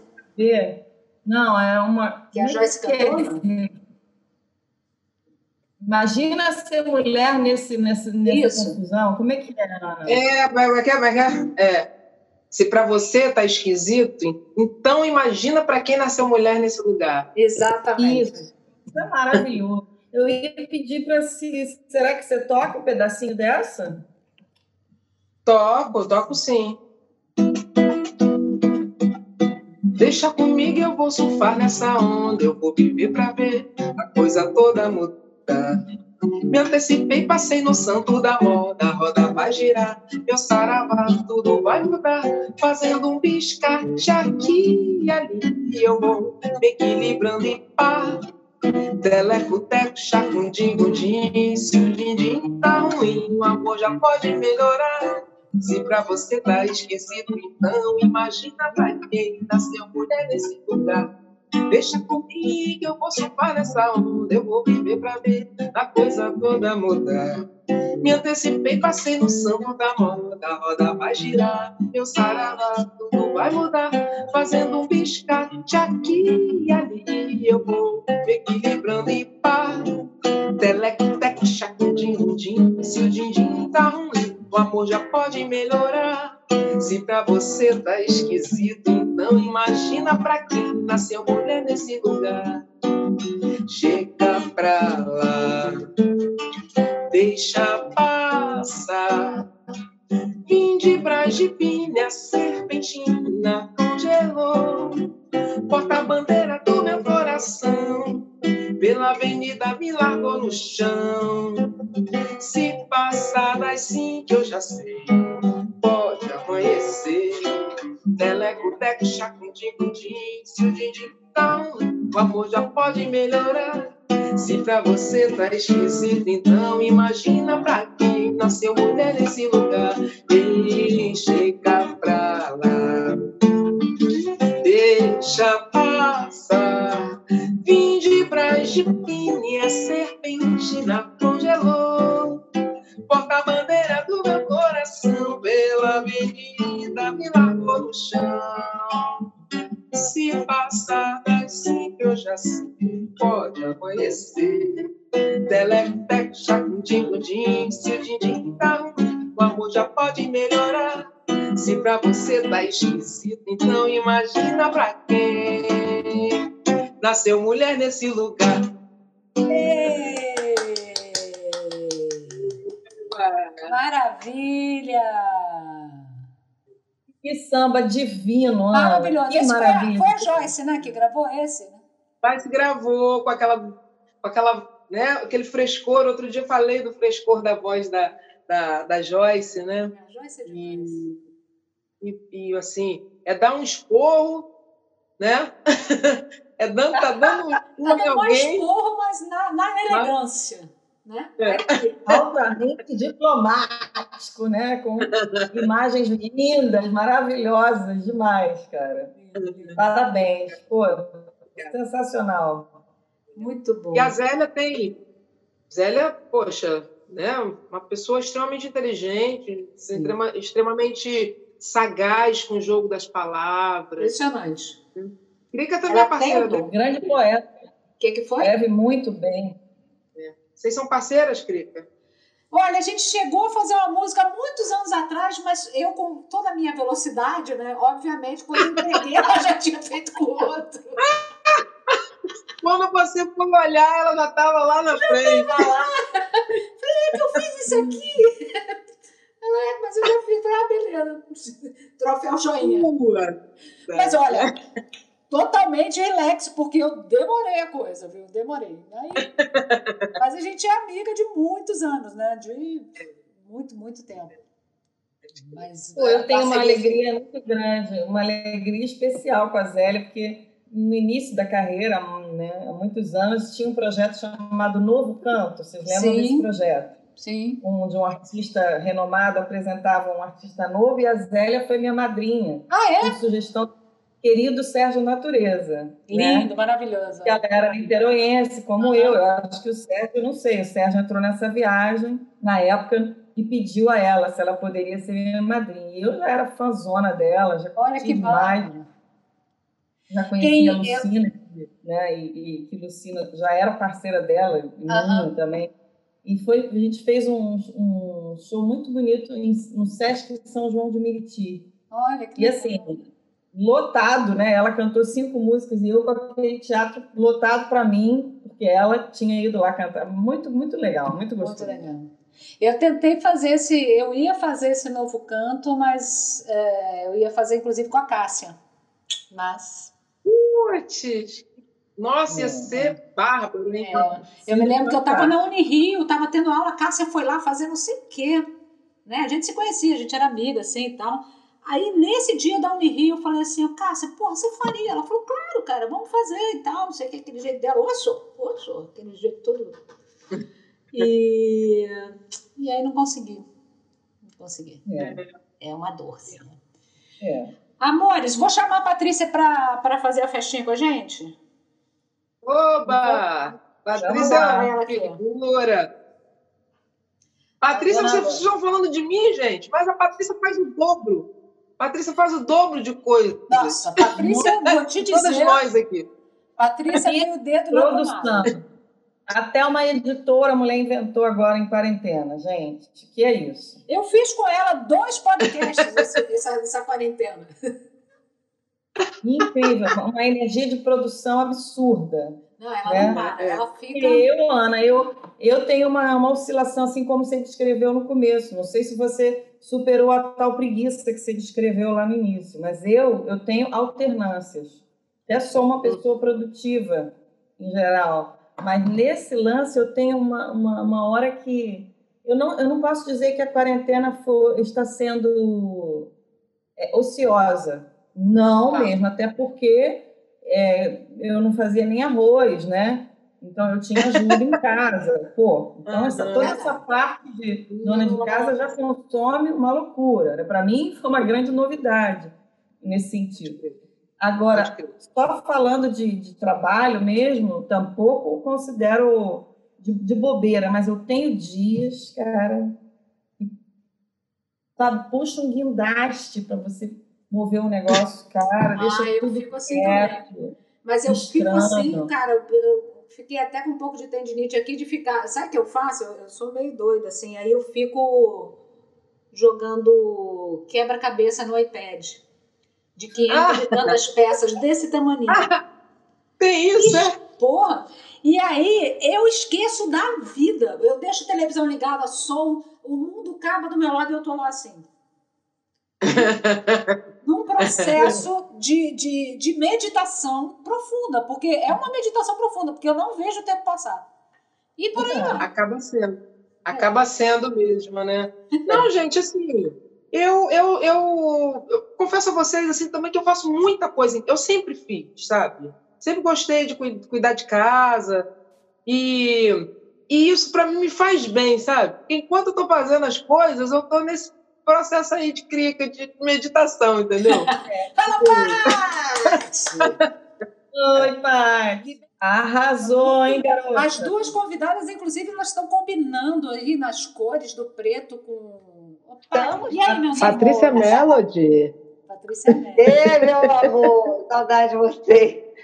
Não, é uma.
Que a Joyce cantou?
Imagina ser mulher nesse, nesse, nessa Isso. confusão. Como é que é, Ana?
É, vai, vai, vai, é. Se para você tá esquisito, então imagina para quem nasceu mulher nesse lugar.
Exatamente.
Isso. Isso é maravilhoso. Eu ia pedir para se. Será que você toca um pedacinho dessa?
Toco, toco sim. Deixa comigo, eu vou surfar nessa onda, eu vou viver pra ver a coisa toda mudar. Me antecipei, passei no santo da moda, a roda vai girar, meu saravá, tudo vai mudar, fazendo um biscate aqui e ali, eu vou me equilibrando em par. Teleco, teco, chacundim, gundim, se o din tá ruim, o amor já pode melhorar. Se pra você tá esquecido, então imagina pra quem nasceu mulher nesse lugar. Deixa comigo, eu vou surfar nessa onda, eu vou viver pra ver a coisa toda mudar. Me antecipei, passei no santo da moda, a roda vai girar, meu saravá, tudo vai mudar, fazendo um biscate aqui e ali, eu vou me equilibrando e pá. Teleco, teco, chacudim, din, se o din-din tá ruim, o amor já pode melhorar. Se pra você tá esquisito, então imagina pra quem nasceu mulher nesse lugar. Chega pra lá, deixa passar. Vim de Brasília, serpentina congelou. Porta-bandeira do meu coração, pela avenida me largou no chão. Se passar das cinco, eu já sei pode amanhecer. Teleco, teco, chacundim, cundim, se o din então, o amor já pode melhorar. Se pra você tá esquisito, então imagina pra quem nasceu mulher nesse lugar. Chega pra lá, deixa Vinde pra Gipine, a serpente na congelou. É Porta-bandeira do meu coração, pela avenida me largou no chão. Se passar das cinco, eu já sei, pode amanhecer. Teletec, chacudim, din, se o então, din-din tá ruim, o amor já pode melhorar. Se pra você tá esquisito, então imagina pra quem nasceu mulher nesse lugar.
Maravilha!
Que samba divino, Ana.
Maravilhoso.
Que
esse
maravilha.
Foi, foi a Joyce, né, que gravou esse, né?
Mas gravou com aquela, com aquela, né, aquele frescor. Outro dia eu falei do frescor da voz da, da, da Joyce, né?
A Joyce é demais.
E, e, e, assim, é dar um esporro, né? É dando, tá dando um
Tá
esporro alguém.
mas na, na elegância, né?
É.
altamente diplomático, né? Com imagens lindas, maravilhosas, demais, cara. Parabéns, pô, sensacional.
Muito bom.
E a Zélia tem. Zélia, poxa, né? Uma pessoa extremamente inteligente, extrema- extremamente sagaz com o jogo das palavras.
Impressionante.
Crica também é
tem
parceira
o
dela.
dom.
Grande poeta,
O que, que foi?
escreve muito bem.
Vocês são parceiras, Crica?
Olha, a gente chegou a fazer uma música há muitos anos atrás, mas eu, com toda a minha velocidade, né? Obviamente, quando eu entreguei, ela já tinha feito com o outro.
Quando você for olhar, ela já estava lá na frente.
Eu fiz isso aqui. Ela, é, mas eu já fiz. Falei, Ah, beleza. Troféu joinha. Mas olha, totalmente relax, porque eu demorei a coisa, viu? Demorei. Aí, mas a gente é amiga de muitos anos, né? De muito, muito tempo. Mas,
Pô, eu tenho uma alegria muito grande, uma alegria especial com a Zélia, porque no início da carreira, né, há muitos anos, tinha um projeto chamado Novo Canto. Vocês lembram
Sim.
desse projeto?
Sim.
onde um artista renomado apresentava um artista novo e a Zélia foi minha madrinha,
Ah, é?
sugestão do querido Sérgio Natureza. né?
Lindo, maravilhoso.
Que ela era niteroense, como eu. Eu acho que o Sérgio, não sei, o Sérgio entrou nessa viagem na época e pediu a ela se ela poderia ser minha madrinha. E eu já era fãzona dela, já
Olha que
demais,
bacana.
já conhecia
Quem
a
eu-
Lucina, né? E, que Lucina já era parceira dela, e
Aham.
também. E foi, a gente fez um, um show muito bonito em, no Sesc São João de Meriti.
Olha que
E assim, lotado, né? Ela cantou cinco músicas e eu com aquele teatro lotado para mim, porque ela tinha ido lá cantar. Muito, muito legal, muito
Muito
gostoso.
legal. Eu tentei fazer esse, eu ia fazer esse novo canto, mas é, eu ia fazer inclusive com a Cássia. Mas
Putz, Nossa, ia
É.
ser bárbaro, hein?
é, eu me lembro que eu estava na Unirio, estava tendo aula, a Cássia foi lá fazer não sei o quê. Né? A gente se conhecia, a gente era amiga assim e tal. Aí, nesse dia da Unirio, eu falei assim, Cássia, porra, você faria? Ela falou, claro, cara, vamos fazer e tal, não sei o que, aquele jeito dela. Osso, osso, aquele jeito todo. E, e aí não consegui. Não consegui.
É,
É uma dor, sim.
é.
Amores, vou chamar a Patrícia para fazer a festinha com a gente?
Oba! Patrícia é uma figura. Patrícia, vocês estão falando de mim, gente, mas a Patrícia faz o dobro. Patrícia faz o dobro de coisa.
Nossa, Patrícia, vou te
Todas
dizer,
nós aqui.
Patrícia tem o dedo no
Produção. Até uma editora a mulher inventou agora em quarentena, gente. Que é isso?
Eu fiz com ela dois podcasts essa, essa, essa quarentena.
Incrível, uma energia de produção absurda.
Não, ela
É.
não para, ela fica...
Eu, Ana, eu, eu tenho uma, uma oscilação, assim como você descreveu no começo. Não sei se você superou a tal preguiça que você descreveu lá no início, mas eu, eu tenho alternâncias. Até sou uma pessoa produtiva, em geral. Mas nesse lance eu tenho uma, uma, uma hora que... Eu não, eu não posso dizer que a quarentena for, está sendo é, ociosa. Não
Tá.
mesmo, até porque é, eu não fazia nem arroz, né? Então eu tinha ajuda em casa. Pô, então essa, toda essa parte de dona de casa já consome uma loucura. Para mim foi uma grande novidade nesse sentido. Agora, só falando de, de trabalho mesmo, tampouco considero de, de bobeira, mas eu tenho dias, cara, que sabe, puxa um guindaste para você mover o negócio, cara, ah, deixa eu tudo fico assim quieto, também.
Mas eu fico assim, cara, eu fiquei até com um pouco de tendinite aqui de ficar. Sabe o que eu faço? Eu, eu sou meio doida, assim. Aí eu fico jogando quebra-cabeça no iPad. De 500 ah. e tantas peças desse tamanho. Ah,
tem isso, é?
Porra! E aí eu esqueço da vida. Eu deixo a televisão ligada, som, o mundo acaba do meu lado e eu tô lá assim. processo de, de, de meditação profunda, porque é uma meditação profunda, porque eu não vejo o tempo passar. E por aí vai.
Acaba sendo. Acaba sendo mesmo, né? Não, gente, assim, eu, eu, eu, eu, confesso a vocês assim também que eu faço muita coisa. Eu sempre fiz, sabe? Sempre gostei de cuidar de casa. E, e isso para mim me faz bem, sabe? Enquanto eu estou fazendo as coisas, eu estou nesse processo aí de crica, de meditação, entendeu?
Fala,
Paty! Oi, Paty! Arrasou, hein, garota?
As duas convidadas, inclusive, elas estão combinando aí nas cores do preto com.
Opa, e aí, meus Patrícia amores? Melody.
Patrícia Melody.
Ei, meu amor, saudade de você.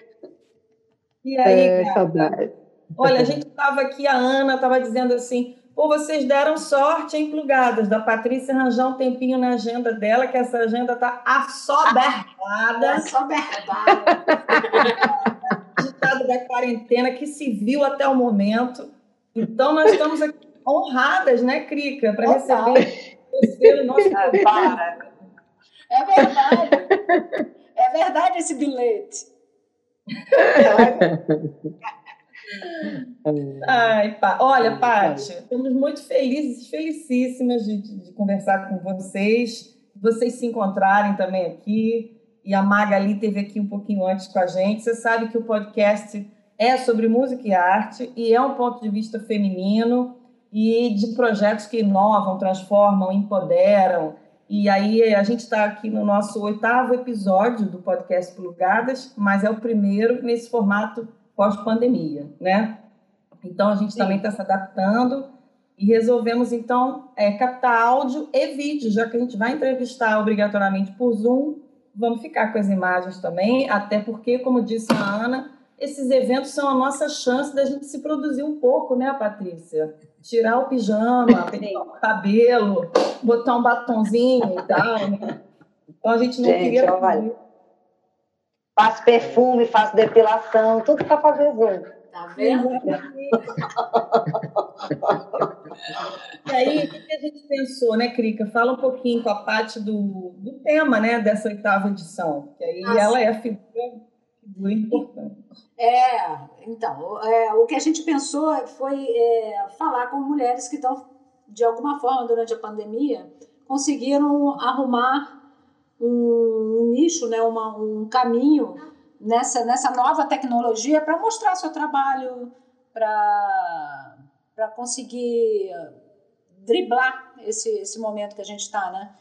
E aí, é, saudade. Olha, a gente estava aqui, a Ana estava dizendo assim: Pô, vocês deram sorte, hein, plugadas, da Patrícia arranjar um tempinho na agenda dela, que essa agenda tá assoberbada.
Assoberbada.
Ditado da quarentena que se viu até o momento. Então, nós estamos aqui honradas, né, Crica, para receber você no nosso
para. É verdade. É verdade esse bilhete.
Ai, pá. Olha, Paty, estamos muito felizes, felicíssimas de, de, de, conversar com vocês, vocês se encontrarem também aqui. E a Magali teve aqui um pouquinho antes com a gente. Você sabe que o podcast é sobre música e arte e é um ponto de vista feminino e de projetos que inovam, transformam, empoderam. E aí a gente está aqui no nosso oitavo episódio do podcast Plugadas, mas é o primeiro nesse formato pós-pandemia, né? Então a gente Sim. também está se adaptando e resolvemos então é, captar áudio e vídeo, já que a gente vai entrevistar obrigatoriamente por Zoom, vamos ficar com as imagens também, até porque, como disse a Ana, esses eventos são a nossa chance da gente se produzir um pouco, né, Patrícia? Tirar o pijama, o cabelo, botar um batonzinho e tal. Né? Então a gente não gente, queria. Ó,
Faço perfume, faço depilação, tudo para fazer zoom.
Tá vendo?
e aí, o que a gente pensou, né, Crica? Fala um pouquinho com a parte do, do tema, né, dessa oitava edição. Que aí ah, ela é a figura, figura importante.
É, então, é, o que a gente pensou foi é, falar com mulheres que estão, de alguma forma, durante a pandemia, conseguiram arrumar um, um nicho, né, uma, um caminho nessa, nessa nova tecnologia para mostrar seu trabalho, para conseguir driblar esse, esse momento que a gente está, né?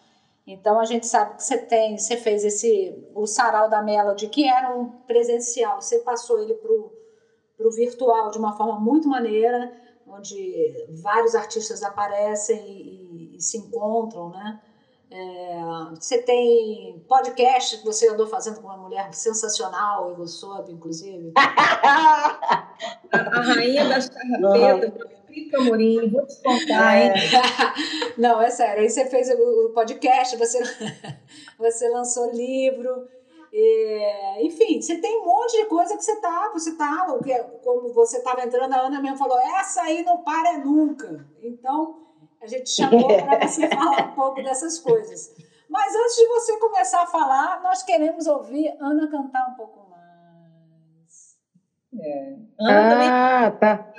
Então a gente sabe que você tem, você fez esse o sarau da Melody, que era um presencial, você passou ele pro pro virtual de uma forma muito maneira, onde vários artistas aparecem e, e, e se encontram, né? É, você tem podcast que você andou fazendo com uma mulher sensacional, eu soube, inclusive.
a, rainha das carrapetas, Fica, Morim, vou te contar, hein?
É. Não, é sério. Aí você fez o podcast, você, você lançou livro. E, enfim, você tem um monte de coisa que você tá, você tá, como você estava entrando, a Ana mesmo falou, essa aí não para nunca. Então, a gente chamou para você falar um pouco dessas coisas. Mas antes de você começar a falar, nós queremos ouvir Ana cantar um pouco mais.
É. Ana ah, também... tá.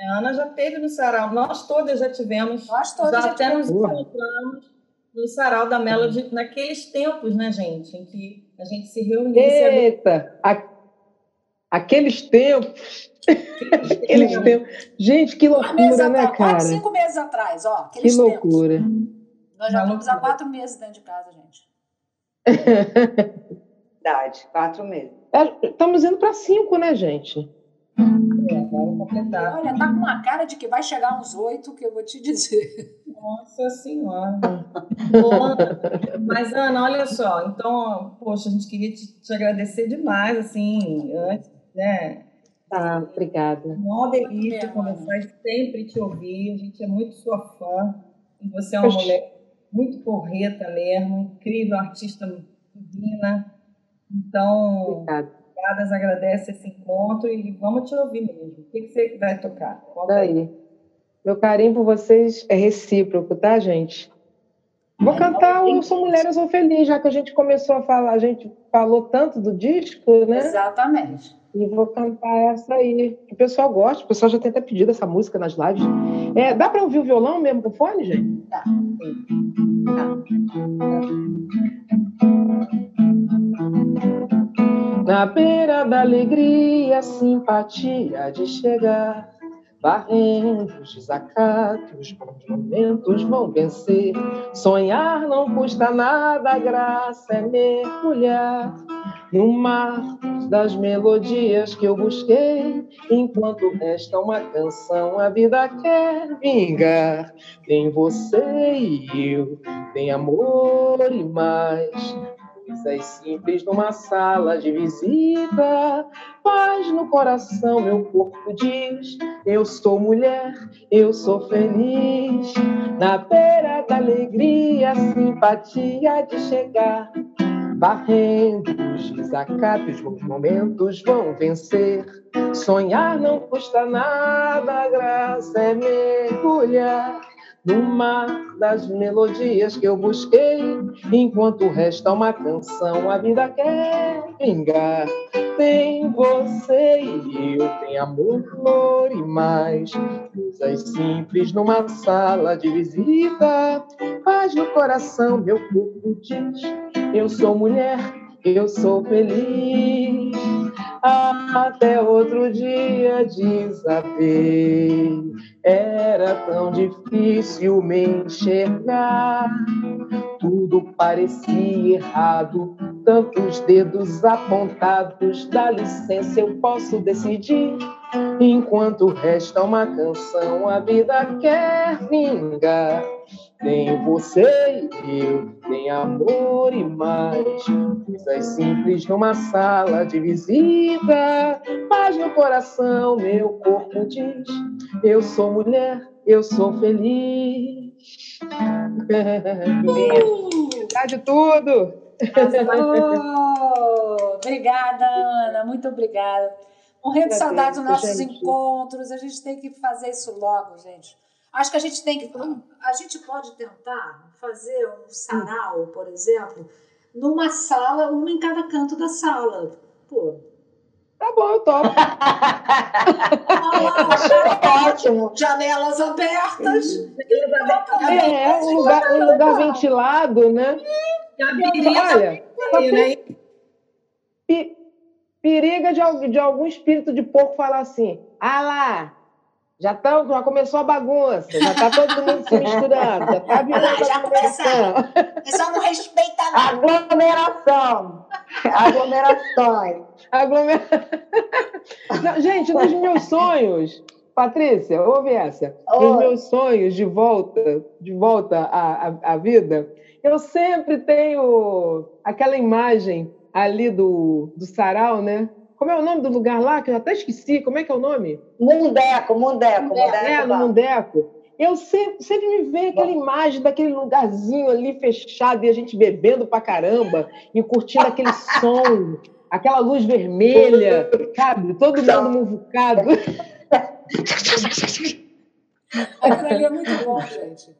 A Ana já teve no sarau. Nós todas já tivemos.
Nós todas já,
já até nos encontramos no sarau da Melody naqueles tempos, né, gente? Em que a gente se reunia.
Eita! A... Aqueles tempos Aqueles tempos. Gente, que loucura, né, cara? Quatro,
cinco meses atrás, ó.
Que loucura.
Tempos. Nós já estamos há quatro meses dentro de casa, gente.
Verdade, quatro meses.
É, estamos indo para cinco, né, gente?
É, Olha, tá com uma cara de que vai chegar uns oito, que eu vou te dizer.
Nossa Senhora. Bom, mas, Ana, olha só. Então, poxa, a gente queria te, te agradecer demais, assim, antes, né?
Tá, obrigada.
Uma delícia conversar e sempre te ouvir. A gente é muito sua fã. E você é uma Poxa. mulher muito porreta mesmo, incrível, artista divina. Então, Obrigada. obrigadas, agradece esse encontro e vamos te ouvir mesmo. O que, você vai tocar?
Conta aí. Meu carinho por vocês é recíproco, tá, gente? Vou cantar o Sou Mulher, Eu Sou Feliz, já que a gente começou a falar, a gente falou tanto do disco, né?
Exatamente.
E vou cantar essa aí. O pessoal gosta, o pessoal já tem até pedido essa música nas lives. É, dá para ouvir o violão mesmo com fone, gente? Tá. Na beira da alegria, simpatia de chegar Varrendo os desacatos, bons momentos vão vencer. Sonhar não custa nada, a graça é mergulhar no mar das melodias que eu busquei. Enquanto resta uma canção, a vida quer vingar. Tem você e eu, tem amor e mais coisas simples numa sala de visita. Paz no coração, meu corpo diz: Eu sou mulher, eu sou feliz. Na beira da alegria, simpatia de chegar. Barrendo os desacatos, bons momentos vão vencer. Sonhar não custa nada, a graça é mergulhar no mar das melodias que eu busquei. Enquanto resta uma canção, a vida quer vingar. Tem você e eu, tem amor, flor e mais. Coisas simples numa sala de visita. Paz no coração, meu corpo diz: Eu sou mulher, eu sou feliz. Até outro dia desabei. Era tão difícil me enxergar. Tudo parecia errado, tantos dedos apontados. Dá licença, eu posso decidir. Enquanto resta uma canção, a vida quer vingar. Tem você e eu, tem amor e mais. Coisas simples numa sala de visita. Paz no coração, meu corpo diz: Eu sou mulher, eu sou feliz. Tá de tudo!
obrigada, Ana, muito obrigada. Morrendo de saudade dos nossos gente. encontros, a gente tem que fazer isso logo, gente. Acho que a gente tem que. A gente pode tentar fazer um sarau, por exemplo, numa sala, uma em cada canto da sala. Pô.
Tá bom, eu topo.
ah, ótimo. Janelas abertas.
É, um lugar, um lugar ventilado, né? Olha, periga de, de algum espírito de porco falar assim: ah lá, já, tá, já começou a bagunça, já está todo mundo se misturando, já está virando
já começou. O pessoal não respeita
nada. Aglomeração. Aglomerações.
Aglomer... Não, gente, nos meus sonhos, Patrícia, ouve essa. Oi. Nos meus sonhos de volta, de volta à, à, à vida, eu sempre tenho aquela imagem ali do, do sarau, né? Como é o nome do lugar lá, que eu até esqueci? Como é que é o nome?
Mundeco, Mundeco. Mundeco
é, no Mundeco. Eu sempre, sempre me vejo aquela imagem daquele lugarzinho ali fechado e a gente bebendo pra caramba e curtindo aquele som, aquela luz vermelha, sabe? Todo mundo muvucado.
Aquilo ali é muito bom, gente.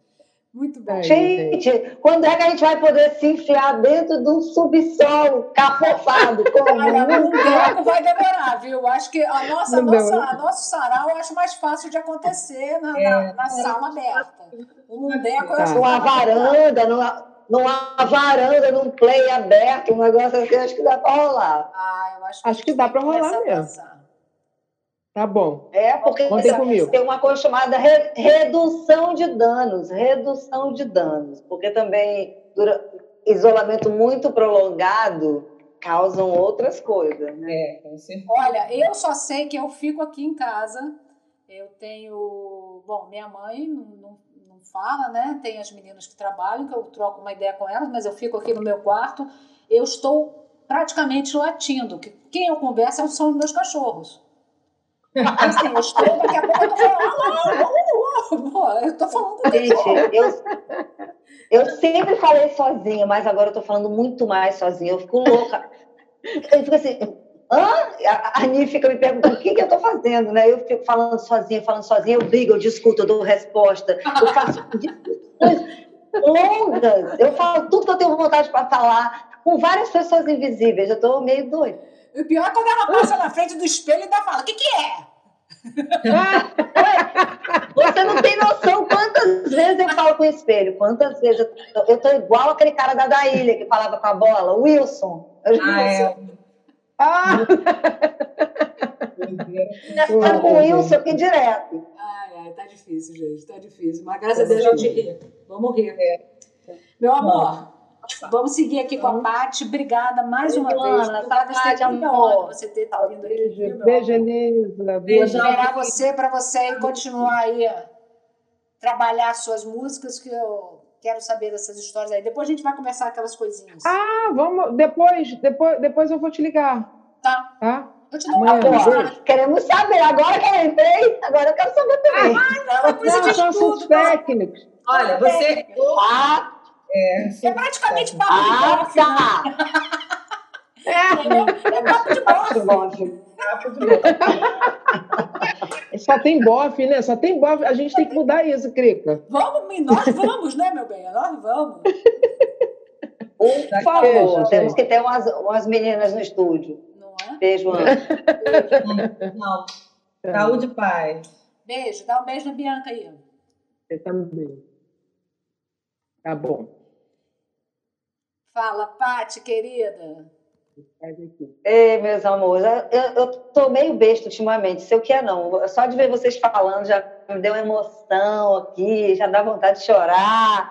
Muito bom.
Gente, quando é que a gente vai poder se enfiar dentro de um subsolo cafofado?
Olha, um tempo vai demorar, viu? Acho que a nossa, a nossa, a nosso sarau eu acho mais fácil de acontecer na, é, na, na é, sala aberta. Um mundeco eu acho
Numa varanda, numa, numa varanda, num play aberto, um negócio assim, acho que dá para rolar.
Ah, eu acho
que, acho que dá para rolar mesmo. Tá bom.
É, porque tem uma coisa chamada re, redução de danos, redução de danos, porque também dura, isolamento muito prolongado causam outras coisas, né? É,
Olha, eu só sei que eu fico aqui em casa, eu tenho, bom, minha mãe não, não, não não fala, né? Tem as meninas que trabalham, que eu troco uma ideia com elas, mas eu fico aqui no meu quarto, eu estou praticamente latindo. Que quem eu converso são os meus cachorros. Assim, eu estou, daqui a pouco eu tô falando, Pô, eu tô falando
Gente, eu, eu sempre falei sozinha, mas agora eu tô falando muito mais sozinha. Eu fico louca. Eu fico assim, hã? A Ani fica me perguntando o que, que eu tô fazendo, né? Eu fico falando sozinha, falando sozinha, eu brigo, eu discuto, eu dou resposta, eu faço discussões longas, eu falo tudo que eu tenho vontade para falar, com várias pessoas invisíveis, eu tô meio doida.
O pior é quando ela passa na frente do espelho e ainda fala: o que, que é?
Você não tem noção quantas vezes eu falo com o espelho, quantas vezes eu, eu tô igual aquele cara da da ilha que falava com a bola, o Wilson. Eu
Ah, é.
Ah, tá com o Wilson aqui direto.
Ai, ai, tá difícil, gente, tá difícil. Mas graças a Deus a gente ri. Vamos rir. Meu amor, vamos seguir aqui com a Paty. Obrigada mais uma vez.
Luana,
Obrigada, muita
amor.
você ter vindo aqui.
Beijo, beijo? Elisa. Boa
Beijão.
Esperar você para você continuar aí a trabalhar suas músicas, que eu quero saber dessas histórias aí. Depois a gente vai conversar aquelas coisinhas.
Ah, vamos. Depois, depois, depois eu vou te ligar.
Tá?
Tá?
Eu te dou uma
Amanhã, beijo.
Queremos saber, agora que eu entrei, agora eu quero saber também.
Não, é coisa
Não,
de
são
tá?
técnicos.
Olha, você.
Ah,
É,
É praticamente papo de
ah,
bofe, né?
tá.
Entendeu? É papo de bofe.
De boa.
Só tem bofe, né? Só tem bofe. A gente tem que mudar isso, Crica.
Vamos, nós vamos, né, meu bem? Nós vamos.
Por favor, temos que ter umas, umas meninas no estúdio.
Não é?
Beijo, Ana.
Não. Saúde e paz.
Beijo. Dá um beijo na Bianca aí.
Você também. Tá bom.
Fala, Pati, querida.
Ei, meus amores, eu, eu tô meio besta ultimamente, sei o que é não. Só de ver vocês falando já me deu uma emoção aqui, já dá vontade de chorar.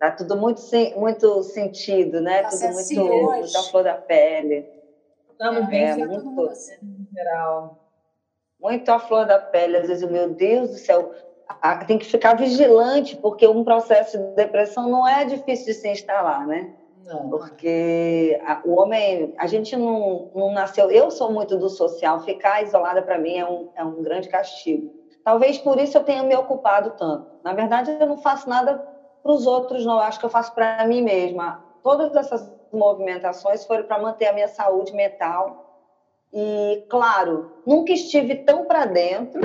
Tá tudo muito, muito sentido, né?
Tá
tudo muito,
hoje.
muito à flor da pele.
Estamos bem
É,
sim,
Tá
muito.
todo mundo assim.
geral.
Muito à flor da pele. Às vezes, meu Deus do céu, a- tem que ficar vigilante, porque um processo de depressão não é difícil de se instalar, né?
Não.
Porque a- o homem, a gente não, não nasceu. Eu sou muito do social, ficar isolada para mim é um, é um grande castigo. Talvez por isso eu tenha me ocupado tanto. Na verdade, eu não faço nada para os outros, não. Eu acho que eu faço para mim mesma. Todas essas movimentações foram para manter a minha saúde mental. E, claro, nunca estive tão para dentro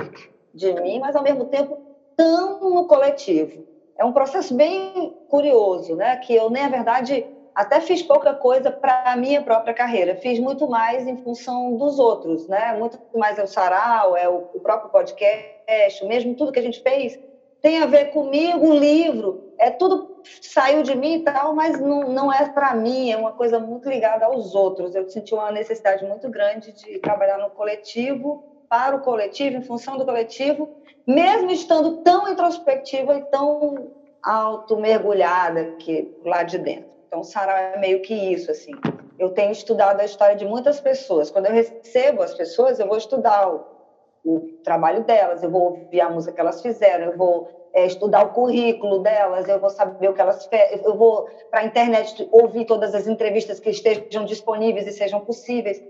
de mim, mas ao mesmo tempo tão no coletivo. É um processo bem curioso, né? Que eu, na verdade, até fiz pouca coisa para a minha própria carreira. Fiz muito mais em função dos outros, né? Muito mais é o sarau, é o, próprio podcast, mesmo tudo que a gente fez tem a ver comigo, o livro, é tudo saiu de mim e tal, mas não, não é para mim, é uma coisa muito ligada aos outros. Eu senti uma necessidade muito grande de trabalhar no coletivo, para o coletivo, em função do coletivo, mesmo estando tão introspectiva e tão auto mergulhada que lá de dentro. Então, o sarau é meio que isso, assim. Eu tenho estudado a história de muitas pessoas. Quando eu recebo as pessoas, eu vou estudar o, o trabalho delas, eu vou ouvir a música que elas fizeram, eu vou é, estudar o currículo delas, eu vou saber o que elas eu vou para a internet ouvir todas as entrevistas que estejam disponíveis e sejam possíveis.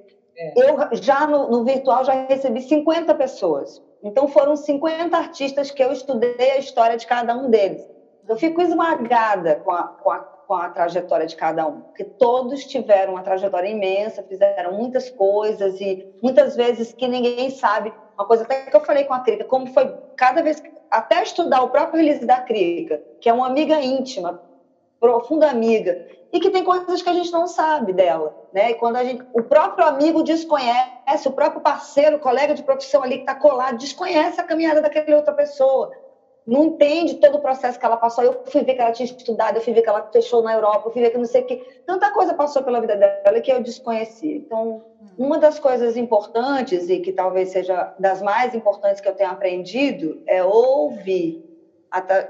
Eu já no, no virtual já recebi 50 pessoas. Então foram 50 artistas que eu estudei a história de cada um deles. Eu fico esmagada com a, com a, com a trajetória de cada um, porque todos tiveram uma trajetória imensa, fizeram muitas coisas e muitas vezes que ninguém sabe. Uma coisa até que eu falei com a Crica, como foi cada vez, até estudar o próprio release da Crica, que é uma amiga íntima, profunda amiga, e que tem coisas que a gente não sabe dela, né? E quando a gente, o próprio amigo desconhece, o próprio parceiro, colega de profissão ali que está colado, desconhece a caminhada daquela outra pessoa, não entende todo o processo que ela passou. Eu fui ver que ela tinha estudado, eu fui ver que ela fechou na Europa, eu fui ver que não sei o que, tanta coisa passou pela vida dela que eu desconheci. Então, uma das coisas importantes e que talvez seja das mais importantes que eu tenho aprendido é ouvir,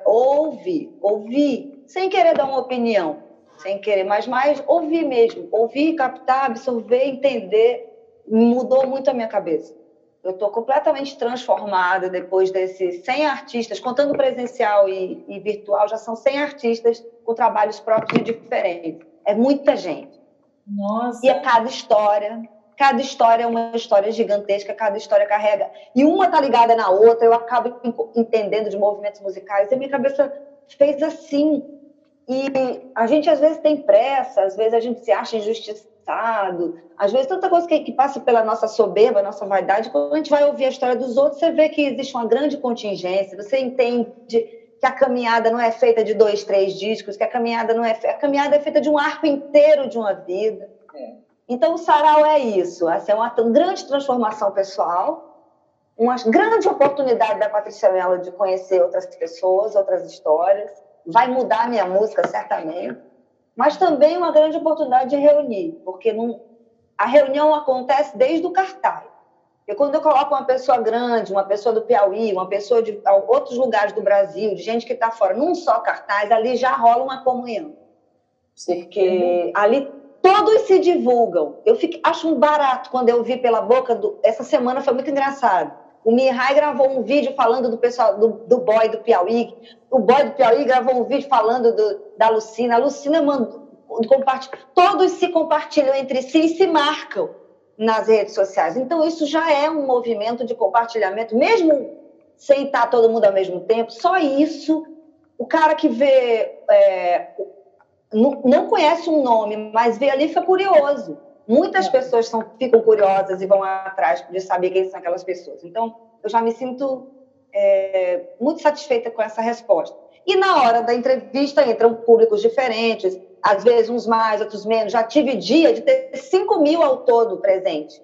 ouvir, ouvir, sem querer dar uma opinião, sem querer, mas mais ouvir mesmo, ouvir, captar, absorver, entender, mudou muito a minha cabeça. Eu estou completamente transformada depois desses 100 artistas, contando presencial e, e, virtual, já são 100 artistas com trabalhos próprios e diferentes. É muita gente.
Nossa.
E é cada história. Cada história é uma história gigantesca, cada história carrega. E uma está ligada na outra, eu acabo entendendo de movimentos musicais. E a minha cabeça fez assim. E a gente às vezes tem pressa, às vezes a gente se acha injustiçado às vezes tanta coisa que, que passa pela nossa soberba, nossa vaidade, quando a gente vai ouvir a história dos outros, você vê que existe uma grande contingência, você entende que a caminhada não é feita de dois, três discos, que a caminhada não é a caminhada é feita de um arco inteiro de uma vida. É. Então o sarau é isso, assim, é uma, uma grande transformação pessoal, uma grande oportunidade da Patrícia Mello de conhecer outras pessoas, outras histórias, vai mudar a minha música certamente mas também uma grande oportunidade de reunir, porque não, a reunião acontece desde o cartaz. E quando eu coloco uma pessoa grande, uma pessoa do Piauí, uma pessoa de outros lugares do Brasil, de gente que está fora, num só cartaz, ali já rola uma comunhão. Porque ali todos se divulgam. Eu fico, acho um barato quando eu vi pela boca do. Essa semana foi muito engraçado. O Mihai gravou um vídeo falando do pessoal do, do boy do Piauí. O boy do Piauí gravou um vídeo falando do, da Lucina. A Lucina mandou compartilha. Todos se compartilham entre si e se marcam nas redes sociais. Então isso já é um movimento de compartilhamento, mesmo sem estar todo mundo ao mesmo tempo. Só isso, o cara que vê é, não, conhece um nome, mas vê ali fica curioso Muitas é. pessoas são, ficam curiosas e vão atrás de saber quem são aquelas pessoas. Então, eu já me sinto é, muito satisfeita com essa resposta. E na hora da entrevista entram públicos diferentes, às vezes uns mais, outros menos. Já tive dia de ter 5 mil ao todo presente.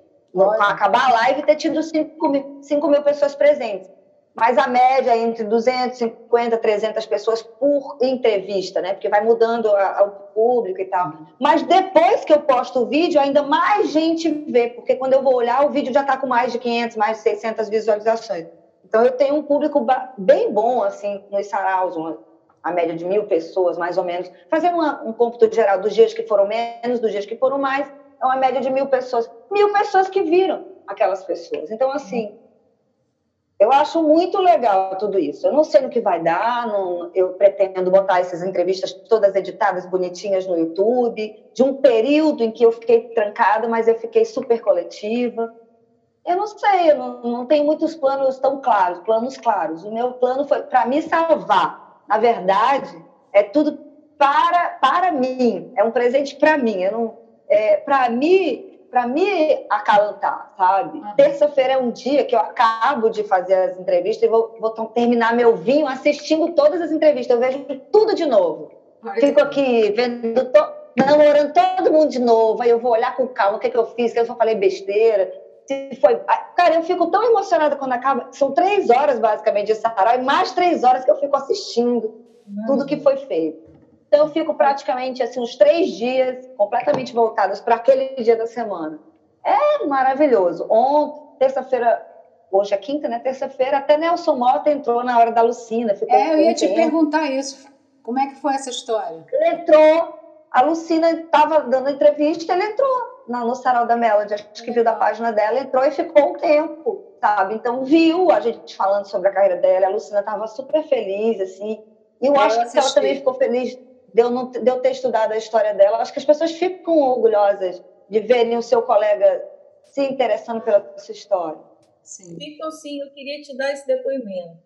Acabar a live e ter tido 5 mil, 5 mil pessoas presentes mas a média é entre 250, 300 pessoas por entrevista, né? Porque vai mudando a, o público e tal. Mas depois que eu posto o vídeo, ainda mais gente vê, porque quando eu vou olhar, o vídeo já está com mais de 500, mais de 600 visualizações. Então eu tenho um público bem bom, assim, nos saraus, uma, a média de mil pessoas, mais ou menos. Fazendo uma, um cômputo geral dos dias que foram menos, dos dias que foram mais, é uma média de mil pessoas. Mil pessoas que viram aquelas pessoas. Então, assim eu acho muito legal tudo isso. Eu não sei no que vai dar, não, eu pretendo botar essas entrevistas todas editadas, bonitinhas no YouTube, de um período em que eu fiquei trancada, mas eu fiquei super coletiva. Eu não sei, eu não, não tenho muitos planos tão claros, planos claros. O meu plano foi para me salvar. Na verdade, é tudo para, para mim, é um presente para mim. Eu não, é, para mim, para me acalantar, sabe? Uhum. Terça-feira é um dia que eu acabo de fazer as entrevistas e vou, vou terminar meu vinho assistindo todas as entrevistas. Eu vejo tudo de novo. Ai, Fico aqui vendo, to, namorando todo mundo de novo. Aí eu vou olhar com calma o que, é que eu fiz, que eu só falei besteira. Se foi... Cara, eu fico tão emocionada quando acaba. São três horas, basicamente, de sarau, e mais três horas que eu fico assistindo tudo que foi feito. Então, eu fico praticamente assim, uns três dias completamente voltados para aquele dia da semana. É maravilhoso. Ontem, terça-feira, hoje é quinta, né? Terça-feira, até Nelson Mota entrou na hora da Lucina.
é, eu ia te perguntar isso. Como é que foi essa história?
Ele entrou, a Lucina estava dando entrevista, ele entrou no Sarau da Melody, acho que viu da página dela, entrou e ficou um tempo, sabe? Então, viu a gente falando sobre a carreira dela, a Lucina estava super feliz, assim. E eu, eu acho assisti. que ela também ficou feliz de eu, não, de eu ter estudado a história dela. Acho que as pessoas ficam orgulhosas de verem o seu colega se interessando pela sua história.
Sim. Ficam sim, eu queria te dar esse depoimento.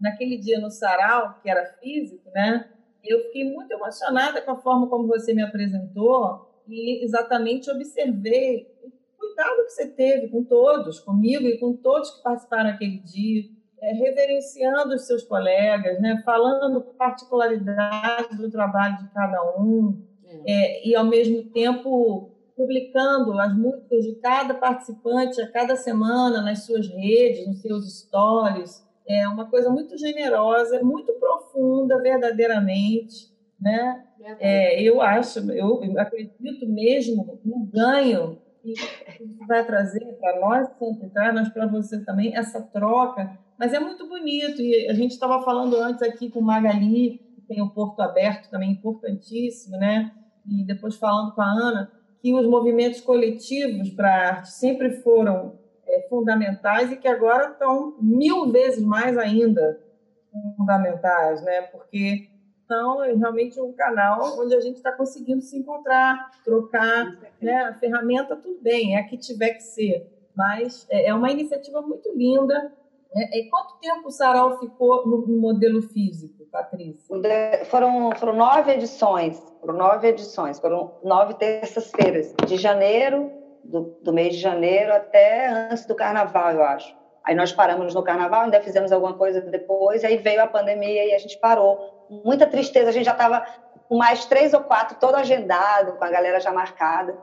Naquele dia no sarau, que era físico, né? Eu fiquei muito emocionada com a forma como você me apresentou e exatamente observei o cuidado que você teve com todos, comigo e com todos que participaram naquele dia reverenciando os seus colegas, né, falando particularidades do trabalho de cada um, é. É, e ao mesmo tempo publicando as músicas de cada participante a cada semana nas suas redes, nos seus stories. É uma coisa muito generosa, muito profunda, verdadeiramente. Né? É, eu acho, eu acredito mesmo no ganho que vai trazer para nós, sempre traz, para você também, essa troca mas é muito bonito. E a gente estava falando antes aqui com Magali, que tem o Porto Aberto também importantíssimo, né? E depois falando com a Ana, que os movimentos coletivos para a arte sempre foram é, é, fundamentais e que agora estão mil vezes mais ainda fundamentais, né? Porque são realmente um canal onde a gente está conseguindo se encontrar, trocar, né? A ferramenta tudo bem, é a que tiver que ser, mas é, é uma iniciativa muito linda. É, é, quanto tempo o Sarau ficou no modelo físico, Patrícia?
Foram, foram nove edições, foram nove edições, foram nove terças-feiras, de janeiro, do, do mês de janeiro até antes do carnaval, eu acho. Aí nós paramos no carnaval, ainda fizemos alguma coisa depois, aí veio a pandemia e a gente parou. Muita tristeza, a gente já estava com mais três ou quatro, todo agendado, com a galera já marcada.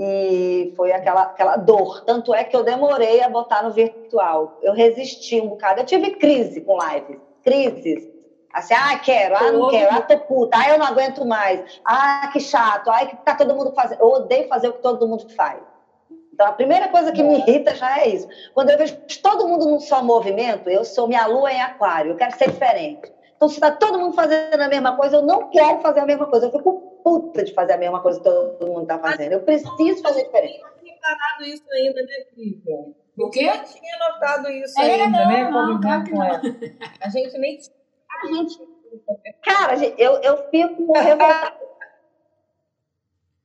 E foi aquela, aquela dor. Tanto é que eu demorei a botar no virtual. Eu resisti um bocado. Eu tive crise com lives, crises. Assim, ah, quero, ah, não quero, ah, tô puta, ah, eu não aguento mais, ah, que chato, ah, que tá todo mundo fazendo. Eu odeio fazer o que todo mundo faz. Então, a primeira coisa que me irrita já é isso. Quando eu vejo todo mundo num só movimento, eu sou minha lua em aquário, eu quero ser diferente. Então, se está todo mundo fazendo a mesma coisa, eu não quero fazer a mesma coisa. Eu fico puta de fazer a mesma coisa que todo mundo está fazendo. Eu preciso fazer diferente. Eu
não tinha notado isso ainda, né, Cris?
O quê?
Eu tinha notado isso é, ainda,
não,
né?
Não, claro que não.
A gente nem...
A gente... Cara, eu, eu fico revoltada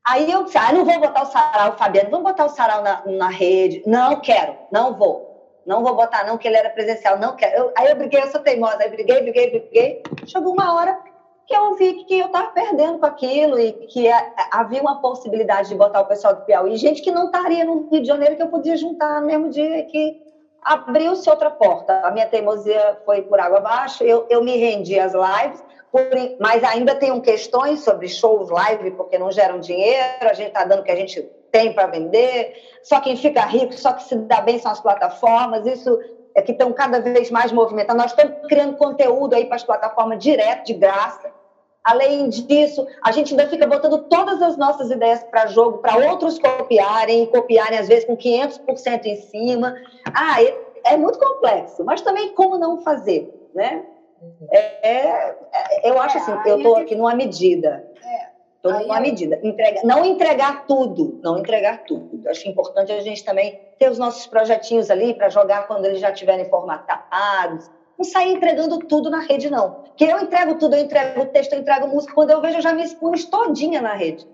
Aí eu disse, ah, não vou botar o sarau, Fabiano, vamos botar o sarau na, na rede. Não quero, não vou. Não vou botar, não, que ele era presencial, não quero. Eu, aí eu briguei, eu sou teimosa, aí briguei, briguei, briguei. Chegou uma hora que eu vi que eu estava perdendo com aquilo e que havia uma possibilidade de botar o pessoal do Piauí, gente que não estaria no Rio de Janeiro, que eu podia juntar no mesmo dia que abriu-se outra porta. A minha teimosia foi por água abaixo, eu, eu me rendi às lives, mas ainda tem questões sobre shows live, porque não geram dinheiro, a gente está dando o que a gente tem para vender, só quem fica rico, só que se dá bem são as plataformas, isso é que estão cada vez mais movimentando. Nós estamos criando conteúdo aí para as plataformas direto, de graça. Além disso, a gente ainda fica botando todas as nossas ideias para jogo, para outros copiarem, e copiarem às vezes com 500% em cima. Ah, é, é muito complexo, mas também como não fazer, né? É, é, é, eu acho assim, eu estou aqui numa medida. Estou numa medida. Entrega, não entregar tudo, não entregar tudo. Acho importante a gente também ter os nossos projetinhos ali para jogar quando eles já estiverem formatados. Não sair entregando tudo na rede, não. Que eu entrego tudo, eu entrego o texto, eu entrego música. Quando eu vejo, eu já me expus todinha na rede.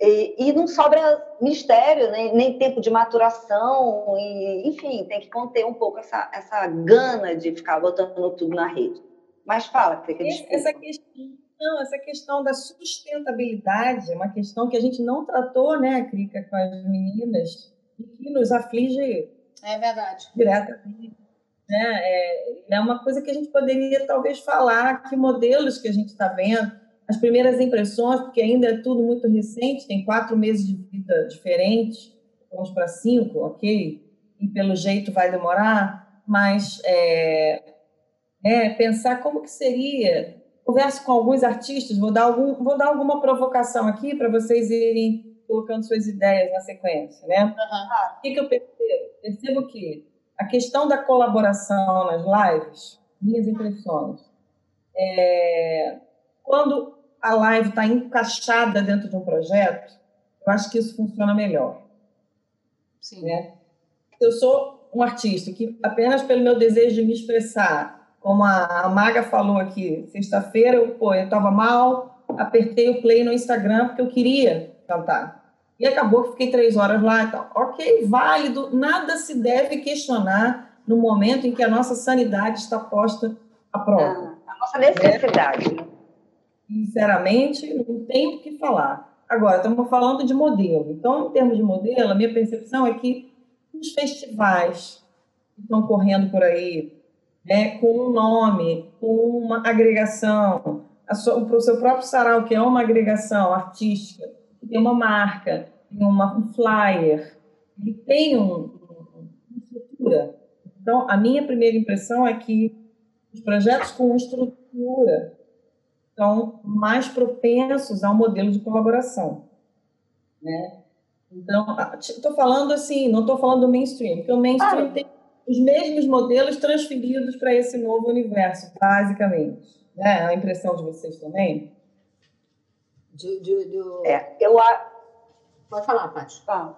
E, e, não sobra mistério, nem, nem, tempo de maturação, e, enfim, tem que conter um pouco essa, essa gana de ficar botando tudo na rede. Mas fala, que
essa questão, não, essa questão da sustentabilidade é uma questão que a gente não tratou, né, Crica, com as meninas, e que nos aflige.
É verdade.
Diretamente. Né? É, é uma coisa que a gente poderia talvez falar, que modelos que a gente está vendo as primeiras impressões, porque ainda é tudo muito recente, tem quatro meses de vida diferentes, vamos para cinco, ok? E pelo jeito vai demorar, mas é, é, pensar como que seria. Converso com alguns artistas, vou dar, algum, vou dar alguma provocação aqui para vocês irem colocando suas ideias na sequência, né? Uhum. O que, que eu percebo? Percebo que a questão da colaboração nas lives, minhas impressões, é, quando a live está encaixada dentro de um projeto, eu acho que isso funciona melhor.
Sim.
Né? Eu sou um artista que apenas pelo meu desejo de me expressar, como a Maga falou aqui, sexta-feira eu, estava mal, apertei o play no Instagram porque eu queria cantar. E acabou que fiquei três horas lá. Então, ok, válido, nada se deve questionar no momento em que a nossa sanidade está posta à prova.
Ah, a nossa necessidade.
É sinceramente, não tem o que falar. Agora, estamos falando de modelo. Então, em termos de modelo, a minha percepção é que os festivais que estão correndo por aí, né, com um nome, com uma agregação, o seu próprio sarau, que é uma agregação artística, que tem uma marca, tem uma, um flyer, ele tem um, uma estrutura. Então, a minha primeira impressão é que os projetos com estrutura estão mais propensos ao modelo de colaboração, né? Então, estou falando assim, não estou falando do mainstream, porque o mainstream ah. tem os mesmos modelos transferidos para esse novo universo, basicamente. Né? A impressão de vocês também?
De, de, de...
É, eu
Pode falar, Paty.
Ah,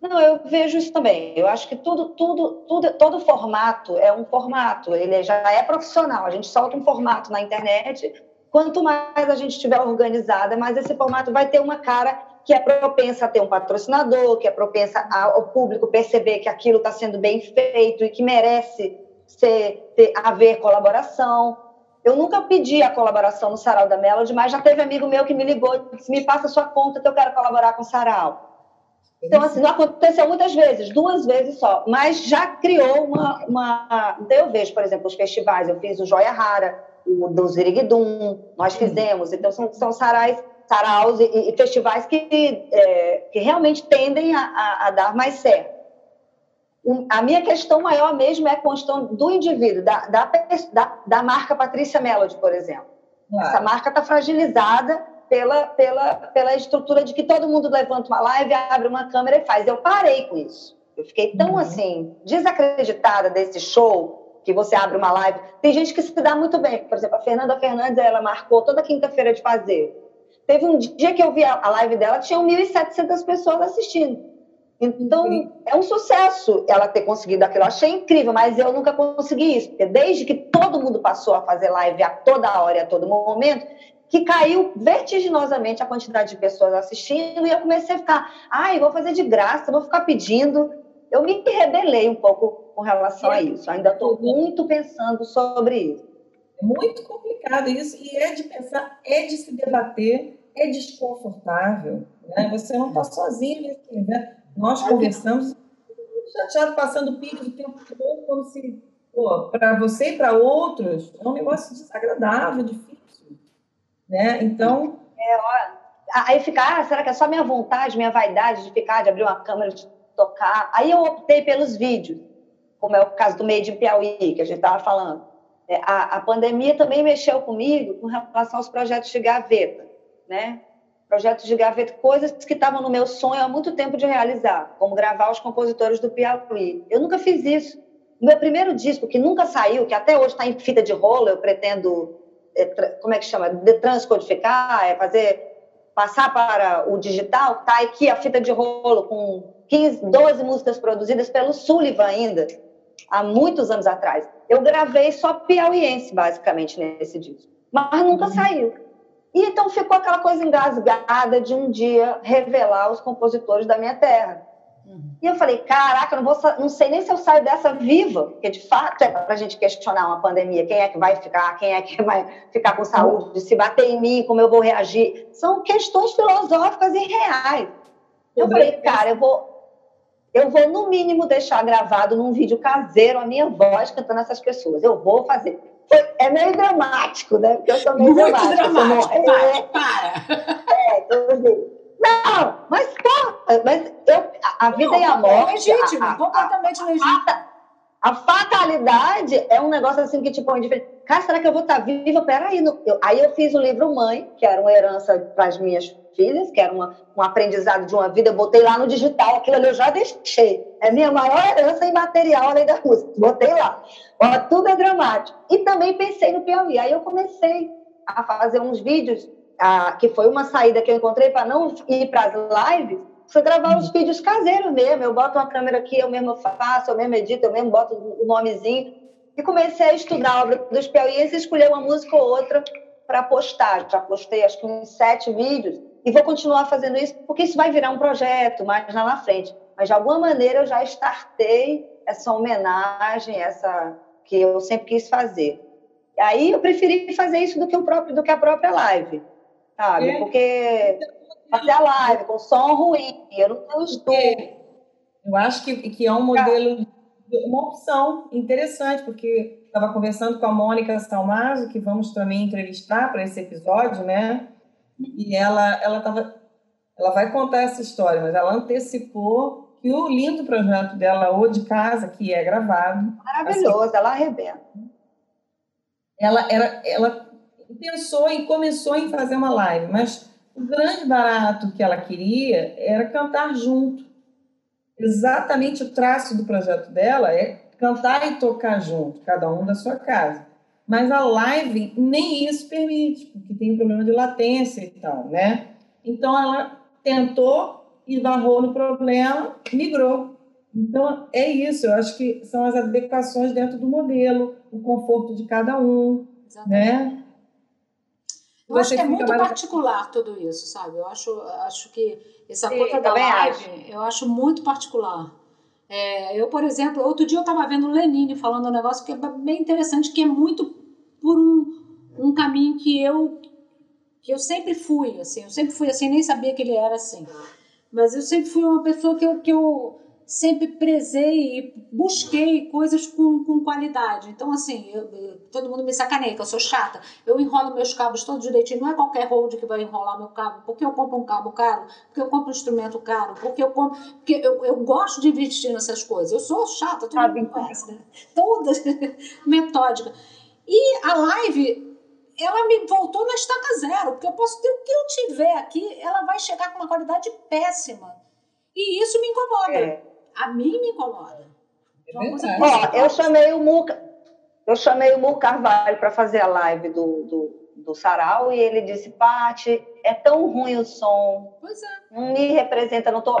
Não, eu vejo isso também. Eu acho que tudo, tudo, tudo, todo formato é um formato. Ele já é profissional. A gente solta um formato na internet. Quanto mais a gente estiver organizada, mais esse formato vai ter uma cara que é propensa a ter um patrocinador, que é propensa ao público perceber que aquilo está sendo bem feito e que merece ser, ter, haver colaboração. Eu nunca pedi a colaboração no Sarau da Melody, mas já teve amigo meu que me ligou e disse: me passa sua conta que eu quero colaborar com o Sarau. Então, assim, não aconteceu muitas vezes, duas vezes só, mas já criou uma. uma... Então, eu vejo, por exemplo, os festivais, eu fiz o Joia Rara, o do Ziriguidum, nós fizemos, então são, são sarais saraus e, e festivais que, é, que realmente tendem a, a, a, dar mais certo. A minha questão maior mesmo é a questão do indivíduo, da, da, da, da marca Patrícia Melody, por exemplo. Claro. Essa marca está fragilizada pela, pela, pela estrutura de que todo mundo levanta uma live, abre uma câmera e faz. Eu parei com isso. Eu fiquei tão uhum. assim, desacreditada desse show que você abre uma live. Tem gente que se dá muito bem. Por exemplo, a Fernanda Fernandes, ela marcou toda quinta-feira de fazer. Teve um dia que eu vi a live dela, tinham 1.700 pessoas assistindo. Então, é um sucesso ela ter conseguido aquilo. Eu achei incrível, mas eu nunca consegui isso. Porque desde que todo mundo passou a fazer live a toda hora e a todo momento, que caiu vertiginosamente a quantidade de pessoas assistindo e eu comecei a ficar, ai, vou fazer de graça, vou ficar pedindo. Eu me rebelei um pouco com relação a isso. Ainda estou muito pensando sobre isso.
É muito complicado isso e é de pensar, é de se debater é desconfortável. Né? Você não está sozinho nesse né? Nós conversamos, chateado, passando picos o tempo todo, como se, para você e para outros, é um negócio desagradável, difícil. Né? Então.
É, ó, aí fica, ah, será que é só minha vontade, minha vaidade de ficar, de abrir uma câmera, de tocar? Aí eu optei pelos vídeos, como é o caso do Made in Piauí, que a gente estava falando. É, a, a pandemia também mexeu comigo com relação aos projetos de gaveta né? Projetos de gaveta, coisas que estavam no meu sonho há muito tempo de realizar, como gravar os compositores do Piauí. Eu nunca fiz isso. O meu primeiro disco, que nunca saiu, que até hoje está em fita de rolo, eu pretendo, é, como é que chama? Transcodificar, é fazer, passar para o digital, tá aqui a fita de rolo com 15, 12 músicas produzidas pelo Sullivan ainda, há muitos anos atrás. Eu gravei só piauiense, basicamente, nesse disco. Mas nunca uhum. saiu. E então ficou aquela coisa engasgada de um dia revelar os compositores da minha terra. Uhum. E eu falei, caraca, eu não, vou, não sei nem se eu saio dessa viva, porque de fato é para a gente questionar uma pandemia, quem é que vai ficar, quem é que vai ficar com saúde, se bater em mim, como eu vou reagir. São questões filosóficas e reais. Eu falei, cara, eu vou, eu vou no mínimo deixar gravado num vídeo caseiro a minha voz cantando essas pessoas. Eu vou fazer é meio dramático, né? Porque eu sou meio
Muito
dramática.
dramático, não, é, para.
É, então, assim, não, mas pô, mas eu, a vida não, e a morte.
É legítimo, a, a, completamente
a,
legítimo.
A fatalidade é um negócio assim que te põe diferente. Cara, será que eu vou estar viva? Peraí. No, eu, aí eu fiz o livro Mãe, que era uma herança para as minhas filhas, que era uma, um aprendizado de uma vida. Eu botei lá no digital, aquilo ali eu já deixei. É minha maior herança imaterial além da música. Botei lá. Ó, tudo é dramático. E também pensei no Piauí. Aí eu comecei a fazer uns vídeos, a, que foi uma saída que eu encontrei para não ir para as lives foi gravar os vídeos caseiros mesmo. Eu boto uma câmera aqui, eu mesmo faço, eu mesmo edito, eu mesmo boto o nomezinho. E comecei a estudar a obra dos piauienses escolher uma música ou outra para postar. Já postei acho que uns sete vídeos e vou continuar fazendo isso porque isso vai virar um projeto mais lá na frente. Mas de alguma maneira eu já startei essa homenagem, essa que eu sempre quis fazer. E aí eu preferi fazer isso do que o próprio do que a própria live, sabe? É. Porque fazer a live com som ruim, eu não tenho estudo.
Eu acho que, que é um modelo, uma opção interessante, porque estava conversando com a Mônica Salmazo, que vamos também entrevistar para esse episódio, né? E ela ela tava, ela vai contar essa história, mas ela antecipou que o lindo projeto dela, ou de casa, que é gravado.
Maravilhoso, assim, ela arrebenta.
Ela, era, ela pensou e começou em fazer uma live, mas o grande barato que ela queria era cantar junto. Exatamente o traço do projeto dela é cantar e tocar junto, cada um da sua casa. Mas a live nem isso permite, porque tem um problema de latência e tal, né? Então ela tentou esbarrou no problema, migrou. Então, é isso, eu acho que são as adequações dentro do modelo, o conforto de cada um, Exatamente. né?
Eu acho que é muito mais... particular tudo isso, sabe? Eu acho, acho que essa Sim, coisa da live, acho. eu acho muito particular. É, eu, por exemplo, outro dia eu estava vendo o Lenine falando um negócio que é bem interessante, que é muito por um, um caminho que eu que eu sempre fui, assim, eu sempre fui assim, nem sabia que ele era assim. Mas eu sempre fui uma pessoa que eu, que eu sempre prezei e busquei coisas com, com qualidade. Então, assim, eu, eu, todo mundo me sacaneia, que eu sou chata. Eu enrolo meus cabos todos direitinho. Não é qualquer hold que vai enrolar meu cabo. Porque eu compro um cabo caro, porque eu compro um instrumento caro, porque eu compro. Porque eu, eu gosto de investir nessas coisas. Eu sou chata, todo mundo conhece, né? Toda metódica. E a live ela me voltou na estaca zero, porque eu posso ter o que eu tiver aqui, ela vai chegar com uma qualidade péssima. E isso me incomoda. É. A mim me incomoda.
É Ó, eu chamei o Muca, eu chamei o Mu Carvalho para fazer a live do, do, do Sarau e ele disse, Pati, é tão ruim o som.
Pois é.
Não me representa, não tô,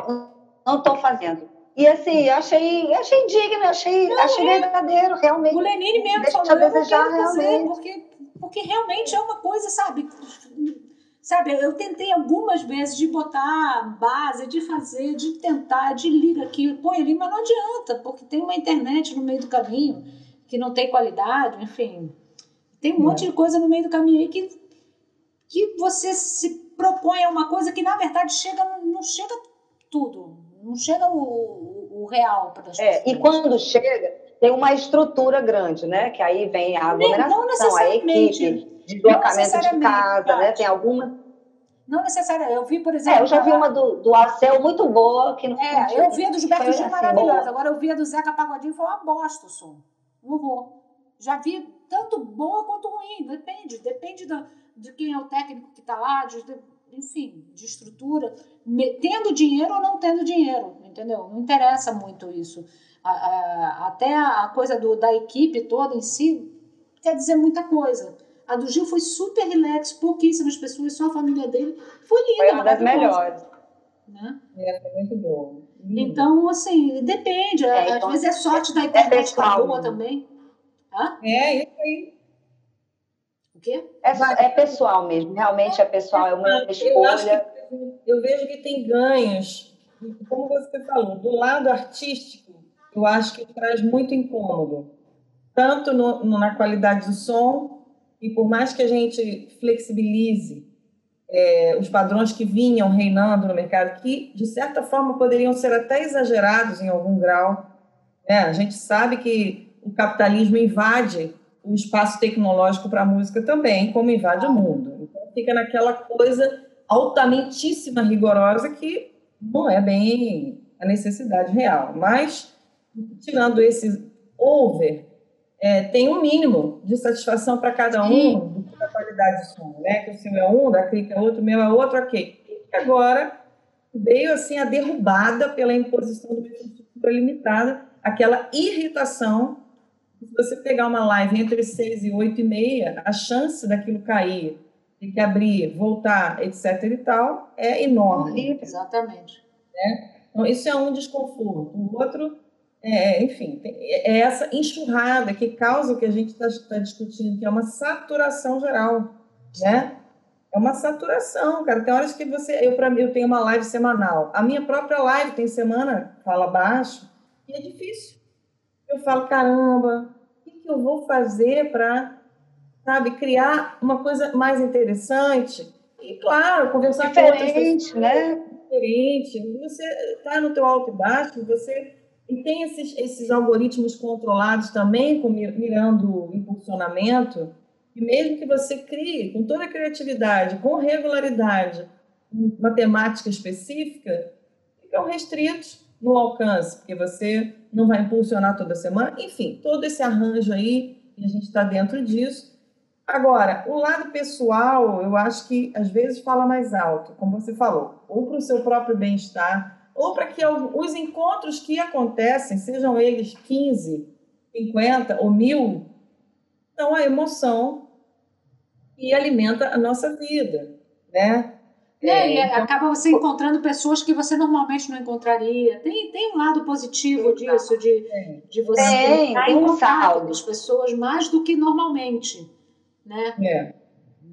não tô fazendo. E assim, achei, achei digno, achei, não, achei é. verdadeiro, realmente.
O Lenine mesmo Deixa falou, eu desejar, realmente. porque, porque realmente é uma coisa, sabe? Sabe, eu tentei algumas vezes de botar base, de fazer, de tentar, de liga aqui, põe ali, mas não adianta, porque tem uma internet no meio do caminho que não tem qualidade, enfim. Tem um é. monte de coisa no meio do caminho aí que, que você se propõe a uma coisa que, na verdade, chega, não chega tudo, não chega o, o, o real para as
é, pessoas. E quando chega, tem uma estrutura grande, né? Que aí vem a aglomeração, não a equipe deslocamento de casa, né? Tem alguma.
Não necessariamente. Eu vi, por exemplo.
É, eu já vi uma do, do Arcel muito boa. Que
não é, eu vi a do Gilberto Gil assim, maravilhosa. Agora eu vi a do Zeca Pagodinho foi uma bosta o som. Um horror. Já vi tanto boa quanto ruim. Depende. Depende do, de quem é o técnico que está lá, de, enfim, de estrutura. Tendo dinheiro ou não tendo dinheiro, entendeu? Não interessa muito isso. A, a, até a coisa do, da equipe toda em si quer dizer muita coisa. A do Gil foi super relax, pouquíssimas pessoas, só a família dele. Foi linda,
Foi uma das melhores.
Né? É, foi muito bom.
Então, assim, depende. É, então, Às vezes é sorte da é internet é boa né? também. Hã?
É, isso aí.
O quê?
É, é pessoal mesmo, realmente é pessoal, é uma escolha.
Eu, eu vejo que tem ganhos, como você falou, do lado artístico, eu acho que traz muito incômodo, tanto no, no, na qualidade do som, e por mais que a gente flexibilize é, os padrões que vinham reinando no mercado, que de certa forma poderiam ser até exagerados em algum grau, né? a gente sabe que o capitalismo invade o espaço tecnológico para a música também, como invade o mundo. Então fica naquela coisa altamentíssima rigorosa que não é bem a necessidade real. Mas, tirando esse over é, tem um mínimo de satisfação para cada um da qualidade do som, né? Que o seu é um, da clica é outro, o meu é outro, ok. E agora veio assim a derrubada pela imposição do infraestrutura limitada, aquela irritação. Se você pegar uma live entre 6 e 8 e meia, a chance daquilo cair, de que abrir, voltar, etc. e tal, é enorme.
Exatamente.
Né? Então, isso é um desconforto. O outro é, enfim, é essa enxurrada que causa o que a gente está tá discutindo, que é uma saturação geral, né? É uma saturação, cara. Tem horas que você, eu para mim, eu tenho uma live semanal. A minha própria live tem semana fala baixo e é difícil. Eu falo, caramba, o que, eu vou fazer para, sabe, criar uma coisa mais interessante? E claro, conversar
diferente, com outras pessoas,
né? Diferente. Você está no teu alto e baixo, você e tem esses, esses algoritmos controlados também, com, mirando impulsionamento, e mesmo que você crie com toda a criatividade, com regularidade, uma temática específica, ficam restritos no alcance, porque você não vai impulsionar toda semana. Enfim, todo esse arranjo aí, e a gente está dentro disso. Agora, o lado pessoal, eu acho que às vezes fala mais alto, como você falou, ou para o seu próprio bem-estar, ou para que os encontros que acontecem, sejam eles 15, 50 ou mil, são a emoção que alimenta a nossa vida, né?
É, e então, acaba você encontrando pessoas que você normalmente não encontraria. Tem, tem um lado positivo disso, de, de você
tem,
estar
tem
em
um
contato com as pessoas mais do que normalmente. Né?
É.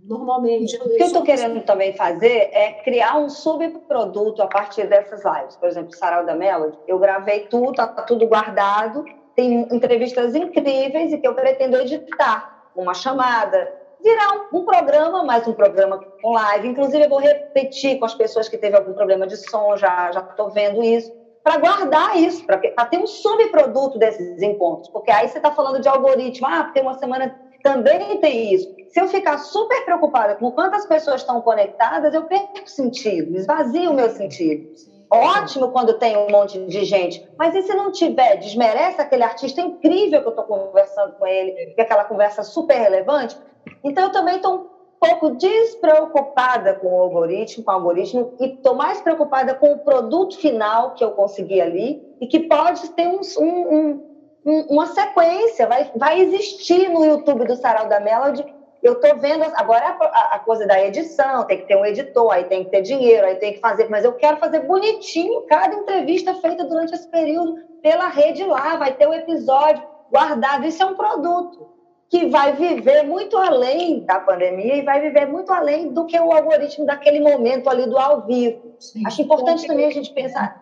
Normalmente.
O que eu estou querendo também fazer é criar um subproduto a partir dessas lives. Por exemplo, Sarau da Melody, eu gravei tudo, está tudo guardado, tem entrevistas incríveis e que eu pretendo editar uma chamada, virar um, um, programa, mais um programa com live. Inclusive, eu vou repetir com as pessoas que teve algum problema de som, já estou vendo isso, para guardar isso, para ter um subproduto desses encontros. Porque aí você está falando de algoritmo, ah, porque uma semana também tem isso. Se eu ficar super preocupada com quantas pessoas estão conectadas, eu perco sentido, esvazio o meu sentido. Ótimo quando tem um monte de gente, mas e se não tiver? Desmerece aquele artista incrível que eu estou conversando com ele, que é aquela conversa super relevante? Então, eu também estou um pouco despreocupada com o algoritmo, com o algoritmo, e estou mais preocupada com o produto final que eu consegui ali e que pode ter um, um, um, uma sequência, vai, vai existir no YouTube do Sarau da Melody. Eu estou vendo, agora a, a, coisa da edição, tem que ter um editor, aí tem que ter dinheiro, aí tem que fazer, mas eu quero fazer bonitinho cada entrevista feita durante esse período pela rede lá, vai ter o um episódio guardado, isso é um produto que vai viver muito além da pandemia e vai viver muito além do que o algoritmo daquele momento ali do ao vivo. Sim, Acho importante também a gente pensar,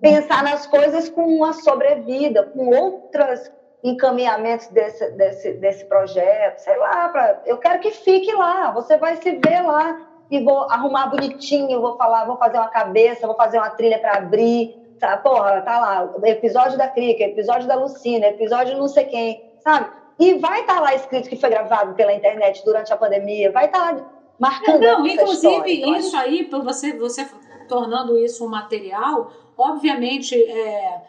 pensar nas coisas com uma sobrevida, com outros encaminhamentos desse, desse, desse projeto, sei lá, pra, eu quero que fique lá, você vai se ver lá e vou arrumar bonitinho, vou falar, vou fazer uma cabeça, vou fazer uma trilha para abrir, tá, porra, tá lá, episódio da Crica, episódio da Lucina, episódio não sei quem, sabe? E vai estar tá lá escrito que foi gravado pela internet durante a pandemia, vai estar tá lá marcando. Não,
inclusive, história. isso aí, por você, você tornando isso um material, obviamente, é,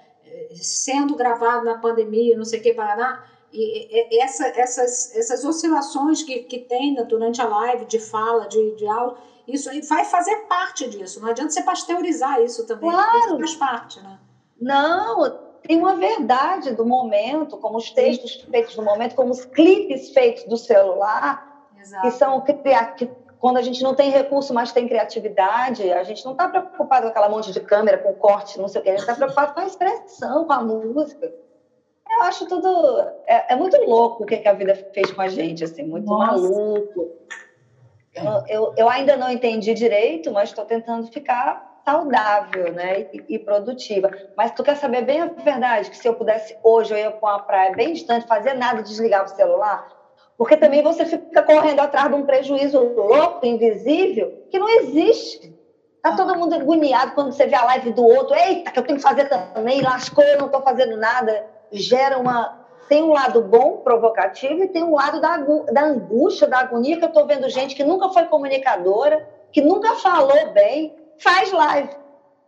sendo gravado na pandemia, não sei o que, Paraná, e, essa, essas, essas oscilações que, que tem durante a live de fala, de, de aula, isso aí vai fazer parte disso. Não adianta você pasteurizar isso também.
Claro.
Isso faz parte, né?
Não, tem uma verdade do momento, como os textos feitos no momento, como os clipes feitos do celular, Exato. que são que, quando a gente não tem recurso, mas tem criatividade, a gente não está preocupado com aquela monte de câmera, com corte, não sei o que, a gente está preocupado com a expressão, com a música. Eu acho tudo. É, é muito louco o que, que, a vida fez com a gente, assim, muito Nossa. maluco. Eu, eu, eu ainda não entendi direito, mas estou tentando ficar saudável, né, e, e, produtiva. Mas tu quer saber bem a verdade, que se eu pudesse hoje eu ia para uma praia bem distante, fazer nada, desligar o celular, porque também você fica correndo atrás de um prejuízo louco, invisível, que não existe. Tá todo mundo agoniado quando você vê a live do outro, eita, que eu tenho que fazer também, lascou, eu não estou fazendo nada. Gera uma. Tem um lado bom, provocativo, e tem um lado da, da angústia, da agonia, que eu estou vendo gente que nunca foi comunicadora, que nunca falou bem, faz live,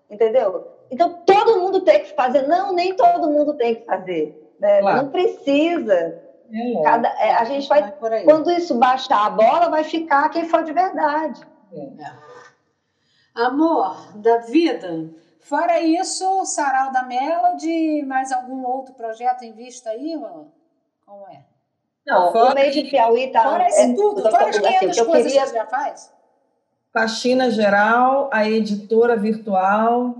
entendeu? Então, todo mundo tem que fazer. Não, nem todo mundo tem que fazer. Né? Claro. Não precisa. É Cada, é, a gente vai, vai quando isso baixar a bola, vai ficar quem for de verdade. É.
Amor da vida. Fora isso, Sarau da Melody, mais algum outro projeto em vista aí? Como é?
Não, fora, o meio de Piauí tá.
Fora isso é, tudo, fora as 500 assim, coisas queria... que você já faz?
Faxina Geral, a editora virtual.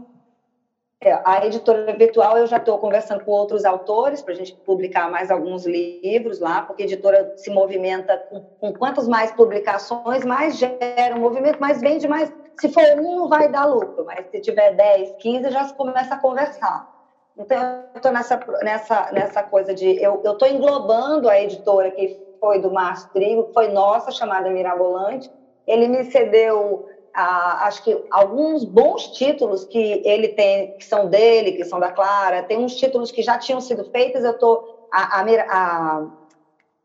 É, a editora virtual eu já estou conversando com outros autores para a gente publicar mais alguns livros lá, porque a editora se movimenta com, com quantas mais publicações, mais gera um movimento, mais vende mais. Se for um, não vai dar lucro, mas se tiver 10, 15, já se começa a conversar. Então, eu estou nessa, nessa, nessa coisa de. Eu estou englobando a editora que foi do Márcio Trigo, que foi nossa, chamada Mirabolante, ele me cedeu, acho que alguns bons títulos que ele tem, que são dele, que são da Clara, tem uns títulos que já tinham sido feitos, eu tô a, a,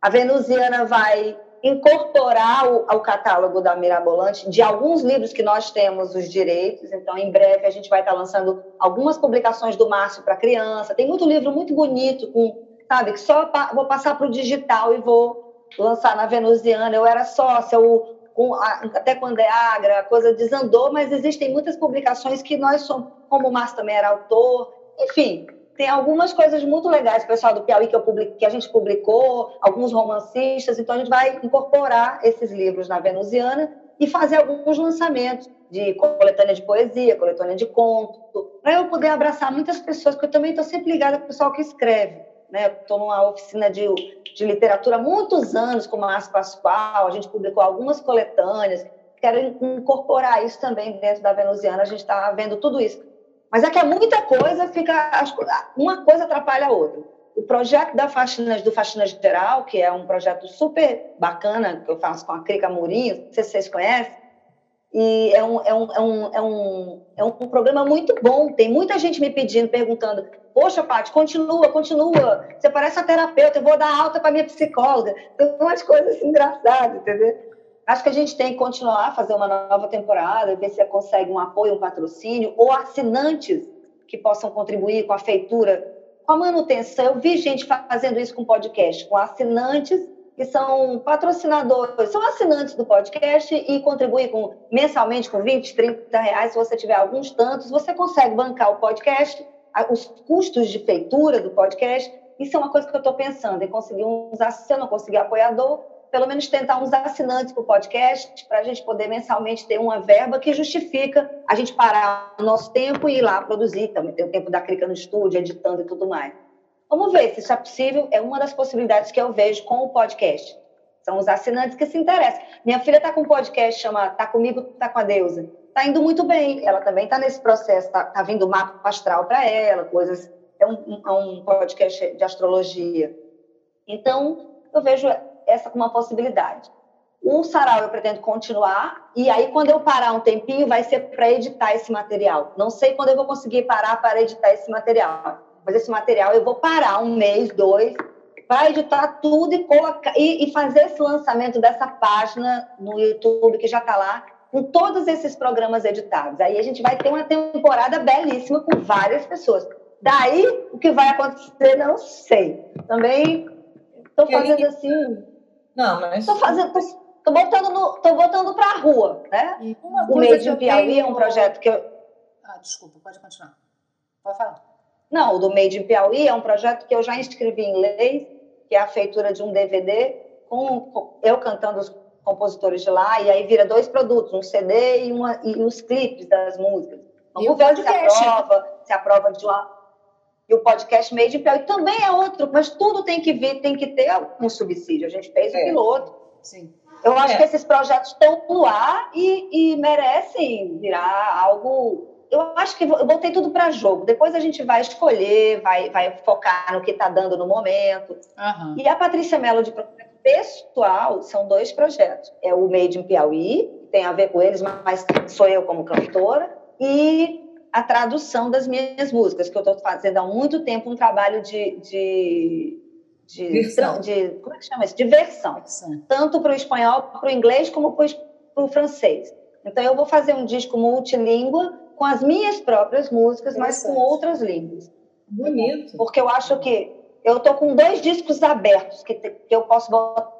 a Venusiana vai incorporar o, ao catálogo da Mirabolante de alguns livros que nós temos os direitos. Então, em breve, a gente vai estar lançando algumas publicações do Márcio para criança. Tem muito livro muito bonito, com, sabe, que só vou passar para o digital e vou lançar na Venusiana. Eu era sócia, o, com até quando é agra, a coisa desandou, mas existem muitas publicações que nós somos, como o Márcio também era autor, enfim, tem algumas coisas muito legais, pessoal do Piauí que, eu publico, que a gente publicou, alguns romancistas, então a gente vai incorporar esses livros na Venusiana e fazer alguns lançamentos de coletânea de poesia, coletânea de conto, para eu poder abraçar muitas pessoas, porque eu também estou sempre ligada com o pessoal que escreve. Né? Estou numa oficina de, de literatura há muitos anos com o Márcio Pascoal, a gente publicou algumas coletâneas, quero incorporar isso também dentro da Venusiana, a gente está vendo tudo isso. Mas é que é muita coisa, fica uma coisa atrapalha a outra. O projeto da Faxinas, do Faxina Geral, que é um projeto super bacana, que eu faço com a Crica Mourinho, não sei se vocês conhecem, e é um, é, um, é, um, é, um, é um programa muito bom. Tem muita gente me pedindo, perguntando: Poxa, Paty, continua, continua. Você parece a terapeuta, eu vou dar alta para minha psicóloga. Tem umas coisas assim, engraçadas, entendeu? Acho que a gente tem que continuar a fazer uma nova temporada, ver se consegue um apoio, um patrocínio, ou assinantes que possam contribuir com a feitura, com a manutenção. Eu vi gente fazendo isso com podcast, com assinantes que são patrocinadores, são assinantes do podcast e contribuem com, mensalmente com 20, 30 reais. Se você tiver alguns tantos, você consegue bancar o podcast, os custos de feitura do podcast. Isso é uma coisa que eu estou pensando, em conseguir uns, se eu não conseguir apoiador, pelo menos tentar uns assinantes para o podcast, para a gente poder mensalmente ter uma verba que justifica a gente parar o nosso tempo e ir lá produzir, também ter o tempo da clica no estúdio, editando e tudo mais. Vamos ver se isso é possível. É uma das possibilidades que eu vejo com o podcast. São os assinantes que se interessam. Minha filha está com um podcast chama Tá Comigo, Tá com a Deusa. Está indo muito bem. Ela também está nesse processo. Está tá vindo mapa astral para ela, coisas. É um, é um podcast de astrologia. Então, eu vejo essa como uma possibilidade. O sarau eu pretendo continuar, e aí quando eu parar um tempinho, vai ser para editar esse material. Não sei quando eu vou conseguir parar para editar esse material mas esse material eu vou parar um mês, dois, para editar tudo e, colocar, e, e, fazer esse lançamento dessa página no YouTube que já está lá, com todos esses programas editados. Aí a gente vai ter uma temporada belíssima com várias pessoas. Daí, o que vai acontecer, não sei. Também estou fazendo assim.
Não, mas.
Estou fazendo. Estou botando, no, tô botando para a rua, né? o Mês de Piauí é um projeto que eu.
Ah, desculpa, pode continuar. Pode falar.
Não, o do Made in Piauí é um projeto que eu já inscrevi em lei, que é a feitura de um DVD com eu cantando os compositores de lá, e aí vira dois produtos, um CD e, uma, e os clipes das músicas. Vamos ver se aprova, se aprova de lá. E o podcast Made in Piauí também é outro, mas tudo tem que vir, tem que ter um subsídio. A gente fez o é. piloto. Sim. Eu acho é. que esses projetos estão no ar e, e merecem virar algo eu acho que eu botei tudo para jogo. Depois a gente vai escolher, vai, vai focar no que está dando no momento. Uhum. E a Patrícia Mello de projeto pessoal são dois projetos. É o Made in Piauí, tem a ver com eles, mas sou eu como cantora, e a tradução das minhas músicas, que eu estou fazendo há muito tempo um trabalho de, de de, de, como é que chama isso? De versão. Tanto para o espanhol, para o inglês, como para o francês. Então, eu vou fazer um disco multilíngua com as minhas próprias músicas, mas com outras línguas.
Bonito.
Porque eu acho que eu tô com dois discos abertos que, te, que eu posso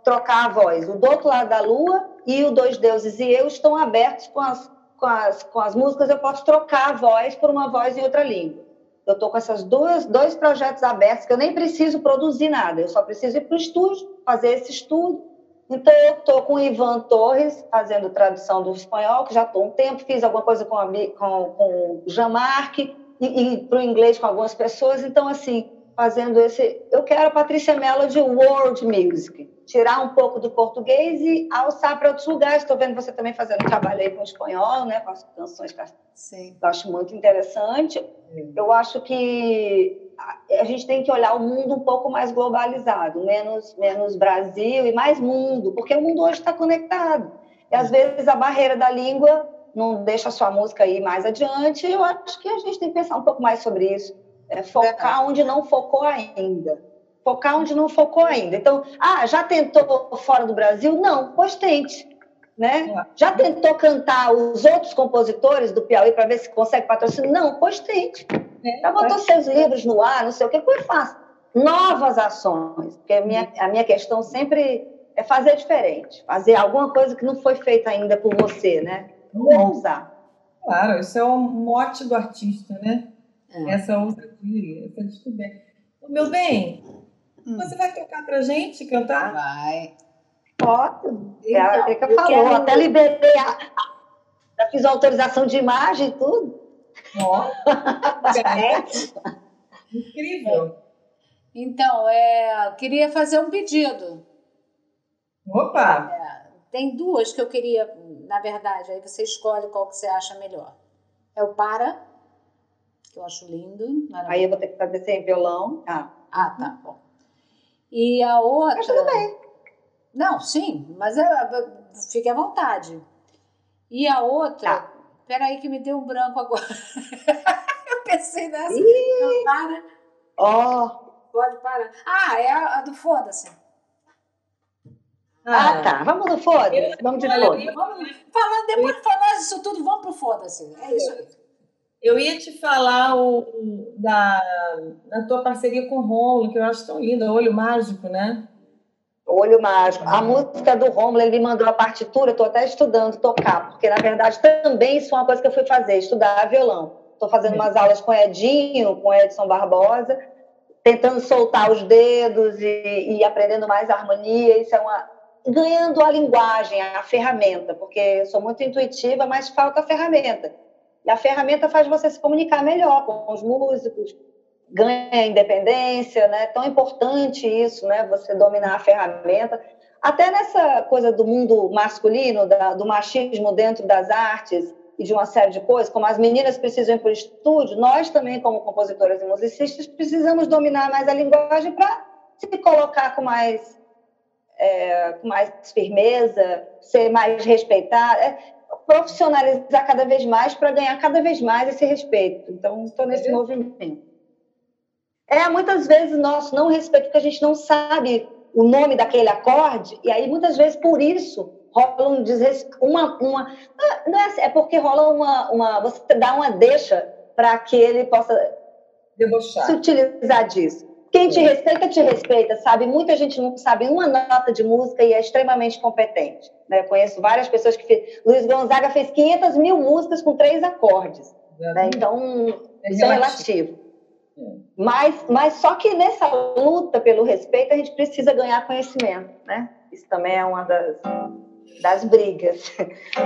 trocar a voz. O Do Outro Lado da Lua e o Dois Deuses e Eu estão abertos com as, com as, com as músicas. Eu posso trocar a voz por uma voz em outra língua. Eu estou com essas duas dois projetos abertos que eu nem preciso produzir nada. Eu só preciso ir para o estúdio, fazer esse estudo então, eu estou com o Ivan Torres, fazendo tradução do espanhol, que já estou um tempo, fiz alguma coisa com, a, com, com o Jean-Marc, e, e para o inglês com algumas pessoas. Então, assim, fazendo esse. Eu quero a Patrícia Mello de World Music, tirar um pouco do português e alçar para outros lugares. Estou vendo você também fazendo trabalho aí com o espanhol, né, com as canções que Sim. eu acho muito interessante. Eu acho que a gente tem que olhar o mundo um pouco mais globalizado, menos, menos Brasil e mais mundo, porque o mundo hoje está conectado. E às vezes a barreira da língua não deixa a sua música ir mais adiante. Eu acho que a gente tem que pensar um pouco mais sobre isso. É focar onde não focou ainda. Focar onde não focou ainda. Então, ah, já tentou fora do Brasil? Não, pois tente. Né? É. Já tentou cantar os outros compositores do Piauí para ver se consegue patrocínio? Não, pois tente. É, Já botou seus livros no ar, não sei o que, foi fácil. Novas ações, porque a minha, a minha questão sempre é fazer diferente, fazer alguma coisa que não foi feita ainda por você, né? Não ousar.
Claro, isso é o mote do artista, né? É. Essa ousadia, essa descoberta. Meu bem, hum. você vai tocar pra gente, cantar?
Vai.
Ótimo. É a então, que falou. Quero... Até liberei a, já fiz autorização de imagem e tudo.
Ó, Incrível.
Então, é, queria fazer um pedido.
Opa!
É, tem duas que eu queria, na verdade, aí você escolhe qual que você acha melhor. É o Para, que eu acho lindo.
Aí eu vou ter que fazer sem violão.
Ah, ah tá, bom. E a outra.
Mas tudo bem.
Não, sim, mas é, fique à vontade. E a outra. Tá. Peraí, que me deu um branco agora. eu pensei nessa. Ih, para.
Ó. Oh.
Pode parar. Ah, é a, a do foda-se.
Ah, ah, tá. Vamos no foda-se. Vamos de foda-se.
Falando, depois de falar isso tudo, vamos pro foda-se. É isso aí.
Eu ia te falar o, da, da tua parceria com o Romulo, que eu acho tão lindo, Olho Mágico, né?
Olho Mágico. A música do Romulo, ele me mandou a partitura, estou até estudando tocar, porque na verdade também isso é uma coisa que eu fui fazer, estudar violão. Estou fazendo umas aulas com Edinho, com Edson Barbosa, tentando soltar os dedos e, e aprendendo mais harmonia. Isso é uma. ganhando a linguagem, a ferramenta, porque eu sou muito intuitiva, mas falta a ferramenta. E a ferramenta faz você se comunicar melhor com os músicos, ganha independência, né? Tão importante isso, né? Você dominar a ferramenta. Até nessa coisa do mundo masculino, da, do machismo dentro das artes e de uma série de coisas, como as meninas precisam ir para o estúdio, nós também, como compositoras e musicistas, precisamos dominar mais a linguagem para se colocar com mais, é, com mais firmeza, ser mais respeitada, é, profissionalizar cada vez mais para ganhar cada vez mais esse respeito. Então, estou nesse movimento. É, muitas vezes nosso não respeito, porque a gente não sabe o nome daquele acorde, e aí muitas vezes por isso rola um desrespeito, uma, uma não é, é porque rola uma, uma, você dá uma deixa para que ele possa
Debochar.
se utilizar disso. Quem te respeita, te respeita, sabe? Muita gente não sabe uma nota de música e é extremamente competente. Né? Eu conheço várias pessoas que fez. Luiz Gonzaga fez 500 mil músicas com três acordes. Né? Então, é isso é relativo. Mas, mas só que nessa luta pelo respeito, a gente precisa ganhar conhecimento, né? Isso também é uma das, das brigas.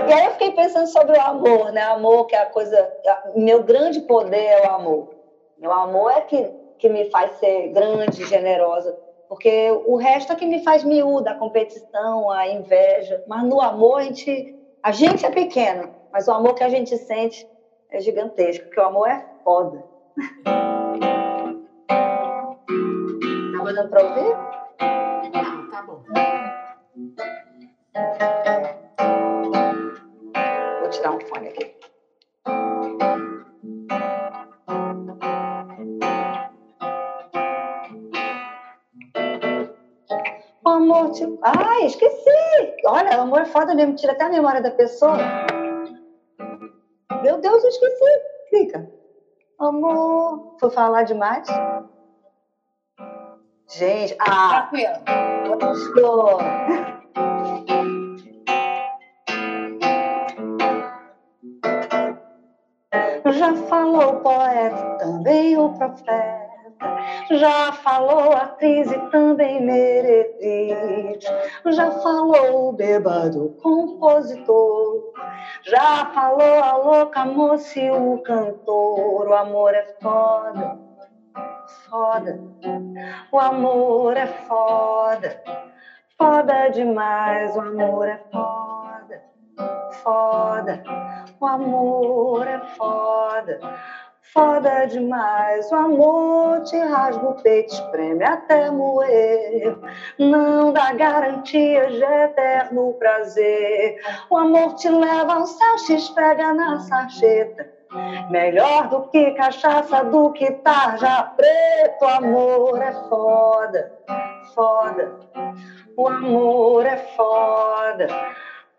E aí eu fiquei pensando sobre o amor, né? Amor, que é a coisa. Meu grande poder é o amor. O amor é que, que me faz ser grande, generosa. Porque o resto é que me faz miúda, a competição, a inveja. Mas no amor, a gente, a gente é pequeno, mas o amor que a gente sente é gigantesco, porque o amor é foda. dando para ouvir?
Não, tá bom.
Vou te dar um fone aqui. O amor, tipo. Ai, esqueci! Olha, o amor é foda mesmo, tira até a memória da pessoa. Meu Deus, eu esqueci. Clica. Amor. Foi falar demais? Gente, ah,
tranquilo.
Gostou. Já falou o poeta, também o profeta. Já falou a atriz e também meretriz. Já falou o bêbado compositor. Já falou a louca moça e o cantor. O amor é foda foda. O amor é foda. Foda demais, o amor é foda. Foda. O amor é foda. Foda demais, o amor te rasga o peito, espreme até moer. Não dá garantia de eterno prazer. O amor te leva ao céu, te esfrega na sarjeta. Melhor do que cachaça, do que tarja preto. Amor é foda, foda. O amor é foda,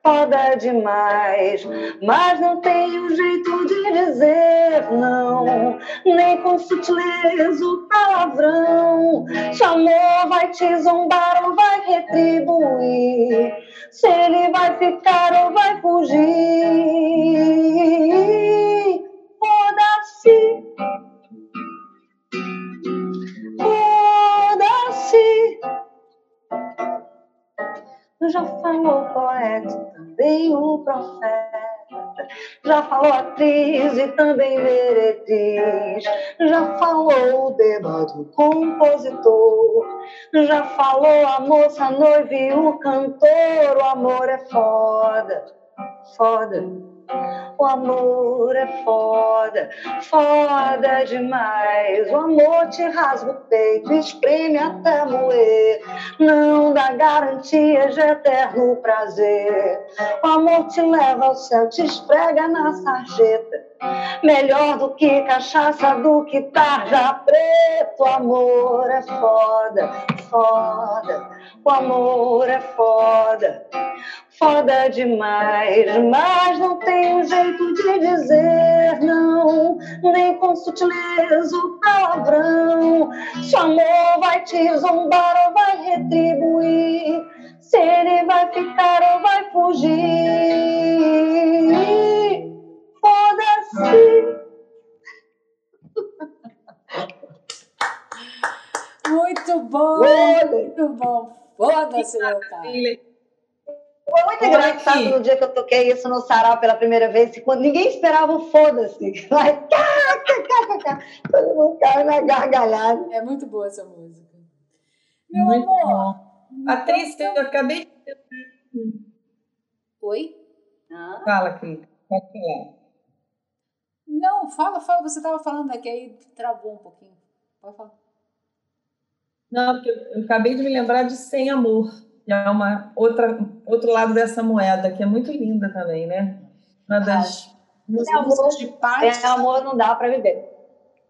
foda demais. Mas não tenho jeito de dizer não, nem com sutileza o palavrão. Se amor vai te zombar ou vai retribuir, se ele vai ficar ou vai fugir. Foda-se. Foda-se. Já falou poeta, também o profeta. Já falou atriz e também meretriz. Já falou o dedo compositor. Já falou a moça, a noiva e o cantor. O amor é foda, foda. O amor é foda, foda demais. O amor te rasga o peito, espreme até moer. Não dá garantia de eterno prazer. O amor te leva ao céu, te esfrega na sarjeta. Melhor do que cachaça, do que tarja preto. O amor é foda, foda. O amor é foda, foda demais. Mas não tem um jeito de dizer não, nem com sutileza o palavrão. Se o amor vai te zombar ou vai retribuir, se ele vai ficar ou vai fugir. Foda-se.
Muito bom, muito bom. Foda-se, meu pai.
Foi muito engraçado no dia que eu toquei isso no sarau pela primeira vez, quando ninguém esperava o foda-se. Todo mundo caiu na gargalhada.
É muito boa essa música. Meu
muito
amor.
Bom. Patrícia, eu acabei de.
Oi?
Ah. Fala, Cris. Pode falar.
Não, fala, fala. Você estava falando aqui, aí travou um pouquinho. Pode falar.
Não, porque eu acabei de me lembrar de Sem Amor, que é uma outra, outro lado dessa moeda, que é muito linda também, né? Uma das
músicas amor, de paz. Sem amor não dá para viver.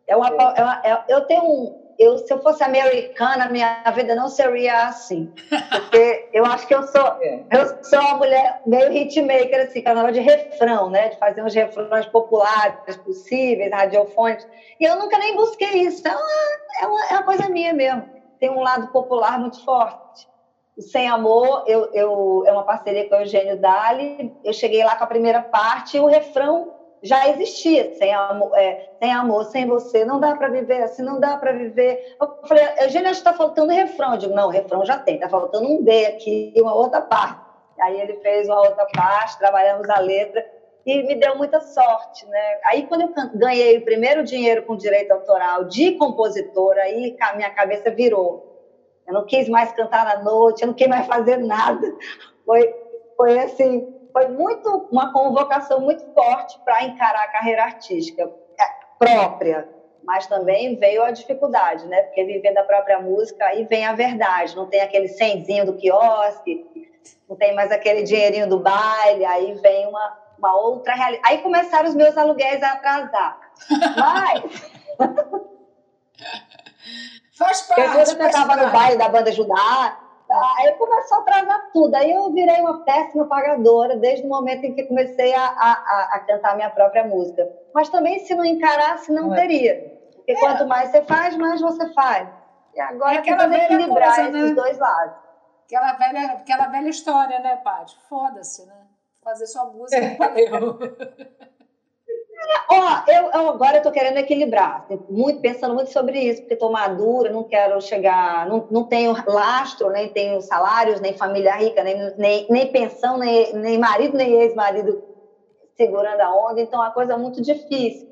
É uma, é. É uma é, eu tenho um, eu, se eu fosse americana, minha vida não seria assim. Porque eu acho que eu sou, é. eu sou uma mulher meio hitmaker, assim, canal de refrão, né? De fazer uns refrões populares possíveis, radiofônicos. E eu nunca nem busquei isso. É uma, é uma, é uma coisa minha mesmo tem um lado popular muito forte. Sem Amor eu, eu, é uma parceria com o Eugênio Dali. Eu cheguei lá com a primeira parte e o refrão já existia. Sem amor, é, sem, amor sem você, não dá para viver assim, não dá para viver. Eu falei, Eugênio, acho que está faltando refrão. Eu digo, não, refrão já tem, está faltando um B aqui e uma outra parte. Aí ele fez uma outra parte, trabalhamos a letra e me deu muita sorte, né? Aí quando eu ganhei o primeiro dinheiro com direito autoral de compositora, aí minha cabeça virou. Eu não quis mais cantar à noite, eu não quis mais fazer nada. Foi, foi assim, foi muito uma convocação muito forte para encarar a carreira artística é, própria, mas também veio a dificuldade, né? Porque vivendo a própria música, aí vem a verdade, não tem aquele cenzinho do quiosque, não tem mais aquele dinheirinho do baile, aí vem uma uma outra realidade. Aí começaram os meus aluguéis a atrasar. Mas.
Faz parte. Porque
quando eu estava no baile da banda Judá, aí começou a atrasar tudo. Aí eu virei uma péssima pagadora desde o momento em que comecei a, a, a cantar minha própria música. Mas também, se não encarasse, não, é. teria. Porque é. quanto mais você faz, mais você faz. E agora é aquela equilibrar coisa, esses né? dois lados.
Aquela velha, aquela velha história, né, Paty? Foda-se, né? fazer sua música, é. valeu.
Ó, eu, eu, agora eu tô querendo equilibrar, muito, pensando muito sobre isso, porque estou madura, não quero chegar, não, não tenho lastro, nem tenho salários, nem família rica, nem, nem, nem pensão, nem, nem marido, nem ex-marido segurando a onda, então é uma coisa muito difícil.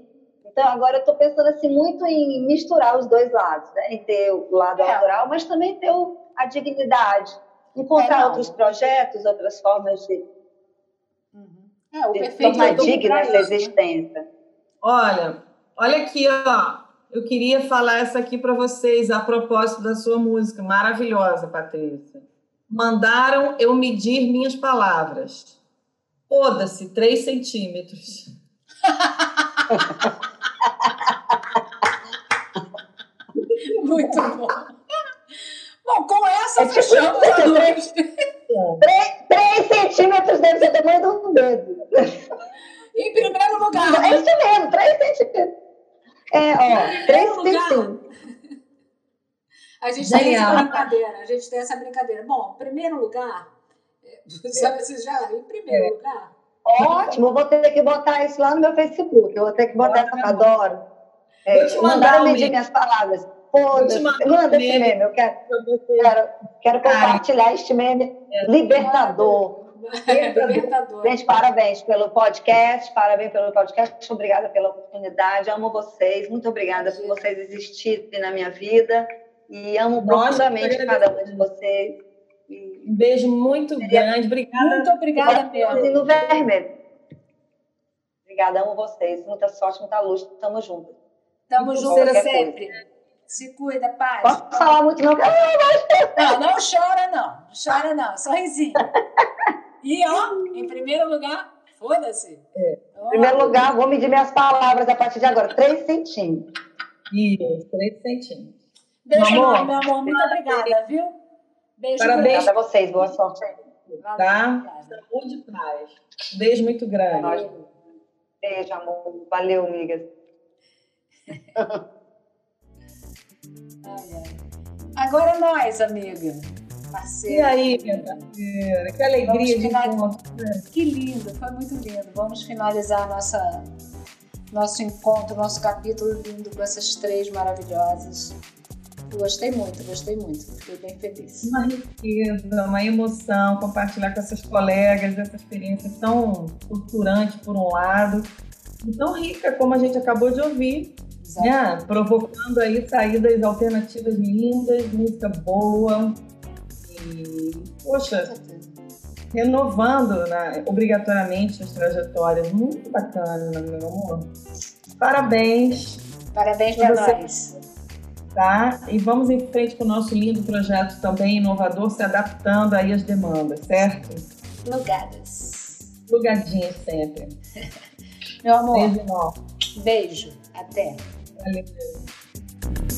Então agora eu estou pensando assim muito em misturar os dois lados, né? em ter o lado é. autoral, mas também ter o, a dignidade, encontrar é, outros projetos, outras formas de
é, o perfeito
é digna essa existência.
Olha, olha aqui, ó. Eu queria falar essa aqui para vocês a propósito da sua música maravilhosa, Patrícia. Mandaram eu medir minhas palavras. Foda-se, três centímetros.
Muito bom. Bom, com essa é fechamos a noite.
Três centímetros deve ser o tamanho de um dedo.
Em primeiro lugar.
É isso mesmo, três centímetros. É, ó, três centímetros.
A gente tem essa brincadeira, a gente tem essa brincadeira. Bom, primeiro lugar, vocês já, em primeiro é. lugar.
Ótimo, vou ter que botar isso lá no meu Facebook. Eu vou ter que botar essa adoro. É, vou te mandar medir minhas palavras. Foda-se. Manda esse meme, eu quero, quero, quero compartilhar este meme é. libertador. libertador. Gente, parabéns pelo podcast, parabéns pelo podcast, obrigada pela oportunidade, amo vocês, muito obrigada por vocês existirem na minha vida e amo Nossa, profundamente cada um de vocês.
Um beijo muito grande, obrigada.
Muito obrigada, Pedro.
no vermelho. Obrigada, amo vocês, muita sorte, muita luz, tamo junto.
Tamo junto sempre. Coisa. Se cuida, paz.
Posso falar muito, não?
Não, não chora, não. Não chora, não. Sorrisinho. E, ó, em primeiro lugar, foda-se.
É. Em primeiro lugar, vou medir minhas palavras a partir de agora. Três centímetros.
Isso, três centímetros.
Beijo enorme, meu amor. Muito obrigada, viu? Beijo
Parabéns para vocês. Boa sorte
Tá? Saúde e paz. Beijo muito grande.
Beijo, amor. Valeu, amigas.
Agora nós, amiga.
Parceira. E aí, minha parceira? Que alegria de encontro.
Que lindo, foi muito lindo. Vamos finalizar nossa, nosso encontro, nosso capítulo lindo com essas três maravilhosas. gostei muito, gostei muito. Fiquei bem feliz.
Uma riqueza, uma emoção compartilhar com essas colegas essa experiência tão torturante, por um lado, e tão rica como a gente acabou de ouvir né? Provocando aí saídas alternativas lindas, música boa. E, poxa, renovando né, obrigatoriamente as trajetórias. Muito bacana, meu amor. Parabéns.
Parabéns para nós.
Tá? E vamos em frente com o nosso lindo projeto também inovador, se adaptando aí às demandas, certo?
Lugadas.
Lugadinhas sempre.
Meu amor. Beijo. Beijo. Até.
I love you.